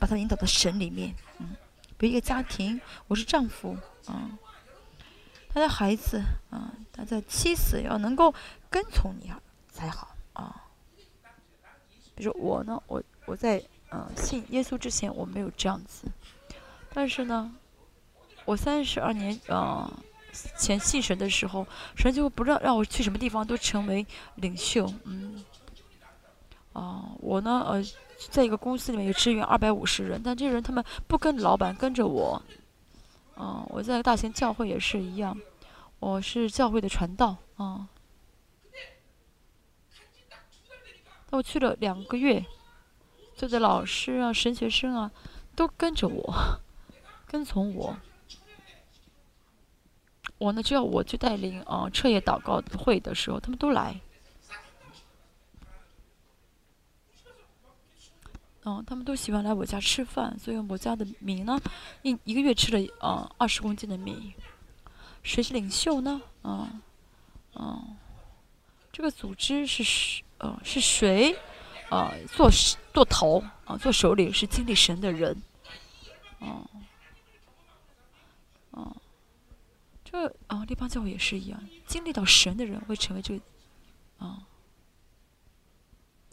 把他引导到神里面。嗯，比如一个家庭，我是丈夫，嗯，他的孩子，嗯，他的妻子要能够跟从你才好啊。比如我呢，我我在嗯信耶稣之前我没有这样子，但是呢，我三十二年嗯前信神的时候，神就不让让我去什么地方都成为领袖，嗯，啊我呢呃在一个公司里面有支援二百五十人，但这些人他们不跟老板，跟着我。哦，我在大型教会也是一样，我是教会的传道啊。那我去了两个月，就的老师啊、神学生啊，都跟着我，跟从我。我呢，只要我去带领啊彻夜祷告会的时候，他们都来。嗯，他们都喜欢来我家吃饭，所以我家的米呢，一一个月吃了啊二十公斤的米。谁是领袖呢？嗯，嗯，这个组织是谁？呃，是谁？呃，做做头啊，做首领是经历神的人。哦，哦，这啊，立邦教会也是一样，经历到神的人会成为这个啊，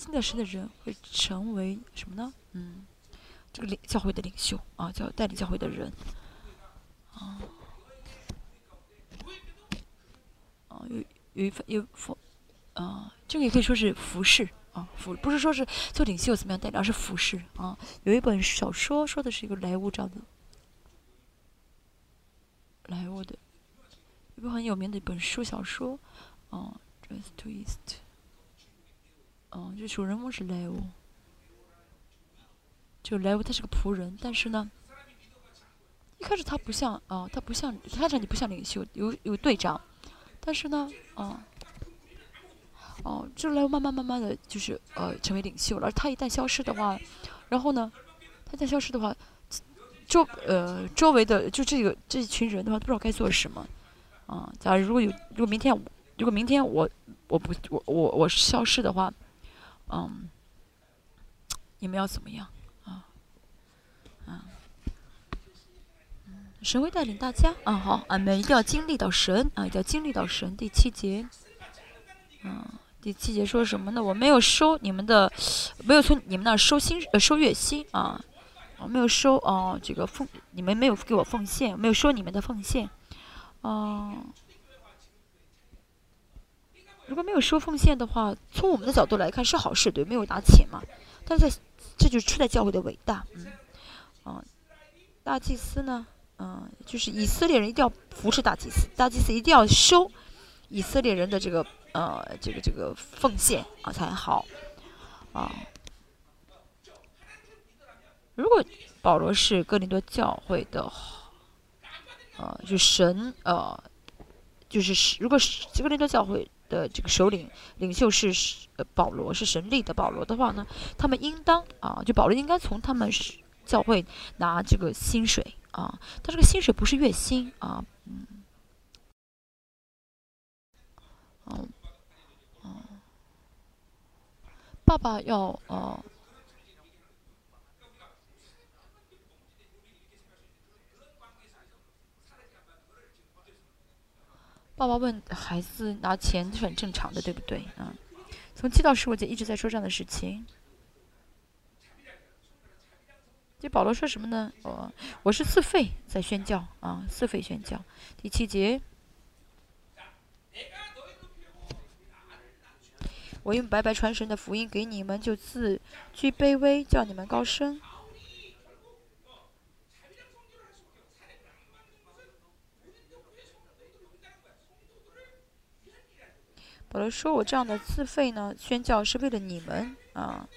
历到神的人会成为什么呢？嗯，这个领教会的领袖啊，叫带领教会的人。啊，啊，有有一份有服。啊，这个也可以说是服饰啊，服不是说是做领袖怎么样带领，而是服饰啊。有一本小说说的是一个莱芜这样的，莱芜的，一部很有名的一本书小说，啊，Dress to East，啊，就主人公是莱芜，就莱芜他是个仆人，但是呢，一开始他不像啊，他不像看着你不像领袖，有有队长，但是呢，啊。哦，就来慢慢慢慢的就是呃成为领袖了。而他一旦消失的话，然后呢，他一旦消失的话，周呃周围的就这个这一群人的话，不知道该做什么。啊，假如如果有如果明天如果明天我我不我我我消失的话，嗯，你们要怎么样啊？啊，神会带领大家啊。好，俺们一定要经历到神啊，一定要经历到神。第七节，嗯。第七节说什么呢？我没有收你们的，没有从你们那收薪呃收月薪啊，我没有收哦这个奉你们没有给我奉献，没有收你们的奉献，嗯，如果没有收奉献的话，从我们的角度来看是好事，对，没有拿钱嘛。但是在这就是初代教会的伟大，嗯，啊，大祭司呢，嗯，就是以色列人一定要扶持大祭司，大祭司一定要收以色列人的这个。呃，这个这个奉献啊才好啊。如果保罗是哥林多教会的，呃，就神呃，就是如果是哥林多教会的这个首领领袖是呃保罗是神力的保罗的话呢，他们应当啊，就保罗应该从他们教会拿这个薪水啊，他这个薪水不是月薪啊，嗯，嗯。爸爸要呃，爸爸问孩子拿钱是很正常的，对不对？啊，从七到十五节一直在说这样的事情。这保罗说什么呢？我我是自费在宣教啊，自费宣教。第七节。我用白白传神的福音给你们，就自居卑微，叫你们高升。保罗说：“我这样的自费呢，宣教是为了你们啊。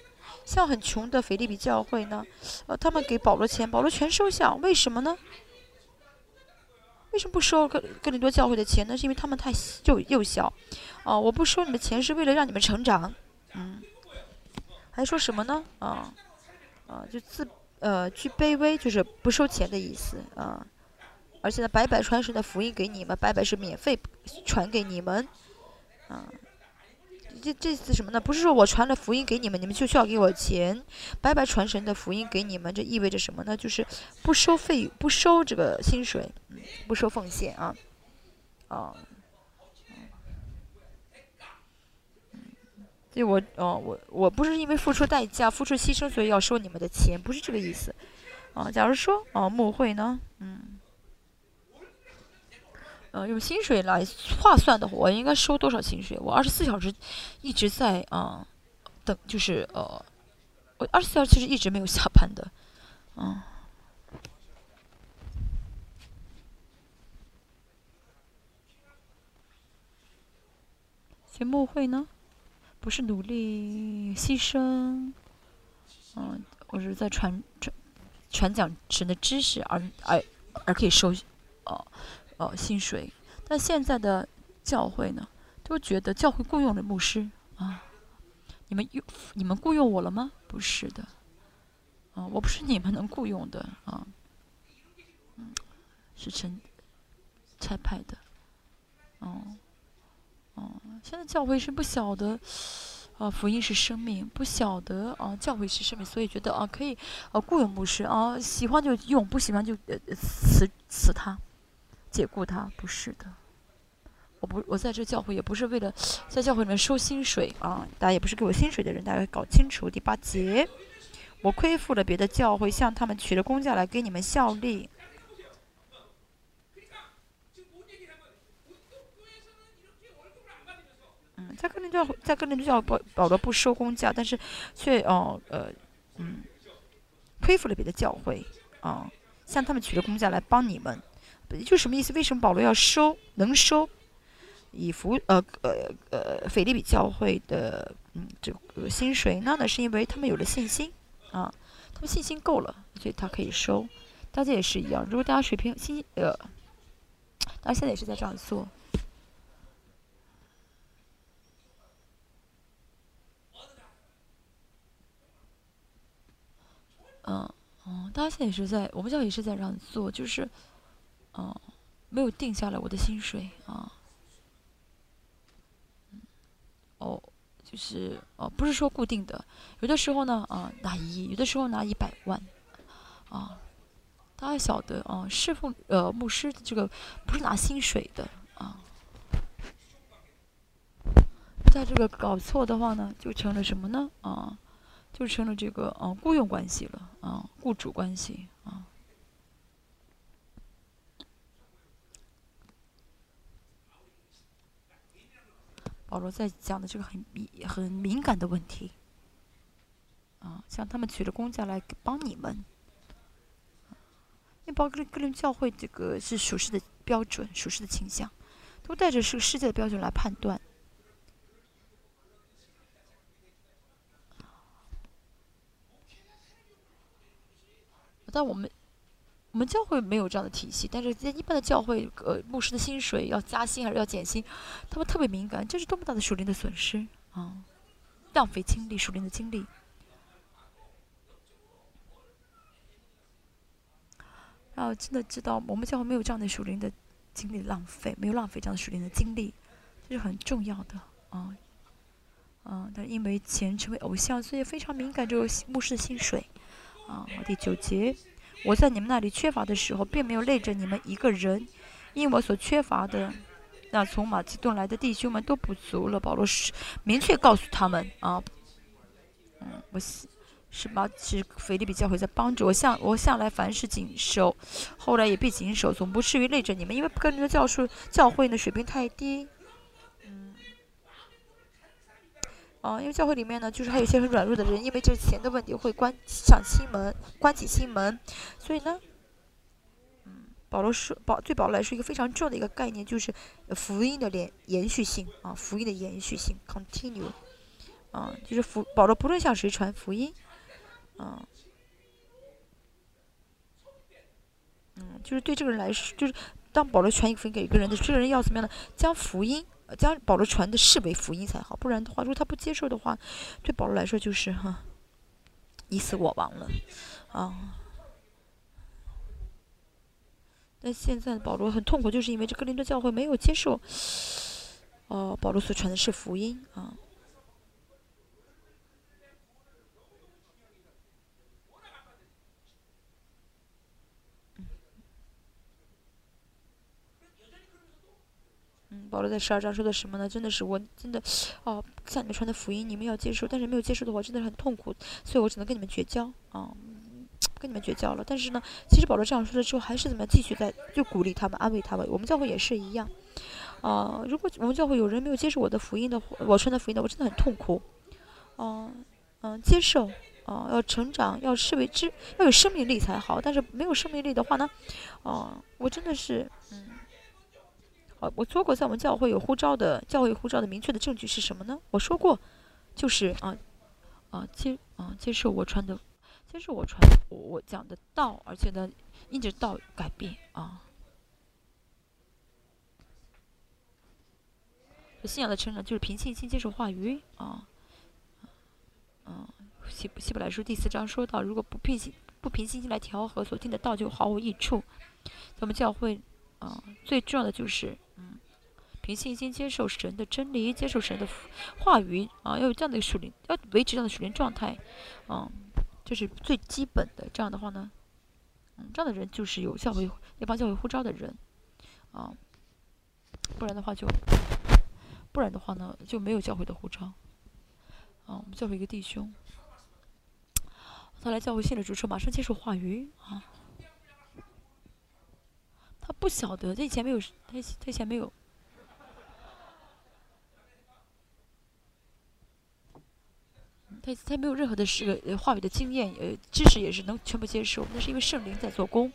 像很穷的腓利比教会呢，呃，他们给保罗钱，保罗全收下，为什么呢？为什么不收哥哥林多教会的钱呢？是因为他们太幼幼小。”哦，我不收你们钱是为了让你们成长，嗯，还说什么呢？啊，啊，就自呃居卑微，就是不收钱的意思啊。而且呢，白白传神的福音给你们，白白是免费传给你们，啊，这这次什么呢？不是说我传了福音给你们，你们就需要给我钱，白白传神的福音给你们，这意味着什么呢？就是不收费，不收这个薪水，嗯，不收奉献啊，哦啊。就我，哦，我我不是因为付出代价、付出牺牲，所以要收你们的钱，不是这个意思。啊，假如说，啊，慕会呢，嗯，呃，用薪水来划算的话，我应该收多少薪水？我二十四小时一直在啊等，就是呃，我二十四小时其实一直没有下班的，嗯。节目会呢，不是努力牺牲，嗯，我是在传传传讲神的知识而而而可以收，哦哦薪水。但现在的教会呢，都觉得教会雇佣了牧师啊，你们用你们雇佣我了吗？不是的，啊，我不是你们能雇佣的啊，嗯，是成差派的，哦。哦，现在教会是不晓得，啊，福音是生命，不晓得啊，教会是生命，所以觉得啊，可以啊，雇佣牧师啊，喜欢就用，不喜欢就呃辞辞他，解雇他，不是的。我不，我在这教会也不是为了在教会里面收薪水啊，大家也不是给我薪水的人，大家搞清楚第八节，我亏负了别的教会，向他们取了公价来给你们效力。嗯在个人教在个人教保保罗不收工价，但是却哦呃嗯，亏负了别的教会啊，向他们取了工价来帮你们，就什么意思？为什么保罗要收能收以服呃呃呃腓利比教会的嗯这个薪水？那呢是因为他们有了信心啊，他们信心够了，所以他可以收。大家也是一样，如果大家水平信呃，大家现在也是在这样做。嗯，哦，大家现在也是在，我们教也是在这样做，就是，哦，没有定下来我的薪水啊，哦，就是哦，不是说固定的，有的时候呢，啊，拿一，有的时候拿一百万，啊，大家晓得啊，侍奉呃牧师的这个不是拿薪水的啊，在这个搞错的话呢，就成了什么呢？啊。就成了这个啊雇佣关系了啊雇主关系啊。保罗在讲的这个很敏很敏感的问题啊，像他们取了公价来帮你们，因为包括个人教会这个是属实的标准、属实的倾向，都带着是个世界的标准来判断。但我们，我们教会没有这样的体系。但是在一般的教会，呃，牧师的薪水要加薪还是要减薪，他们特别敏感，这是多么大的属灵的损失啊！浪费精力，属灵的精力。然后真的知道，我们教会没有这样的属灵的精力浪费，没有浪费这样的属灵的精力，这是很重要的啊。啊，但因为钱成为偶像，所以非常敏感这个牧师的薪水。啊，第九节，我在你们那里缺乏的时候，并没有累着你们一个人，因我所缺乏的，那从马其顿来的弟兄们都不足了。保罗是明确告诉他们啊，嗯，我是是马是腓利比教会在帮助我，向我向来凡事谨守，后来也必谨守，总不至于累着你们，因为跟着教书教会的水平太低。啊，因为教会里面呢，就是还有一些很软弱的人，因为这钱的问题会关上心门，关起心门，所以呢，嗯，保罗说，保对保罗来说一个非常重要的一个概念就是福音的连延续性啊，福音的延续性，continue，啊，就是福保罗不论向谁传福音，啊，嗯，就是对这个人来说，就是当保罗传一个福音给一个人的，这个人要怎么样呢？将福音。将保罗传的视为福音才好，不然的话，如果他不接受的话，对保罗来说就是哈，你死我亡了，啊。那现在保罗很痛苦，就是因为这哥林多教会没有接受，哦，保罗所传的是福音啊。保罗在十二章说的什么呢？真的是我真的，哦，向你们传的福音，你们要接受，但是没有接受的话，真的很痛苦，所以我只能跟你们绝交啊，跟你们绝交了。但是呢，其实保罗这样说了之后，还是怎么样继续在就鼓励他们，安慰他们。我们教会也是一样，啊，如果我们教会有人没有接受我的福音的话，我传的福音的，我真的很痛苦，哦，嗯，接受，哦，要成长，要视为知，要有生命力才好。但是没有生命力的话呢，哦，我真的是，嗯，哦，我说过，在我们教会有呼召的，教会呼召的明确的证据是什么呢？我说过，就是啊，啊接啊接受我传的，接受我传我我讲的道，而且呢，因着道改变啊。信仰的成长就是凭信心接受话语啊，嗯，希希伯来书第四章说到，如果不凭信不凭信心来调和所听的道，就毫无益处。咱们教会啊，最重要的就是嗯，凭信心接受神的真理，接受神的话语啊，要有这样的一个属灵，要维持这样的属灵状态，嗯，这是最基本的。这样的话呢，嗯，这样的人就是有教会要帮教会呼召的人啊，不然的话就。不然的话呢，就没有教会的护照。啊，我们教会一个弟兄，他来教会信了主之后，马上接受话语啊。不晓得，他以前没有，他他以前没有，他他没有任何的是个话语的经验，呃，知识也是能全部接受。那是因为圣灵在做工，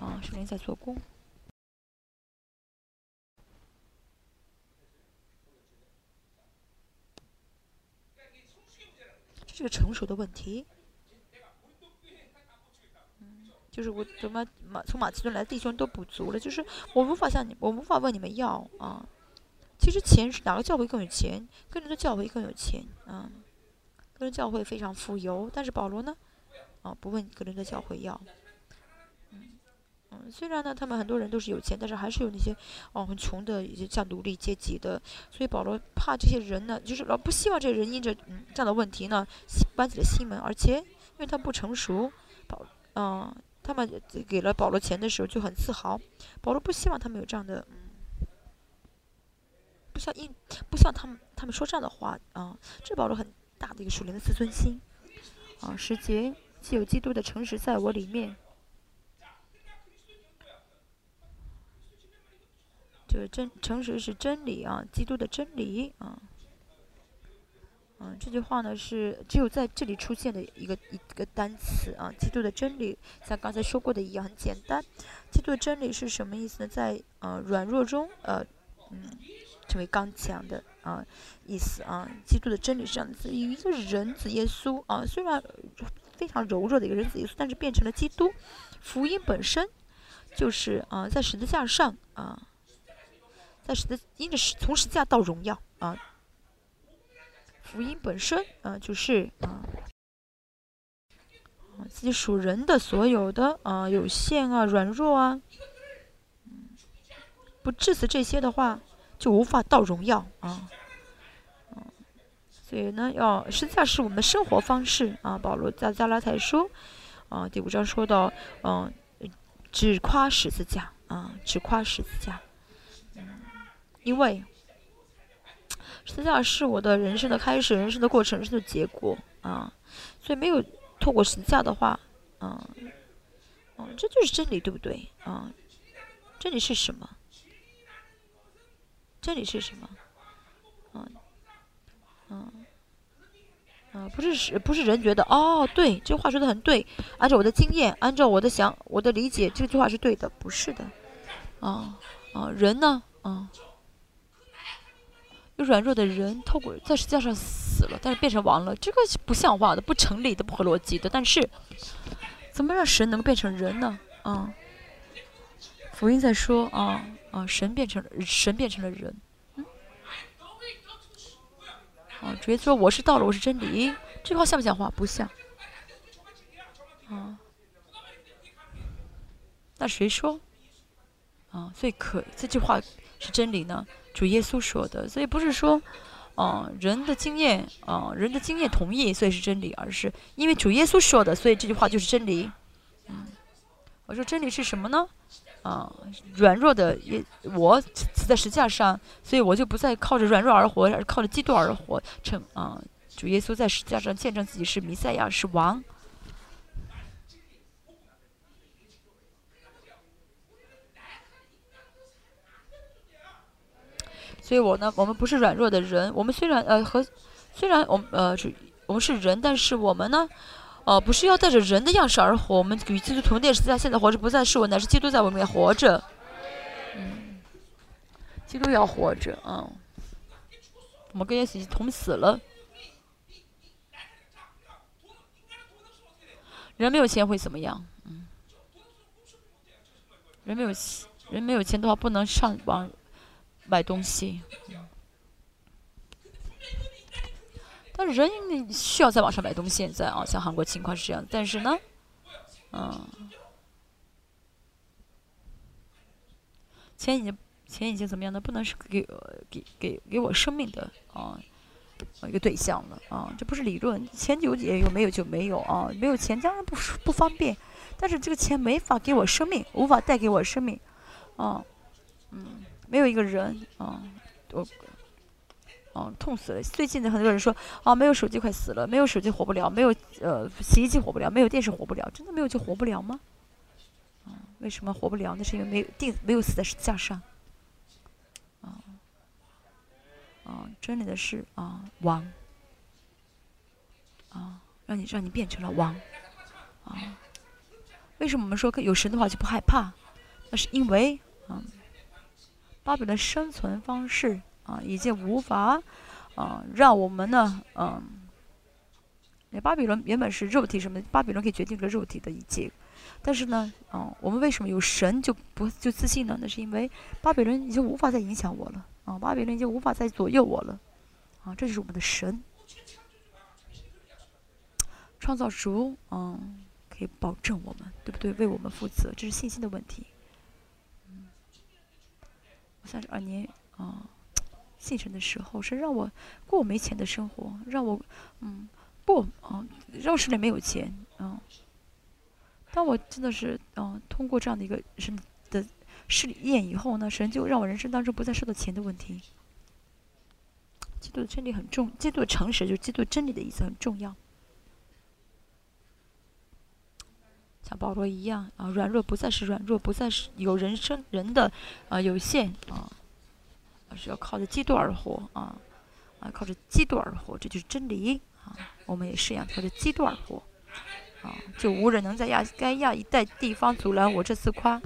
啊，圣灵在做工。这是个成熟的问题，就是我怎么马从马其顿来的弟兄都补足了，就是我无法向你，我无法问你们要啊。其实钱是哪个教会更有钱？个人的教会更有钱啊，个人教会非常富有，但是保罗呢，啊，不问个人的教会要。嗯，嗯虽然呢，他们很多人都是有钱，但是还是有那些哦很穷的一些像奴隶阶级的，所以保罗怕这些人呢，就是老不希望这些人因着嗯这样的问题呢关起了心门，而且因为他不成熟，保嗯他们给了保罗钱的时候就很自豪，保罗不希望他们有这样的嗯，不像因不像他们他们说这样的话啊，这保罗很大的一个属灵的自尊心啊，时节既有基督的诚实在我里面。就是真诚实是真理啊，基督的真理啊，嗯，这句话呢是只有在这里出现的一个一个单词啊，基督的真理，像刚才说过的一样很简单。基督的真理是什么意思呢？在呃软弱中呃嗯成为刚强的啊意思啊。基督的真理是这样子，一个人子耶稣啊，虽然非常柔弱的一个人子耶稣，但是变成了基督。福音本身就是啊在十字架上啊。在十字，因着十从十字架到荣耀啊，福音本身啊就是啊，自己属人的所有的啊有限啊软弱啊，不致死这些的话，就无法到荣耀啊，所以呢，要十字架是我们的生活方式啊。保罗在加拉太书啊第五章说到，嗯，只夸十字架啊，只夸十字架。因为十字架是我的人生的开始，人生的过程，人生的结果啊，所以没有透过十字架的话，嗯，嗯，这就是真理，对不对？啊，真理是什么？真理是什么？嗯，嗯，嗯，不是是，不是人觉得哦，对，这话说的很对，按照我的经验，按照我的想，我的理解，这句话是对的，不是的，啊，啊，人呢，啊。软弱的人透过在世界上死了，但是变成王了，这个是不像话的、不成立的、不合逻辑的。但是，怎么让神能够变成人呢？啊，福音在说啊啊，神变成神变成了人。嗯啊，直接说我是道路，我是真理，这句话像不像话？不像。啊，那谁说？啊，所以可这句话是真理呢？主耶稣说的，所以不是说，嗯，人的经验，嗯，人的经验同意，所以是真理，而是因为主耶稣说的，所以这句话就是真理。嗯，我说真理是什么呢？啊，软弱的也我死在石架上，所以我就不再靠着软弱而活，而是靠着基督而活。成啊，主耶稣在石架上见证自己是弥赛亚，是王。所以我呢，我们不是软弱的人。我们虽然呃和，虽然我们呃是我们是人，但是我们呢，哦，不是要带着人的样式而活。我们与基督同殿，是在现在活着，不再是我，乃是基督在我里面活着。嗯，基督要活着，嗯，我们跟耶稣一同死了。人没有钱会怎么样？嗯，人没有钱，人没有钱的话，不能上网买东西。嗯但是人需要在网上买东西，现在啊，像韩国情况是这样。但是呢，嗯，钱已经钱已经怎么样呢？不能是给给给给我生命的啊一个对象了啊！这不是理论，钱有也有，没有就没有啊！没有钱当然不不方便，但是这个钱没法给我生命，无法带给我生命啊，嗯，没有一个人啊，我。嗯，痛死了！最近的很多人说，啊，没有手机快死了，没有手机活不了，没有呃洗衣机活不了，没有电视活不了，真的没有就活不了吗？啊，为什么活不了？那是因为没有定，没有死在石架上。啊，啊，真理的是啊，王，啊，让你让你变成了王，啊，为什么我们说有神的话就不害怕？那是因为啊，巴比伦生存方式。啊，已经无法，啊，让我们呢，嗯，那巴比伦原本是肉体什么？巴比伦可以决定这个肉体的一切，但是呢，啊，我们为什么有神就不就自信呢？那是因为巴比伦已经无法再影响我了，啊，巴比伦已经无法再左右我了，啊，这就是我们的神，创造主，嗯，可以保证我们，对不对？为我们负责，这是信心的问题。我，三十二年，啊。信神的时候是让我过没钱的生活，让我嗯不嗯让手里没有钱嗯。当我真的是嗯通过这样的一个神的试验以后呢，神就让我人生当中不再受到钱的问题。基督的真理很重，基督的诚实就是基督真理的意思很重要。像保罗一样啊，软弱不再是软弱，不再是有人生人的啊有限啊。而是要靠着基督而活啊，啊，靠着基督而活，这就是真理啊。我们也是一样，靠着基督而活啊，就无人能在亚该亚一带地方阻拦我这次夸。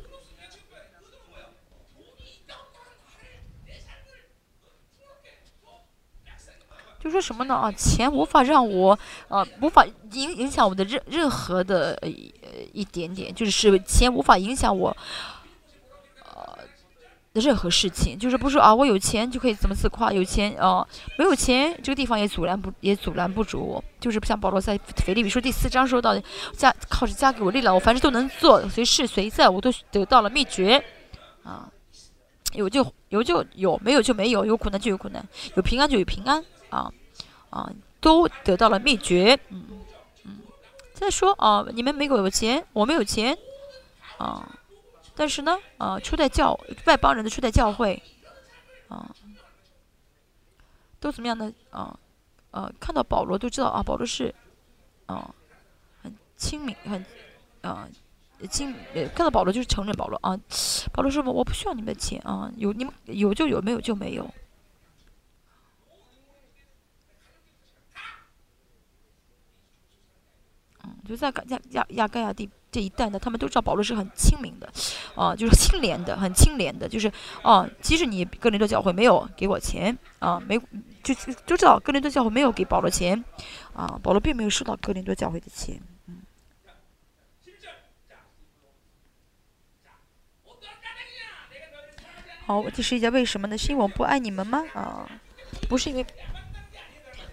就说什么呢？啊，钱无法让我啊，无法影影响我的任任何的一点点，就是钱无法影响我。呃任何事情，就是不是说啊，我有钱就可以怎么自夸，有钱啊，没有钱这个地方也阻拦不也阻拦不住我，就是不像保罗在腓立比书第四章说到的，加靠着加给我力量，我凡事都能做，随时随在我都得到了秘诀，啊，有就有就有，没有就没有，有苦难就有苦难，有平安就有平安，啊啊，都得到了秘诀，嗯，再说啊，你们没给我钱，我没有钱，啊。但是呢，啊，初代教外邦人的初代教会，啊，都怎么样呢？啊，呃，看到保罗都知道啊，保罗是，啊，很亲民，很，啊，亲，看到保罗就是承认保罗啊，保罗说我不需要你们的钱啊，有你们有就有，没有就没有。就在亚亚亚盖亚地。这一带呢，他们都知道保罗是很亲民的，啊，就是清廉的，很清廉的，就是，啊，即使你哥林多教会没有给我钱，啊，没，就就知道哥林多教会没有给保罗钱，啊，保罗并没有收到哥林多教会的钱，嗯。好，这是一家为什么呢？是因为我不爱你们吗？啊，不是因为，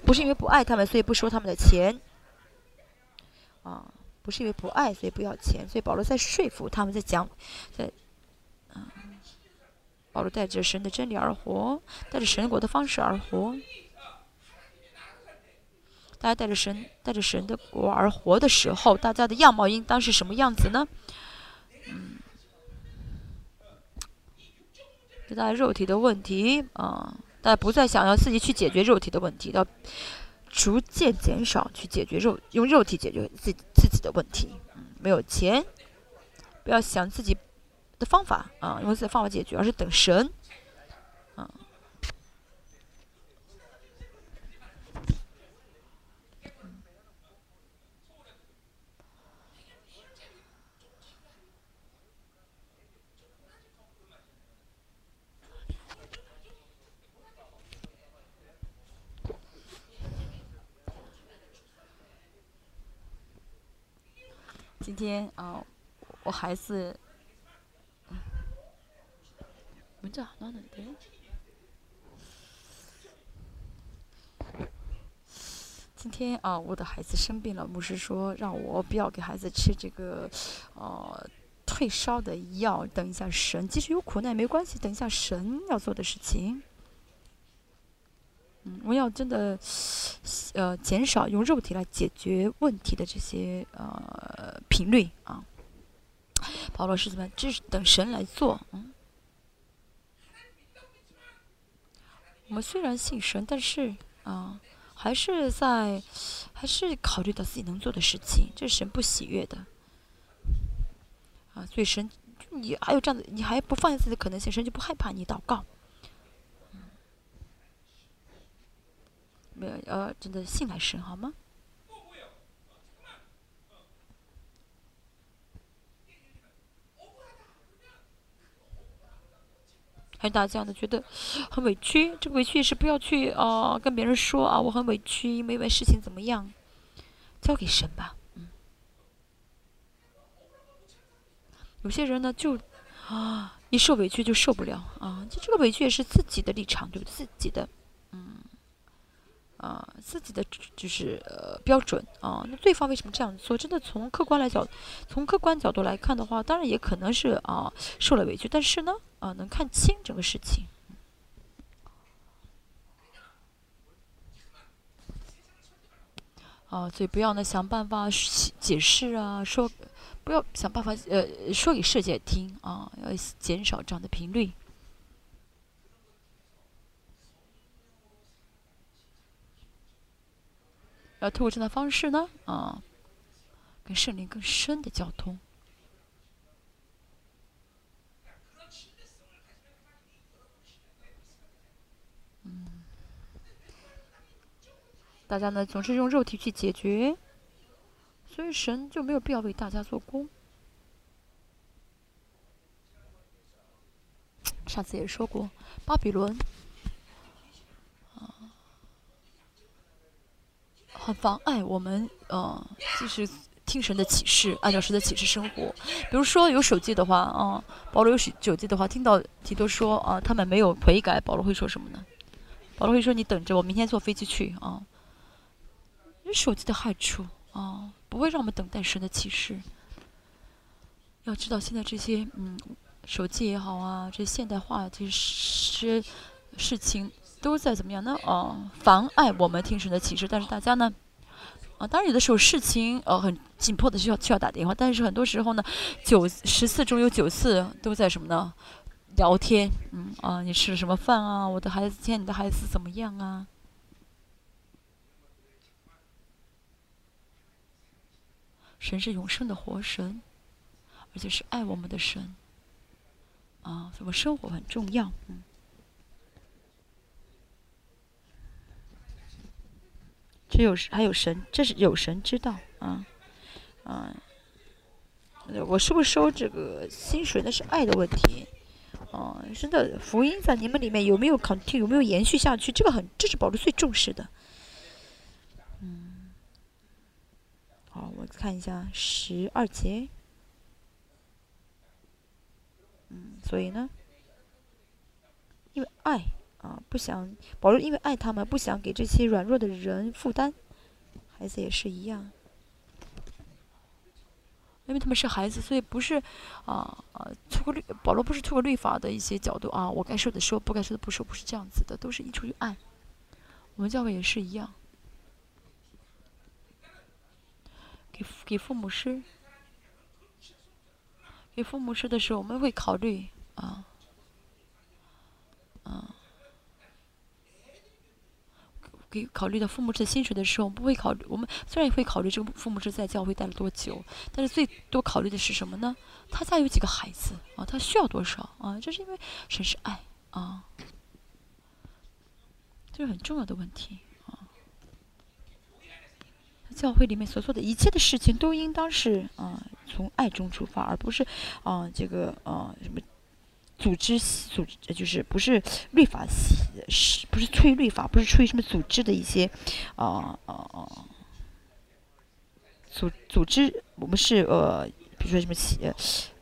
不是因为不爱他们，所以不收他们的钱，啊。不是因为不爱，所以不要钱，所以保罗在说服他们，在讲，在，嗯，保罗带着神的真理而活，带着神国的方式而活。大家带着神、带着神的国而活的时候，大家的样貌应当是什么样子呢？嗯，大家肉体的问题啊，大家不再想要自己去解决肉体的问题，要。逐渐减少去解决肉用肉体解决自自己的问题，嗯，没有钱，不要想自己的方法啊，用自己的方法解决，而是等神，今天啊，我孩子，闻着暖暖的。今天啊，我的孩子生病了，牧师说让我不要给孩子吃这个，呃，退烧的药。等一下神，即使有苦难也没关系，等一下神要做的事情。嗯，我要真的，呃，减少用肉体来解决问题的这些呃频率啊。保罗是怎么？这是等神来做。嗯，我们虽然信神，但是啊。还是在，还是考虑到自己能做的事情，这是神不喜悦的。啊，所以神，你还有这样子，你还不放下自己的可能性，神就不害怕你祷告。没有，呃，真的信赖神，好吗？还是大家呢觉得 很委屈，这委屈也是不要去啊跟别人说啊，我很委屈，因为事情怎么样，交给神吧。嗯，有些人呢就啊 一受委屈就受不了啊，就这个委屈也是自己的立场，对？自己的。啊，自己的就是呃标准啊，那对方为什么这样做？真的从客观来讲，从客观角度来看的话，当然也可能是啊受了委屈，但是呢啊能看清整个事情。啊，所以不要呢想办法解释啊，说不要想办法呃说给世界听啊，要减少这样的频率。要透过这样的方式呢，啊，跟圣灵更深的交通。嗯，大家呢总是用肉体去解决，所以神就没有必要为大家做工。上次也说过，巴比伦。很妨碍我们，呃，就是听神的启示，按照神的启示生活。比如说有手机的话，啊，保罗有手机的话，听到提多说啊，他们没有悔改，保罗会说什么呢？保罗会说：“你等着，我明天坐飞机去啊。”有手机的害处啊，不会让我们等待神的启示。要知道，现在这些嗯，手机也好啊，这些现代化这些事情。都在怎么样呢？哦，妨碍我们听神的启示。但是大家呢，啊，当然有的时候事情呃很紧迫的需要需要打电话，但是很多时候呢，九十次中有九次都在什么呢？聊天，嗯啊，你吃了什么饭啊？我的孩子，今天你的孩子怎么样啊？神是永生的活神，而且是爱我们的神，啊，什么生活很重要，嗯。只有还有神，这是有神知道啊，啊，我是不是收这个薪水那是爱的问题，哦，真的福音在你们里面有没有 continue 有没有延续下去？这个很，这是保罗最重视的。嗯，好，我看一下十二节，嗯，所以呢，因为爱。啊，不想保罗，因为爱他们，不想给这些软弱的人负担。孩子也是一样，因为他们是孩子，所以不是啊啊，出个律，保罗不是出个律法的一些角度啊，我该说的说，不该说的不说，不是这样子的，都是一出于爱。我们教会也是一样，给给父母师，给父母师的时候，我们会考虑啊，啊。给考虑到父母制薪水的时候，不会考虑。我们虽然也会考虑这个父母制在教会待了多久，但是最多考虑的是什么呢？他家有几个孩子啊？他需要多少啊？这是因为神是爱啊，这是很重要的问题啊。教会里面所做的一切的事情，都应当是啊从爱中出发，而不是啊这个啊什么。组织组就是不是 律法是不是出于律法，不是出于什么组织的一些，啊啊啊，组组织，我们是呃，比如说什么企业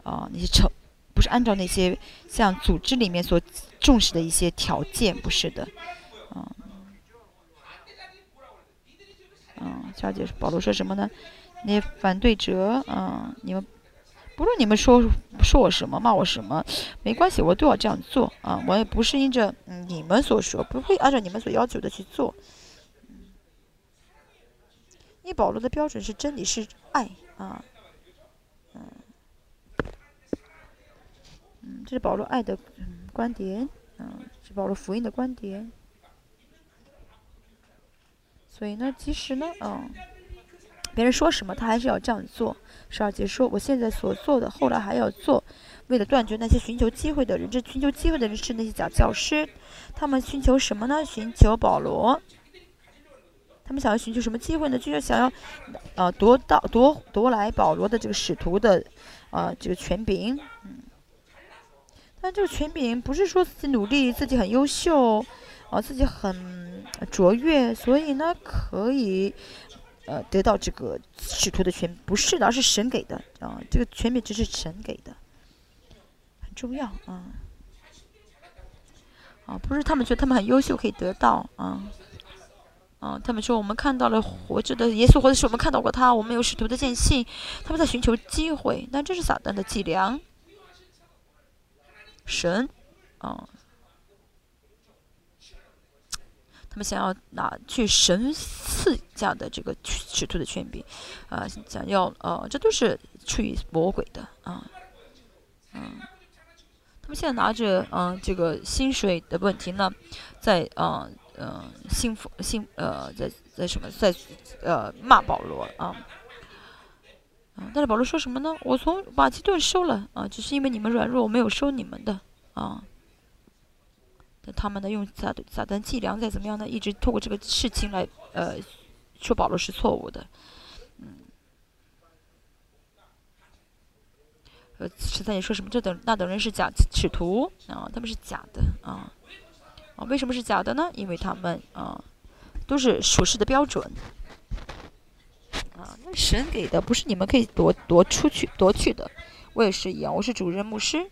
啊那些成，不是按照那些像组织里面所重视的一些条件，不是的，嗯，嗯，小姐保罗说什么呢？那些反对者，嗯，你们。不论你们说说我什么，骂我什么，没关系，我都要这样做啊！我也不是因着你们所说，不会按照你们所要求的去做。因为保罗的标准是真理，是爱啊，嗯，嗯，这是保罗爱的嗯观点，嗯，是保罗福音的观点。所以呢，其实呢，嗯。别人说什么，他还是要这样做。十二节说：“我现在所做的，后来还要做，为了断绝那些寻求机会的人。这寻求机会的人是那些假教师，他们寻求什么呢？寻求保罗。他们想要寻求什么机会呢？就是想要，呃，夺到夺夺来保罗的这个使徒的，呃，这个权柄。嗯，但这个权柄不是说自己努力，自己很优秀，啊，自己很卓越，所以呢，可以。”呃，得到这个使徒的权不是的，而是神给的啊。这个权柄只是神给的，很重要啊。啊，不是他们觉得他们很优秀可以得到啊。啊，他们说我们看到了活着的耶稣，或者是我们看到过他，我们有使徒的见信，他们在寻求机会，但这是撒旦的伎俩。神，啊。他们想要拿去神赐下的这个尺度的权柄，啊，想要呃，这都是出于魔鬼的啊，嗯，他们现在拿着嗯这个薪水的问题呢，在嗯嗯幸福幸呃在在什么在呃骂保罗啊，嗯，但是保罗说什么呢？我从马其顿收了啊，只是因为你们软弱，我没有收你们的啊。他们呢，用撒撒旦计量再怎么样呢，一直通过这个事情来呃说保罗是错误的，嗯，呃十三节说什么这等那等人是假使徒啊，他们是假的啊。啊，为什么是假的呢？因为他们啊都是属实的标准。啊，那神给的不是你们可以夺夺出去夺去的，我也是一样，我是主任牧师，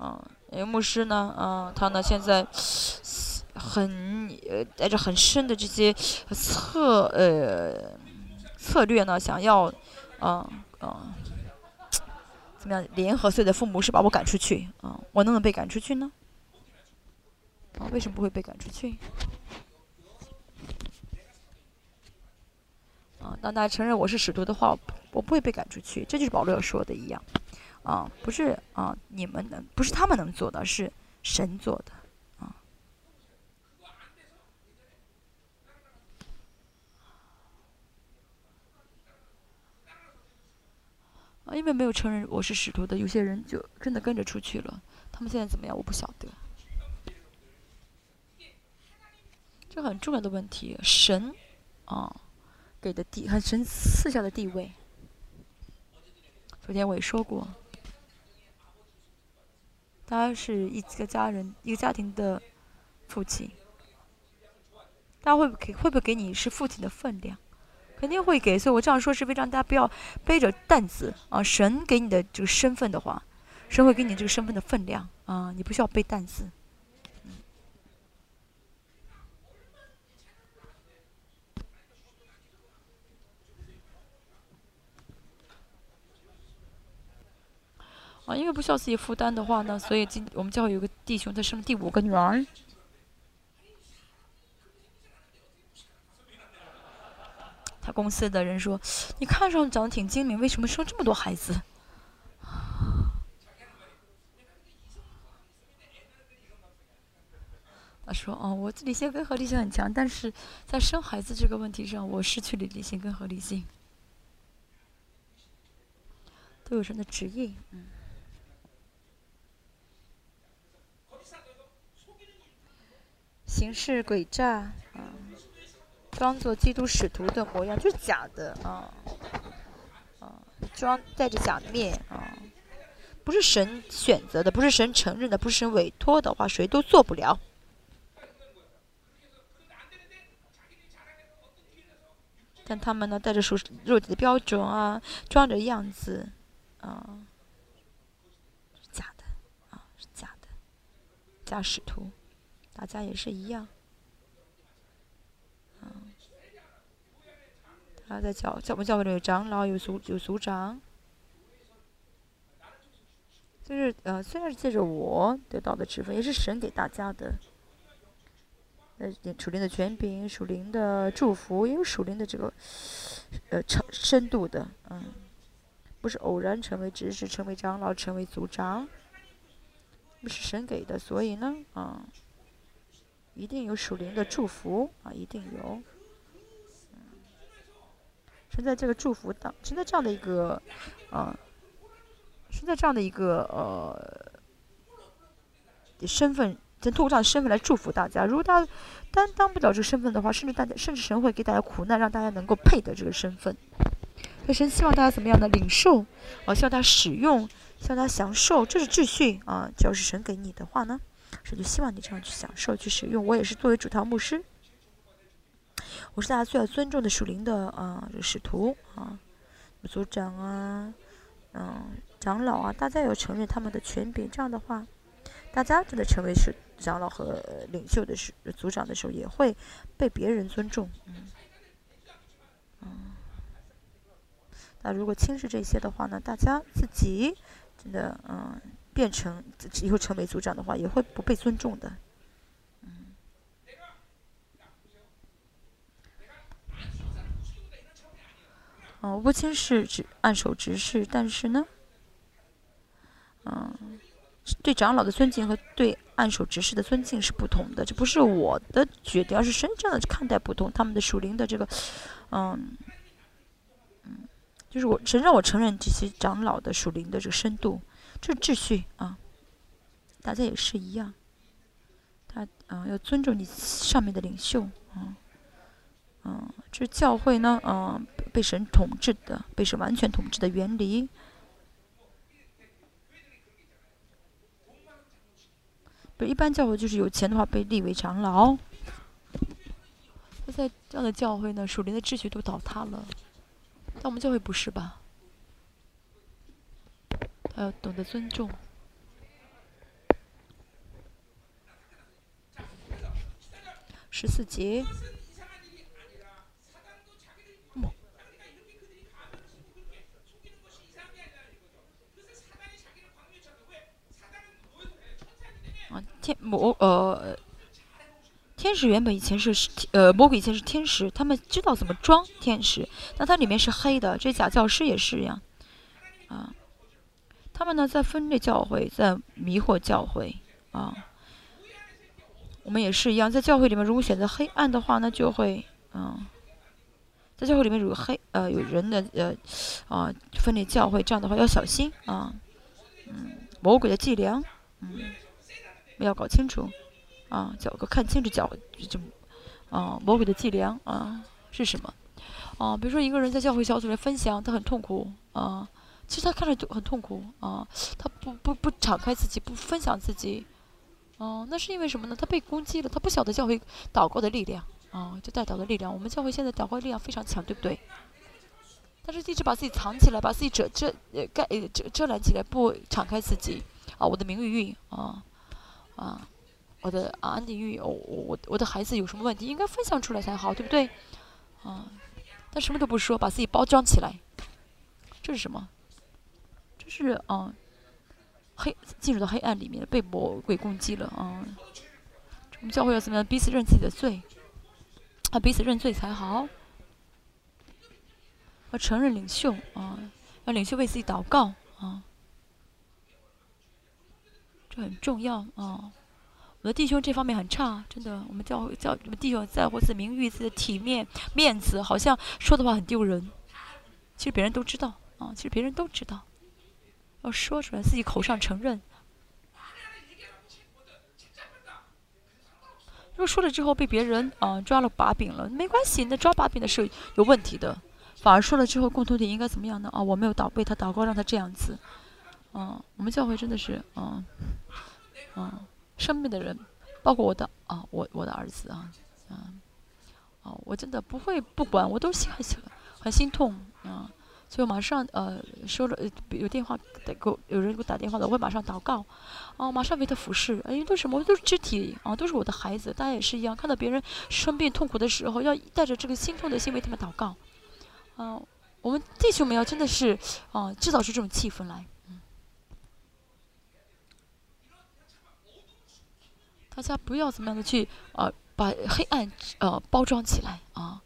嗯。哎牧师呢，嗯，他呢现在很呃带着很深的这些策呃策略呢，想要嗯嗯怎么样联合所有的父母是把我赶出去啊？我能不能被赶出去呢？啊，为什么不会被赶出去？啊，当大家承认我是使徒的话，我不会被赶出去。这就是保罗说的一样。啊，不是啊，你们能不是他们能做的，是神做的，啊，啊，因为没有承认我是使徒的，有些人就真的跟着出去了。他们现在怎么样？我不晓得。这很重要的问题，神啊给的地，和神赐下的地位。昨天我也说过。他是一个家人，一个家庭的父亲。他会给会不会给你是父亲的分量？肯定会给。所以我这样说是非常大家不要背着担子啊。神给你的这个身份的话，神会给你这个身份的分量啊，你不需要背担子。啊，因为不需要自己负担的话呢，所以今我们教会有个弟兄，他生了第五个女儿。他公司的人说：“你看上去长得挺精明，为什么生这么多孩子？”他说：“哦，我理性跟合理性很强，但是在生孩子这个问题上，我失去了理性跟合理性。”都有人的职业，嗯。行事诡诈，啊，装作基督使徒的模样，就是假的，啊，啊，装戴着假面，啊，不是神选择的，不是神承认的，不是神委托的话，谁都做不了。但他们呢，带着属肉体的标准啊，装着样子，啊，是假的，啊，是假的，假使徒，大家也是一样，嗯，他在教教我们教会里有长老，有组有组长，就是呃，虽然是借着我得到的职分，也是神给大家的。呃，属灵的权柄，属灵的祝福，也有属灵的这个，呃，深深度的，嗯，不是偶然成为执事，成为长老，成为组长，不是神给的，所以呢，啊，一定有属灵的祝福啊，一定有，嗯，是在这个祝福当，存在这样的一个，啊，存在这样的一个呃身份。从透过这样的身份来祝福大家。如果大家担当不了这个身份的话，甚至大家甚至神会给大家苦难，让大家能够配得这个身份。所以神希望大家怎么样的领受？啊，希望大家使用，希望大家享受，这是秩序啊。只要是神给你的话呢，神就希望你这样去享受、去使用。我也是作为主堂牧师，我是大家最要尊重的属灵的啊，这个使徒啊，组长啊，嗯，长老啊，大家要承认他们的权柄。这样的话，大家真的成为是。长老和领袖的时组长的时候，也会被别人尊重。嗯，嗯。那如果轻视这些的话呢？大家自己真的嗯，变成以后成为组长的话，也会不被尊重的。嗯。哦，不轻视只按手直视，但是呢，嗯。对长老的尊敬和对按手执事的尊敬是不同的，这不是我的决定，而是真正的看待不同。他们的属灵的这个，嗯，嗯，就是我承认，我承认这些长老的属灵的这个深度，这是秩序啊。大家也是一样，他啊要尊重你上面的领袖啊，嗯，这教会呢，嗯，被神统治的，被神完全统治的原理。不是一般教会就是有钱的话被立为长老。那在这样的教会呢，属灵的秩序都倒塌了。但我们教会不是吧？他要懂得尊重。十四节。啊，天魔呃，天使原本以前是呃魔鬼以前是天使，他们知道怎么装天使，但它里面是黑的。这假教师也是一样，啊，他们呢在分裂教会，在迷惑教会啊。我们也是一样，在教会里面，如果选择黑暗的话，那就会嗯，在教会里面如果黑呃有人的呃啊分裂教会，这样的话要小心啊，嗯，魔鬼的伎俩，嗯。要搞清楚，啊，脚个看清楚脚，就，啊，魔鬼的伎俩啊是什么？啊，比如说一个人在教会小组里分享，他很痛苦啊，其实他看着就很痛苦啊，他不不不敞开自己，不分享自己，哦，那是因为什么呢？他被攻击了，他不晓得教会祷告的力量啊，就带祷的力量。我们教会现在祷告力量非常强，对不对？但是一直把自己藏起来，把自己遮遮呃盖遮遮拦起来，不敞开自己啊，我的名誉啊。啊，我的安定欲，我我我的孩子有什么问题，应该分享出来才好，对不对？啊，但什么都不说，把自己包装起来，这是什么？是啊，黑进入到黑暗里面，被魔鬼攻击了啊。我们教会要怎么样？彼此认自己的罪，啊，彼此认罪才好。要承认领袖啊，要领袖为自己祷告啊。这很重要啊！我的弟兄这方面很差，真的。我们教会教我们弟兄在乎自己名誉、自己的体面、面子，好像说的话很丢人。其实别人都知道啊，其实别人都知道，要说出来，自己口上承认。如果说了之后被别人啊抓了把柄了，没关系，那抓把柄的是有问题的。反而说了之后，共同点应该怎么样呢？啊，我没有祷为他祷告，让他这样子。嗯，我们教会真的是，嗯，嗯，生病的人，包括我的啊，我我的儿子啊，嗯，啊，我真的不会不管，我都心很很心痛啊。所以马上呃收了有电话给我有人给我打电话的，我会马上祷告，哦，马上为他服侍，因为都是什么？都是肢体啊，都是我的孩子，大家也是一样，看到别人生病痛苦的时候，要带着这个心痛的心为他们祷告，啊，我们弟兄们要真的是啊制造出这种气氛来，嗯，大家不要怎么样的去啊把黑暗呃包装起来啊。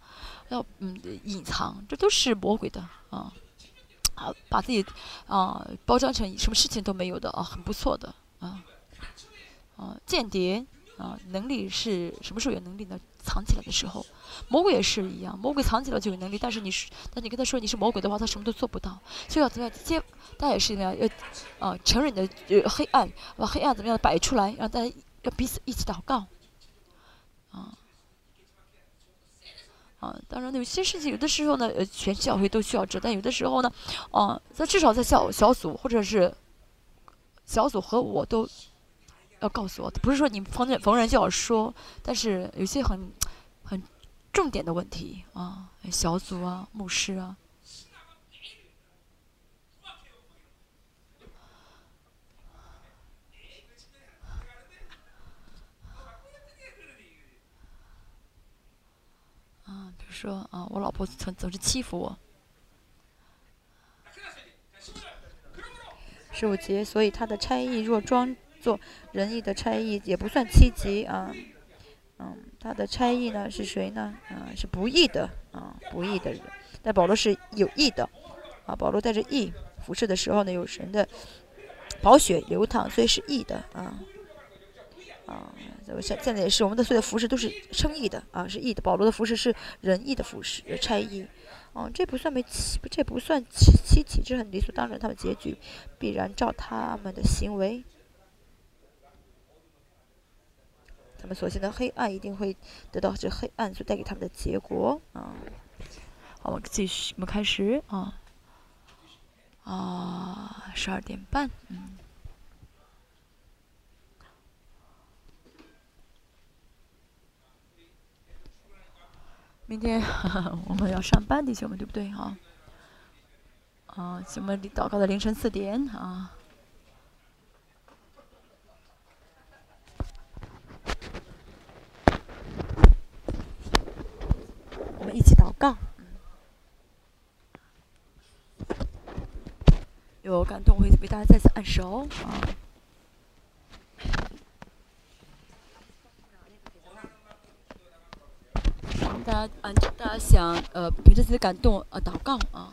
要嗯隐藏，这都是魔鬼的。啊！好，把自己啊包装成什么事情都没有的啊，很不错的啊啊！间谍啊，能力是什么时候有能力呢？藏起来的时候，魔鬼也是一样，魔鬼藏起来就有能力，但是你是，但你跟他说你是魔鬼的话，他什么都做不到。所以要怎么样接？大家也是一样，要啊承认你的黑暗，把黑暗怎么样摆出来，让大家要彼此一起祷告啊，当然，有些事情有的时候呢，呃，全教会都需要知，但有的时候呢，啊，在至少在小小组或者是小组和我都要告诉我，不是说你逢人逢人就要说，但是有些很很重点的问题啊，小组啊，牧师啊。说啊，我老婆总总是欺负我。十五节，所以他的差役若装作仁义的差役，也不算七级啊。嗯，他的差役呢是谁呢？啊，是不义的啊，不义的人。但保罗是有义的啊，保罗带着义服侍的时候呢，有神的宝血流淌，所以是义的啊。啊，现现在也是，我们的所有的服饰都是称义的啊，是义的。保罗的服饰是仁义的服饰，差役。哦，这不算没七，这不算七七起，这很理所当然。他们结局必然照他们的行为，他们所行的黑暗一定会得到这黑暗所带给他们的结果啊。好，我们继续，我们开始啊啊，十二点半，嗯。明天 我们要上班，弟兄们，对不对啊？啊，我们祷告到凌晨四点啊。我们一起祷告。有感动，会为大家再次按手啊。大家，啊，大家想，呃，凭着自己的感动，呃，祷告啊。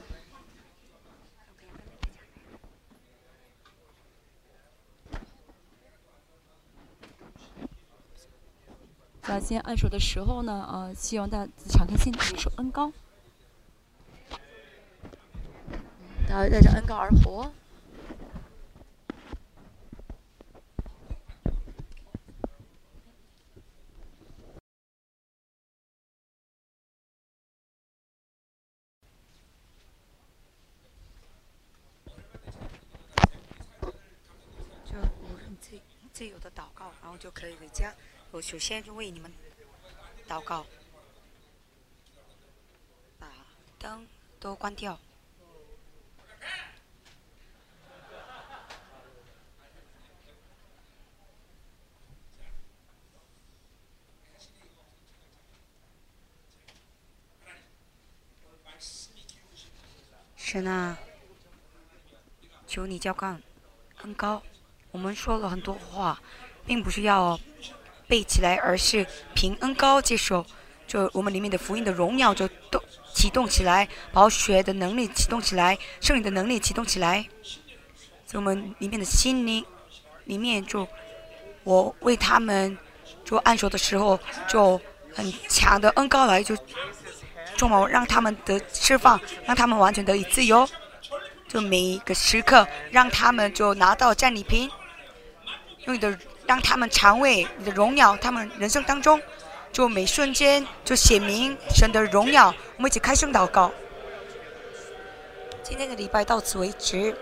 在今天按手的时候呢，啊，希望大家敞开心，领受恩高。大家带着恩高而活。自由的祷告，然后就可以回家。我首先就为你们祷告，把灯都关掉。神啊，求你浇灌更高。我们说了很多话，并不是要背起来，而是凭恩高接受。就我们里面的福音的荣耀就动启动起来，宝血的能力启动起来，圣灵的能力启动起来。在我们里面的心灵里面，就我为他们做按手的时候，就很强的恩高来，就众谋让他们得释放，让他们完全得以自由。就每一个时刻，让他们就拿到战利品。用你的让他们尝味你的荣耀，他们人生当中就每瞬间就显明神的荣耀。我们一起开声祷告。今天的礼拜到此为止。